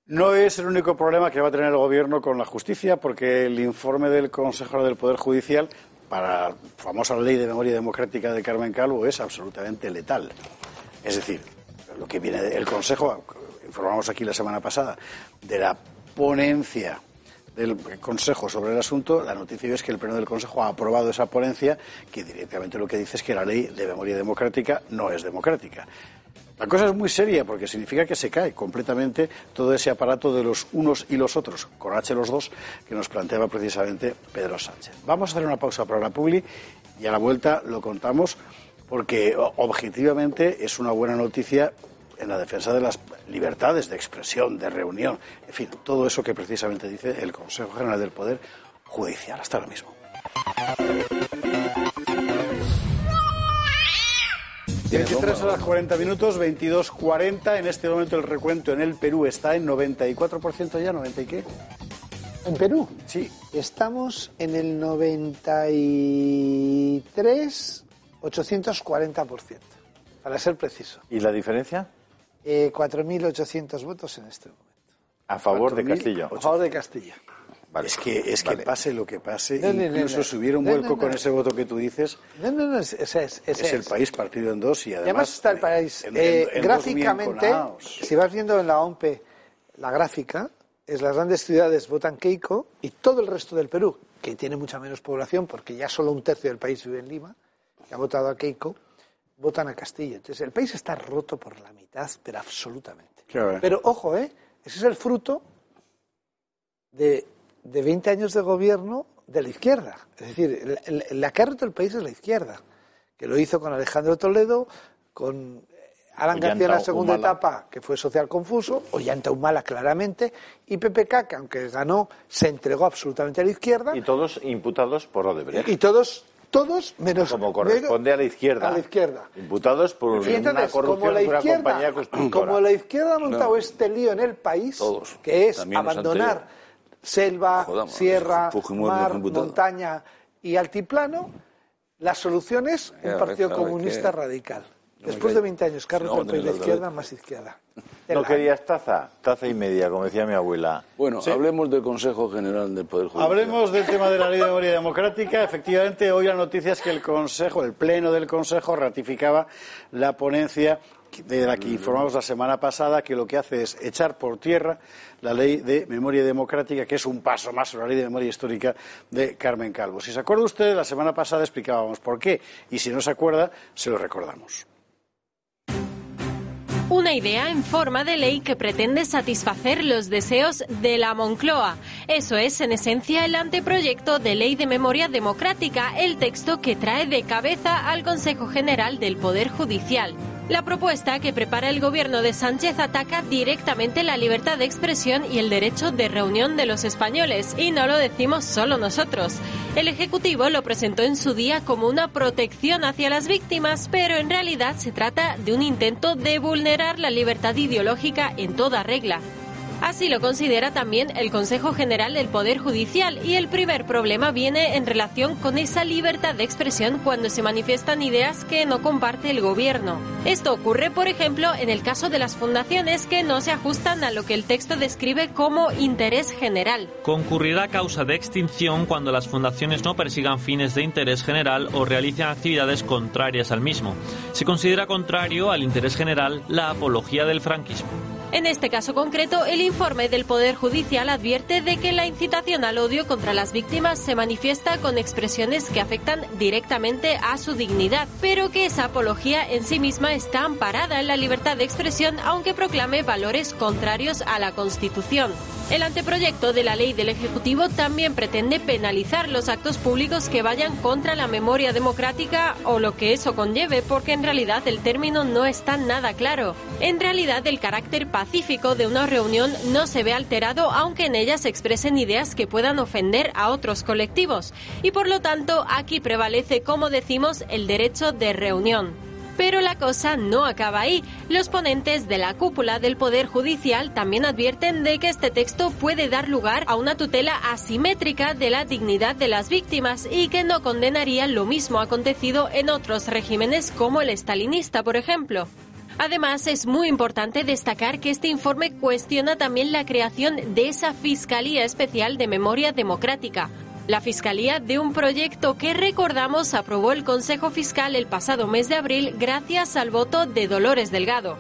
no es el único problema que va a tener el Gobierno con la justicia, porque el informe del Consejo del Poder Judicial para la famosa ley de memoria democrática de Carmen Calvo es absolutamente letal. Es decir, lo que viene del Consejo, informamos aquí la semana pasada, de la ponencia del Consejo sobre el asunto, la noticia es que el Pleno del Consejo ha aprobado esa ponencia que directamente lo que dice es que la ley de memoria democrática no es democrática. La cosa es muy seria porque significa que se cae completamente todo ese aparato de los unos y los otros, con H los dos, que nos planteaba precisamente Pedro Sánchez. Vamos a hacer una pausa para la publi y a la vuelta lo contamos porque objetivamente es una buena noticia en la defensa de las libertades de expresión, de reunión, en fin, todo eso que precisamente dice el Consejo General del Poder Judicial. Hasta ahora mismo. 23 horas 40 minutos, 22.40. En este momento el recuento en el Perú está en 94% ya, ¿90 y qué? ¿En Perú? Sí. Estamos en el 93, 840%, para ser preciso. ¿Y la diferencia? Eh, 4.800 votos en este momento. A favor de 4.000, Castillo. A favor de Castilla. es que, es que pase lo que pase, No, no, no, incluso no. si hubiera un No, vuelco no, no. con ese voto que tú dices, No, no, no, es. ese es el país partido en dos y Y además... además está el país. en- eh, en- en dos gráficamente, si vas viendo en la OMPE la gráfica, es las grandes ciudades votan Keiko y todo el resto del Perú, que tiene mucha menos población, porque ya solo un tercio del país vive en Lima, que ha votado a Keiko, votan a Castillo. Entonces el país está roto por la mitad, pero absolutamente. Claro. Pero ojo, ¿eh? ese es el fruto de, de 20 años de gobierno de la izquierda. Es decir, la, la- que ha roto el país es la izquierda, que lo hizo con Alejandro Toledo, con eh, Alan García en la segunda Humala. etapa, que fue social confuso, Ollanta Humala claramente, y PPK, que aunque ganó, se entregó absolutamente a la izquierda, Y todos imputados por Odebrecht. y todos, todos menos... Como corresponde a la izquierda. A la izquierda. Imputados por Y entonces, una corrupción como la de una izquierda, compañía como la izquierda ha montado este lío en el país, Todos. que es También abandonar selva, Jodamos, sierra, mar, montaña y altiplano, la solución es un partido comunista radical. Después de callo. 20 años Si no, de la izquierda, más izquierda. ¿No querías taza? Taza y media, como decía mi abuela. Bueno, Sí. hablemos del Consejo General del Poder Judicial. Hablemos del tema de la ley de memoria democrática. Efectivamente, hoy la noticia es que el Consejo, el Pleno del Consejo, ratificaba la ponencia de la que informamos la semana pasada, que lo que hace es echar por tierra la ley de memoria democrática, que es un paso más sobre la ley de memoria histórica de Carmen Calvo. Si se acuerda usted, la semana pasada explicábamos por qué, y si no se acuerda, se lo recordamos. Una idea en forma de ley que pretende satisfacer los deseos de la Moncloa. Eso es, en esencia, el anteproyecto de ley de memoria democrática, el texto que trae de cabeza al Consejo General del Poder Judicial. La propuesta que prepara el gobierno de Sánchez ataca directamente la libertad de expresión y el derecho de reunión de los españoles, y no lo decimos solo nosotros. El Ejecutivo lo presentó en su día como una protección hacia las víctimas, pero en realidad se trata de un intento de vulnerar la libertad ideológica en toda regla. Así lo considera también el Consejo General del Poder Judicial y el primer problema viene en relación con esa libertad de expresión cuando se manifiestan ideas que no comparte el gobierno. Esto ocurre, por ejemplo, en el caso de las fundaciones que no se ajustan a lo que el texto describe como interés general. Concurrirá causa de extinción cuando las fundaciones no persigan fines de interés general o realicen actividades contrarias al mismo. Se considera contrario al interés general la apología del franquismo. En este caso concreto, el informe del Poder Judicial advierte de que la incitación al odio contra las víctimas se manifiesta con expresiones que afectan directamente a su dignidad, pero que esa apología en sí misma está amparada en la libertad de expresión aunque proclame valores contrarios a la Constitución. El anteproyecto de la ley del Ejecutivo también pretende penalizar los actos públicos que vayan contra la memoria democrática o lo que eso conlleve, porque en realidad el término no está nada claro. En realidad el carácter pacífico de una reunión no se ve alterado aunque en ella se expresen ideas que puedan ofender a otros colectivos y por lo tanto aquí prevalece, como decimos, el derecho de reunión. Pero la cosa no acaba ahí. Los ponentes de la cúpula del Poder Judicial también advierten de que este texto puede dar lugar a una tutela asimétrica de la dignidad de las víctimas y que no condenaría lo mismo acontecido en otros regímenes como el estalinista, por ejemplo. Además, es muy importante destacar que este informe cuestiona también la creación de esa Fiscalía Especial de Memoria Democrática, la Fiscalía de un proyecto que recordamos aprobó el Consejo Fiscal el pasado mes de abril gracias al voto de Dolores Delgado.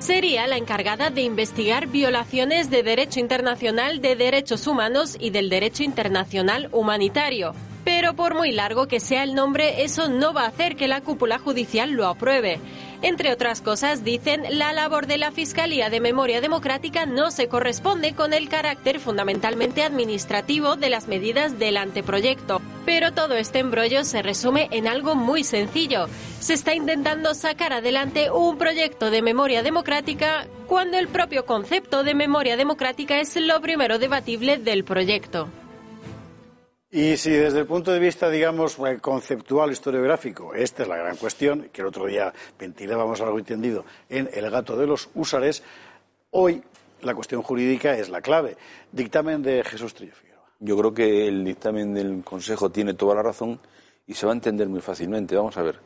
Sería la encargada de investigar violaciones de derecho internacional de derechos humanos y del derecho internacional humanitario. Pero por muy largo que sea el nombre, eso no va a hacer que la cúpula judicial lo apruebe. Entre otras cosas, dicen, la labor de la Fiscalía de Memoria Democrática no se corresponde con el carácter fundamentalmente administrativo de las medidas del anteproyecto. Pero todo este embrollo se resume en algo muy sencillo. Se está intentando sacar adelante un proyecto de memoria democrática cuando el propio concepto de memoria democrática es lo primero debatible del proyecto. Y si desde el punto de vista, digamos, eh, conceptual, historiográfico, esta es la gran cuestión, que el otro día ventilábamos algo entendido en El gato de los húsares, hoy la cuestión jurídica es la clave. Dictamen de Jesús Figueroa. Yo creo que el dictamen del Consejo tiene toda la razón y se va a entender muy fácilmente. Vamos a ver.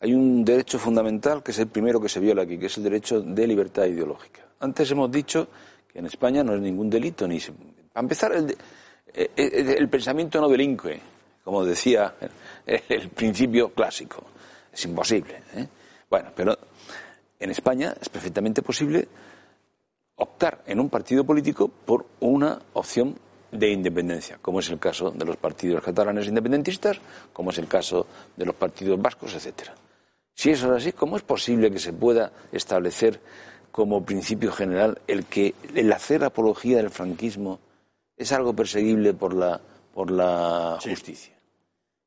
Hay un derecho fundamental que es el primero que se viola aquí, que es el derecho de libertad ideológica. Antes hemos dicho que en España no es ningún delito, ni. Se... Para empezar, el, eh, eh, el pensamiento no delinque, como decía el principio clásico. Es imposible. ¿eh? Bueno, pero en España es perfectamente posible optar en un partido político por una opción de independencia, como es el caso de los partidos catalanes independentistas, como es el caso de los partidos vascos, etcétera. Si eso es así, ¿cómo es posible que se pueda establecer como principio general el que el hacer apología del franquismo es algo perseguible por la, por la justicia.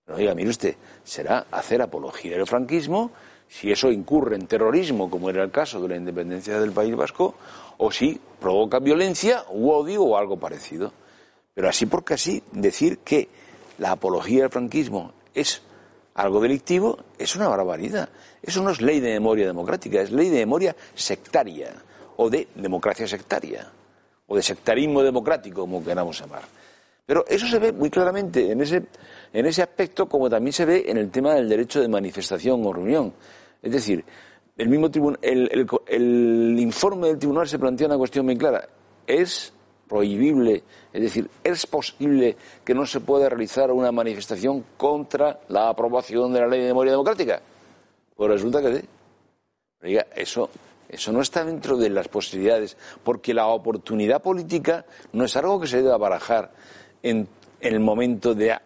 Pero oiga, mire usted, será hacer apología del franquismo si eso incurre en terrorismo, como era el caso de la independencia del País Vasco, o si provoca violencia u odio o algo parecido. Pero así porque así, decir que la apología del franquismo es algo delictivo es una barbaridad. Eso no es ley de memoria democrática, es ley de memoria sectaria o de democracia sectaria o de sectarismo democrático, como queramos llamar. Pero eso se ve muy claramente en ese, en ese aspecto, como también se ve en el tema del derecho de manifestación o reunión. Es decir, el, mismo el, el, informe del tribunal se plantea una cuestión muy clara. ¿Es prohibible, es decir, es posible que no se pueda realizar una manifestación contra la aprobación de la ley de memoria democrática? Pues resulta que sí. Diga, eso eso no está dentro de las posibilidades, porque la oportunidad política no es algo que se deba barajar en, el momento de,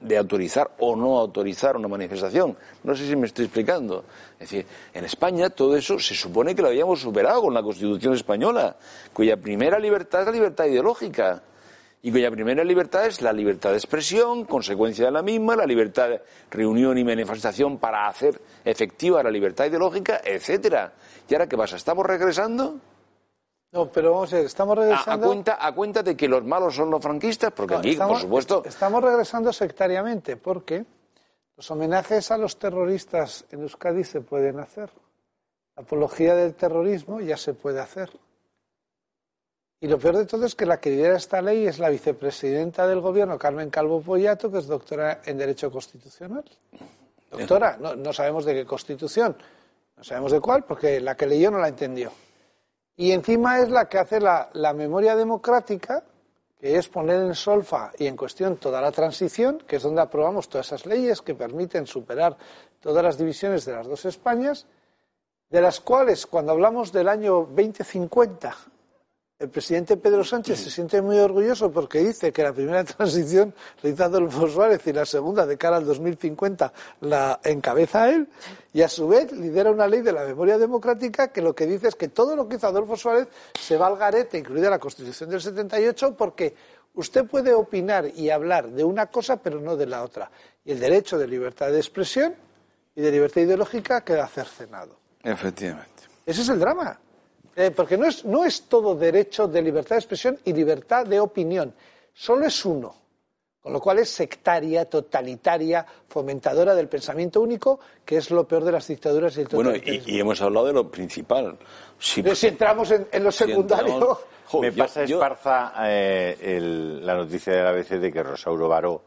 de, autorizar o no autorizar una manifestación. No sé si me estoy explicando. Es decir, en España todo eso se supone que lo habíamos superado con la Constitución española, cuya primera libertad es la libertad ideológica y cuya primera libertad es la libertad de expresión, consecuencia de la misma, la libertad de reunión y manifestación para hacer efectiva la libertad ideológica, etcétera. ¿Y ahora qué pasa? ¿Estamos regresando? No, pero vamos a ver, estamos regresando. A, cuenta, a cuenta de que los malos son los franquistas, porque aquí, por supuesto. Estamos regresando sectariamente, porque los homenajes a los terroristas en Euskadi se pueden hacer. La apología del terrorismo ya se puede hacer. Y lo peor de todo es que la que lidera esta ley es la vicepresidenta del gobierno, Carmen Calvo Pollato, que es doctora en Derecho Constitucional. Doctora, no, sabemos de qué constitución, no sabemos de cuál, porque la que leyó no la entendió. Y encima es la que hace la, la memoria democrática, que es poner en solfa y en cuestión toda la transición, que es donde aprobamos todas esas leyes que permiten superar todas las divisiones de las dos Españas, de las cuales cuando hablamos del año 2050, el presidente Pedro Sánchez se siente muy orgulloso porque dice que la primera transición realiza Adolfo Suárez y la segunda de cara al 2050 la encabeza él y a su vez lidera una ley de la memoria democrática que lo que dice es que todo lo que hizo Adolfo Suárez se va al garete, incluida la Constitución del 78, porque usted puede opinar y hablar de una cosa pero no de la otra. Y el derecho de libertad de expresión y de libertad ideológica queda cercenado. Efectivamente. Ese es el drama. Eh, porque no es, no es todo derecho de libertad de expresión y libertad de opinión. Solo es uno. Con lo cual es sectaria, totalitaria, fomentadora del pensamiento único, que es lo peor de las dictaduras y el Bueno, totalitarismo. y, y hemos hablado de lo principal. Si, Pero si entramos en, en lo si secundario. entramos- Jo, Me yo- pasa, yo- Esparza, eh, el- la noticia del ABC de que Rosauro Baró,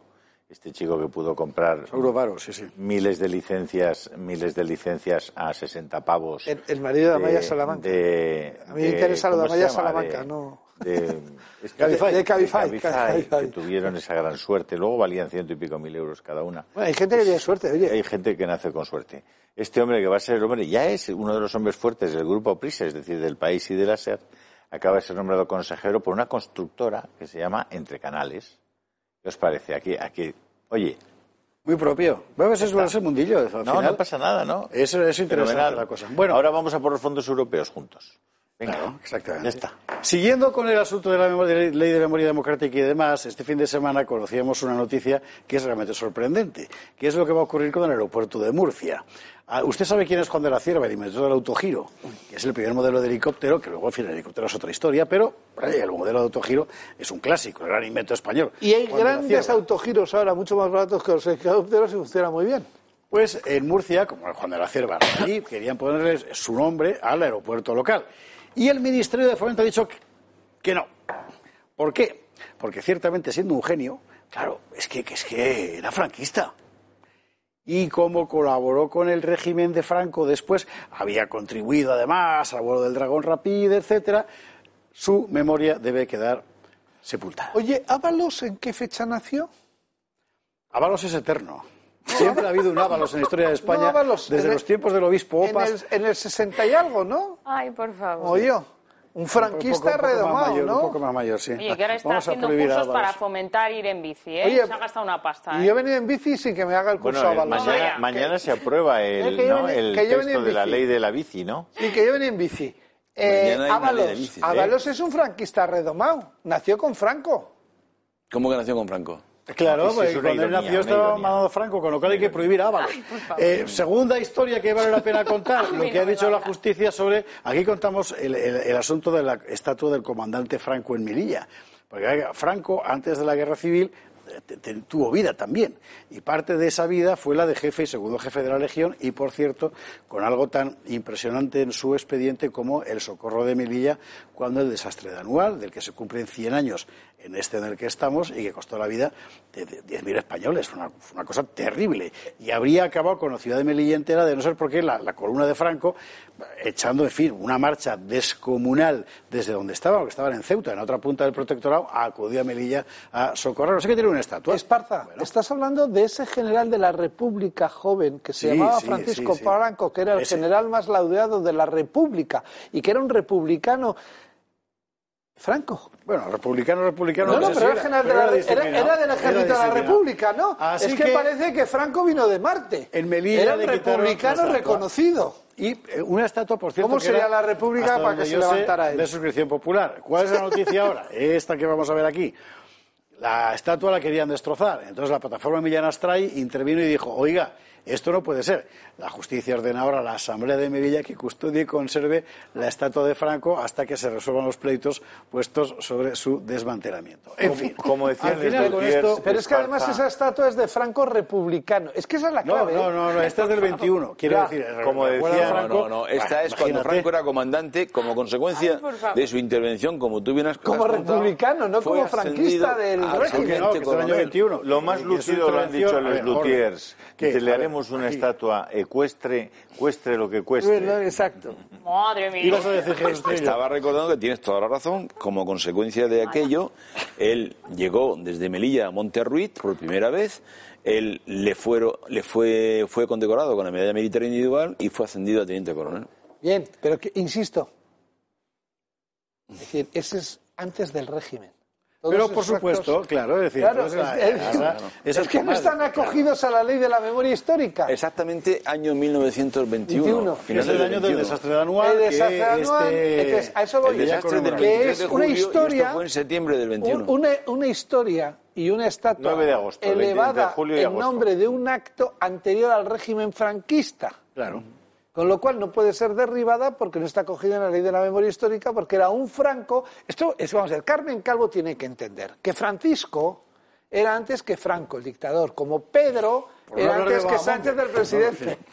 este chico que pudo comprar Varo, sí, sí. miles de licencias, miles de licencias a 60 pavos. El, el marido de Amaya Salamanca. de- A mí me interesa lo de ¿cómo se Amaya? Salamanca, De- no. De, Cabify. De Cabify, de Cabify. que tuvieron esa gran suerte. Luego valían ciento y pico mil euros cada una. Bueno, hay gente que tiene suerte, oye. Hay gente que nace con suerte. Este hombre que va a ser el hombre, ya es uno de los hombres fuertes del grupo Prisa, es decir, del país y de la SER, acaba de ser nombrado consejero por una constructora que se llama Entre Canales. ¿Qué os parece? Aquí, aquí, oye. Muy propio. Bueno, ese es ese mundillo. al No, final. no pasa nada, ¿no? Eso es interesante Fenomenal. la cosa. Bueno, ahora vamos a por los fondos europeos juntos. Venga, Claro, exactamente. ya está. Siguiendo con el asunto de la memoria- de la ley de memoria democrática y demás, este fin de semana conocíamos una noticia que es realmente sorprendente, que es lo que va a ocurrir con el aeropuerto de Murcia. Ah, Usted sabe quién es Juan de la Cierva, el inventor del autogiro, que es el primer modelo de helicóptero, que luego, en fin, el helicóptero es otra historia, pero el modelo de autogiro es un clásico, el gran invento español. Y hay Juan grandes autogiros ahora, mucho más baratos que los helicópteros y funciona muy bien. Pues en Murcia, como el Juan de la Cierva, allí querían ponerles su nombre al aeropuerto local. Y el Ministerio de Fomento ha dicho que, que no. ¿Por qué? Porque ciertamente siendo un genio, claro, es que, que es que era franquista. Y como colaboró con el régimen de Franco después, había contribuido además al vuelo del dragón Rapide, etcétera, su memoria debe quedar sepultada. Oye, ¿Ábalos en qué fecha nació? Ábalos es eterno. Siempre ha habido un Ábalos en la historia de España Ábalos, desde en el- los tiempos del obispo En Opas. el, en el 60 y algo, ¿no? Ay, por favor. Oye, un franquista Un poco- un poco más redomado, mayor, ¿no? Un poco más mayor, sí. Oye, que ahora está Vamos a haciendo prohibir cursos Ábalos. para fomentar ir en bici, ¿eh? Oye, Se ha gastado una pasta, Y ¿eh? yo he venido en bici sin que me haga el curso Bueno, eh, Ábalos. mañana, mañana se aprueba el, que el que texto en de la bici. ley de la bici, ¿no? Sí, que yo venía en bici. Eh, Ábalos, bicis, ¿eh? Ábalos es un franquista redomado. Nació con Franco. ¿Cómo que nació con Franco? Claro, sí, porque es una cuando él nació estaba mandando Franco, con lo cual hay que prohibir Ábalos. Eh, segunda historia que vale la pena contar, lo que ha dicho la justicia sobre... Aquí contamos el, el- el asunto de la estatua del comandante Franco en Melilla. Porque Franco, antes de la guerra civil, eh, tuvo vida también. Y parte de esa vida fue la de jefe y segundo jefe de la Legión y, por cierto, con algo tan impresionante en su expediente como el socorro de Melilla cuando el desastre de Anual, del que se cumplen 100 años en este en el que estamos y que costó la vida de, de 10.000 españoles. Fue una, fue una cosa terrible. Y habría acabado con la ciudad de Melilla entera de no ser porque la, la columna de Franco, echando, en fin, una marcha descomunal desde donde estaban, porque estaban en Ceuta, en otra punta del protectorado, acudió a Melilla a socorrer. No sé qué tiene una estatua. Esparza, estás hablando de ese general de la República joven que se Sí, llamaba sí, Francisco sí. Franco, que era el Ese. general más laudeado de la República y que era un republicano. Franco. Bueno, republicano, republicano. No, no, pero era, general de la- era- era del ejército de la. República, ¿no? Así es que, parece que Franco vino de Marte. En Melilla era un republicano reconocido. Y eh, una estatua, por cierto. ¿Cómo que sería era, la República para que se levantara él? De suscripción popular. ¿Cuál es la noticia ahora? Esta que vamos a ver aquí. La estatua la querían destrozar. Entonces la plataforma Millán Astray intervino y dijo, oiga, esto no puede ser. La justicia ordena ahora a la Asamblea de Melilla que custodie y conserve la estatua de Franco hasta que se resuelvan los pleitos puestos sobre su desmantelamiento. En Como- fin, como decían al final los con Lutiers, esto... Pero es que además esa estatua es de Franco republicano. Es que esa es la No, clave. no, ¿eh? no, no, esta es del 21. Quiero Ya. decir, Como decía- Franco- No, no, esta Bueno, es cuando. Franco era comandante, como consecuencia Ay, de su intervención, como tú bien has Como republicano, no como franquista del régimen. No, que es del año coronel. 21. Lo más lúcido lo han dicho los. ¿Qué? Que le A una aquí. estatua ecuestre, cuestre lo que No, cueste. Exacto. Madre mía. Ibas a decir Jesús Trillo. Estaba recordando que tienes toda la razón. Como consecuencia de aquello, él llegó desde Melilla a Monterruiz por primera vez. Él le, fueron, le fue, fue condecorado con la medalla militar individual y fue ascendido a teniente coronel. Bien, pero que, insisto, es decir, ese es antes del régimen. Todos Pero por supuesto, actos- claro, es decir, Claro, es, la- es- la- es es que no están acogidos a la ley de la memoria histórica. Exactamente año 1921. 21. final Es el año del 21. desastre anual. El que desastre anual, este- entonces, a eso voy. El desastre del Que 23 es de una julio y historia- esto fue en septiembre del 21. Un- una, una historia y una estatua 9 de agosto, el 20 de elevada julio y en agosto. nombre de un acto anterior al régimen franquista. Claro. Con lo cual no puede ser derribada porque no está acogida en la ley de la memoria histórica, porque era un Franco. Esto es, vamos a ver, Carmen Calvo tiene que entender que Francisco era antes que Franco, el dictador, como Pedro No era antes que. Sánchez del presidente.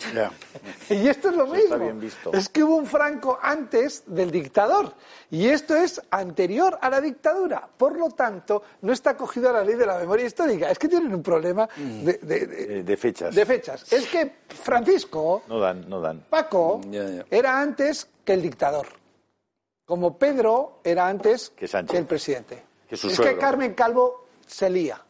Y esto es lo mismo. está bien visto. Es que hubo un Franco antes del dictador. Y esto es anterior a la dictadura. Por lo tanto, no está acogido a la ley de la memoria histórica. Es que tienen un problema de, de- de- de fechas. de fechas. Es que Francisco, No dan, no dan. Paco, Ya, ya. era antes que el dictador. Como Pedro era antes Que Sánchez. el presidente. Que su es suegro. que Carmen Calvo se lía.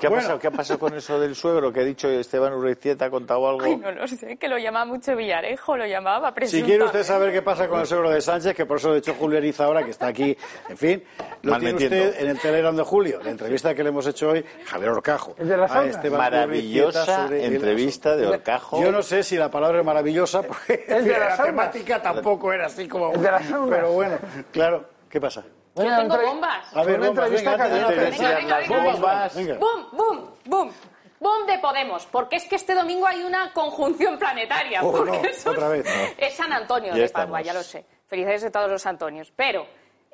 ¿Qué ha, Bueno. pasado, ¿Qué ha pasado con eso del suegro que ha dicho Esteban Urrestieta? ¿Ha contado algo? Ay, no lo sé, que lo llamaba mucho Villarejo, lo llamaba Si quiere usted saber qué pasa con el seguro de Sánchez, que por eso de hecho Julio Eriza ahora, que está aquí, en fin, lo Mal tiene metiendo. usted en el Telegram de Julio, la entrevista que le hemos hecho hoy, Javier Orcajo. El de la a. Esteban Maravillosa sobre entrevista de. Orcajo. Yo no sé si la palabra es maravillosa, porque El de la la temática tampoco era así como... El de la. Pero bueno, claro, ¿qué pasa? Yo tengo bombas. A ver, Una bombas, entrevista de caliente. decir Venga, venga, las venga, bombas. ¡Bum, bum, bum! ¡Bum de Podemos! Porque es que este domingo hay una conjunción planetaria. Oh, porque no, son- otra vez. Es San Antonio Ya de Padua, estamos. ya lo sé. Felicidades a todos los Antonios. Pero,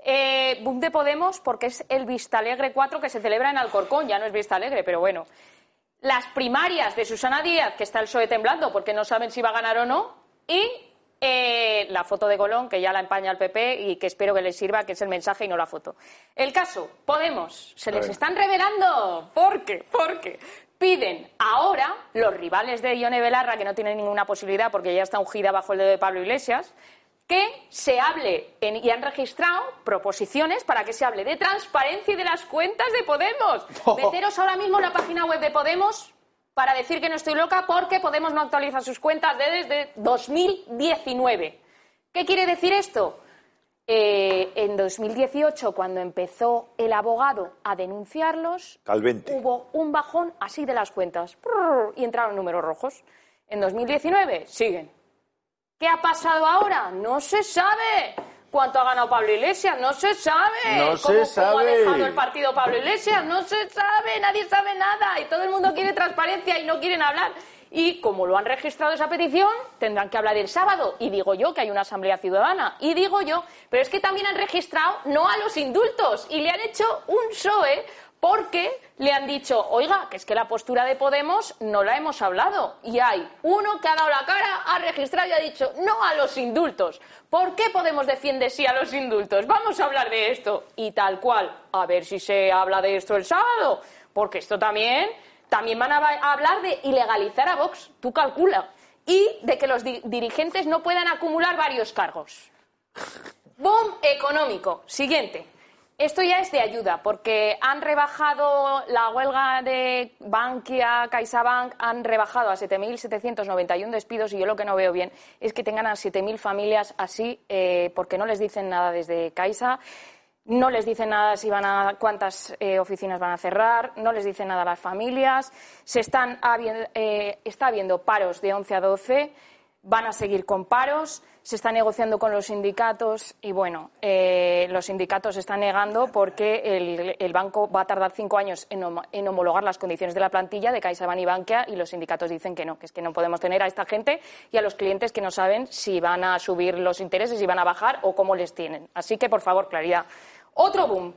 eh, boom de Podemos porque es el Vista Alegre 4 que se celebra en Alcorcón. Ya no es Vista Alegre, pero bueno. Las primarias de Susana Díaz, que está el PSOE temblando porque no saben si va a ganar o no. Y eh, la foto de Colón, que ya la empaña el PP y que espero que les sirva, que es el mensaje y no la foto. El caso, Podemos, se les están revelando. ¿Por qué? Porque piden ahora los rivales de Ione Belarra, que no tienen ninguna posibilidad porque ya está ungida bajo el dedo de Pablo Iglesias, que se hable en- y han registrado proposiciones para que se hable de transparencia y de las cuentas de Podemos. Meteros ahora mismo en la página web de Podemos para decir que no estoy loca porque Podemos no actualiza sus cuentas de desde 2019. ¿Qué quiere decir esto? Eh, en 2018, cuando empezó el abogado a denunciarlos, Calvente. hubo un bajón así de las cuentas Prrr, y entraron números rojos. En 2019 siguen. ¿Qué ha pasado ahora? No se sabe. ¿Cuánto ha ganado Pablo Iglesias? No se sabe. No ¿Cómo, se cómo ha dejado el partido Pablo Iglesias? No se sabe. Nadie sabe nada. Y todo el mundo quiere transparencia y no quieren hablar. Y como lo han registrado esa petición, tendrán que hablar el sábado. Y digo yo que hay una asamblea ciudadana. Y digo yo, pero es que también han registrado no a los indultos. Y le han hecho un PSOE porque le han dicho, oiga, que es que la postura de Podemos no la hemos hablado. Y hay uno que ha dado la cara, ha registrado y ha dicho, no a los indultos. ¿Por qué Podemos defiende sí a los indultos? Vamos a hablar de esto. Y tal cual, a ver si se habla de esto el sábado. Porque esto también, también van a hablar de ilegalizar a Vox, tú calcula. Y de que los di- dirigentes no puedan acumular varios cargos. Boom económico. Siguiente. Esto ya es de ayuda, porque han rebajado la huelga de Bankia, CaixaBank, han rebajado a 7.791 despidos y yo lo que no veo bien es que tengan a 7.000 familias así, eh, porque no les dicen nada desde Caixa, no les dicen nada si van a cuántas eh, oficinas van a cerrar, no les dicen nada a las familias, se están habi- eh, está habiendo paros de 11 a 12 van a seguir con paros, se está negociando con los sindicatos y, bueno, eh, los sindicatos están negando porque el, banco va a tardar cinco años en homologar las condiciones de la plantilla de CaixaBank y Bankia y los sindicatos dicen que no, que es que no podemos tener a esta gente y a los clientes que no saben si van a subir los intereses, si van a bajar o cómo les tienen. Así que, por favor, claridad. Otro boom.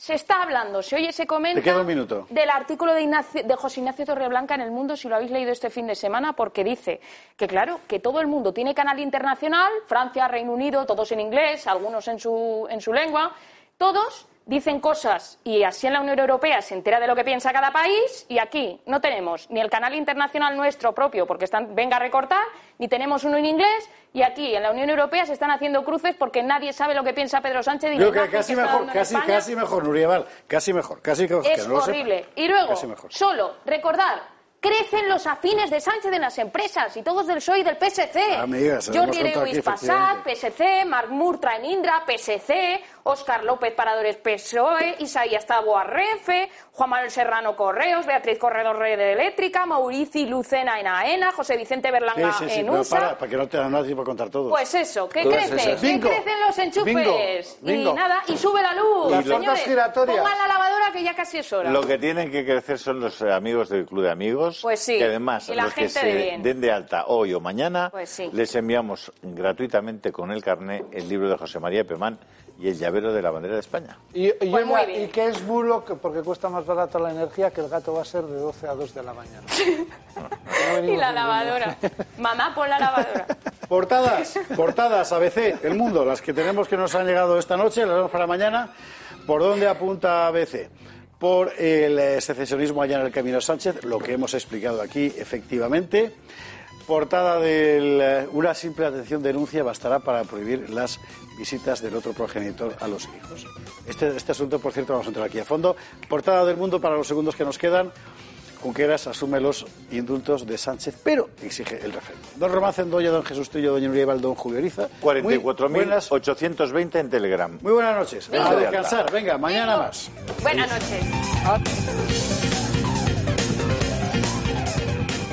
Se está hablando, se oye, se comenta Te queda un minuto. del artículo de, Ignacio- de José Ignacio Torreblanca en El Mundo, si lo habéis leído este fin de semana, porque dice que, claro, que todo el mundo tiene canal internacional, Francia, Reino Unido, todos en inglés, algunos en su, en su lengua, todos dicen cosas y así en la Unión Europea se entera de lo que piensa cada país y aquí no tenemos ni el canal internacional nuestro propio porque están venga a recortar, ni tenemos uno en inglés y aquí en la Unión Europea se están haciendo cruces porque nadie sabe lo que piensa Pedro Sánchez y Creo que casi mejor, casi, casi mejor, Nuria Val, casi mejor, casi que, que es no lo sepa. horrible. Y luego, mejor. solo recordar crecen los afines de Sánchez en las empresas y todos del PSOE y del PSC. Amigas, Jordi Areuis Passat. PSC, Marc Murtra en Indra, PSC, Óscar López Paradores PSOE, Isaías Taboa Renfe, Juan Manuel Serrano Correos, Beatriz Corredor Red Eléctrica, Maurici Lucena en AENA, José Vicente Berlanga sí, sí, en USA. para, para que no te no da tiempo a contar todo. Pues eso, ¿qué crece? esas. ¿Qué Bingo. crecen los enchufes? Bingo. Y nada, y sube la luz. Las señores. Pongan la lavadora que ya casi es hora. Lo que tienen que crecer son los eh, amigos del Club de Amigos. Pues sí, Que además, y la los que se de den de alta hoy o mañana, Pues les enviamos gratuitamente con el carné el libro de José María Pemán y el llavero de la bandera de España. Y, y, Pues muy oiga, bien. ¿y qué es bulo? Que porque cuesta más barato la energía, que el gato va a ser de 12 a 2 de la mañana. No Y la lavadora. Mamá, pon la lavadora. Portadas, portadas, ABC, El Mundo, las que tenemos que nos han llegado esta noche, las vemos para mañana. ¿Por dónde apunta ABC? Por el eh, secesionismo allá en el Camino Sánchez, lo que hemos explicado aquí, efectivamente. Portada de una simple atención denuncia bastará para prohibir las visitas del otro progenitor a los hijos. Este, este asunto, por cierto, vamos a entrar aquí a fondo. Portada del mundo para los segundos que nos quedan. Junqueras asume los indultos de Sánchez, pero exige el referéndum. Don Román Cendoya, don Jesús Trillo, doña Nuria Val, don Julio buenas, 44.820 en Telegram. muy buenas noches. Venga. A descansar. Venga, mañana más. Buenas noches.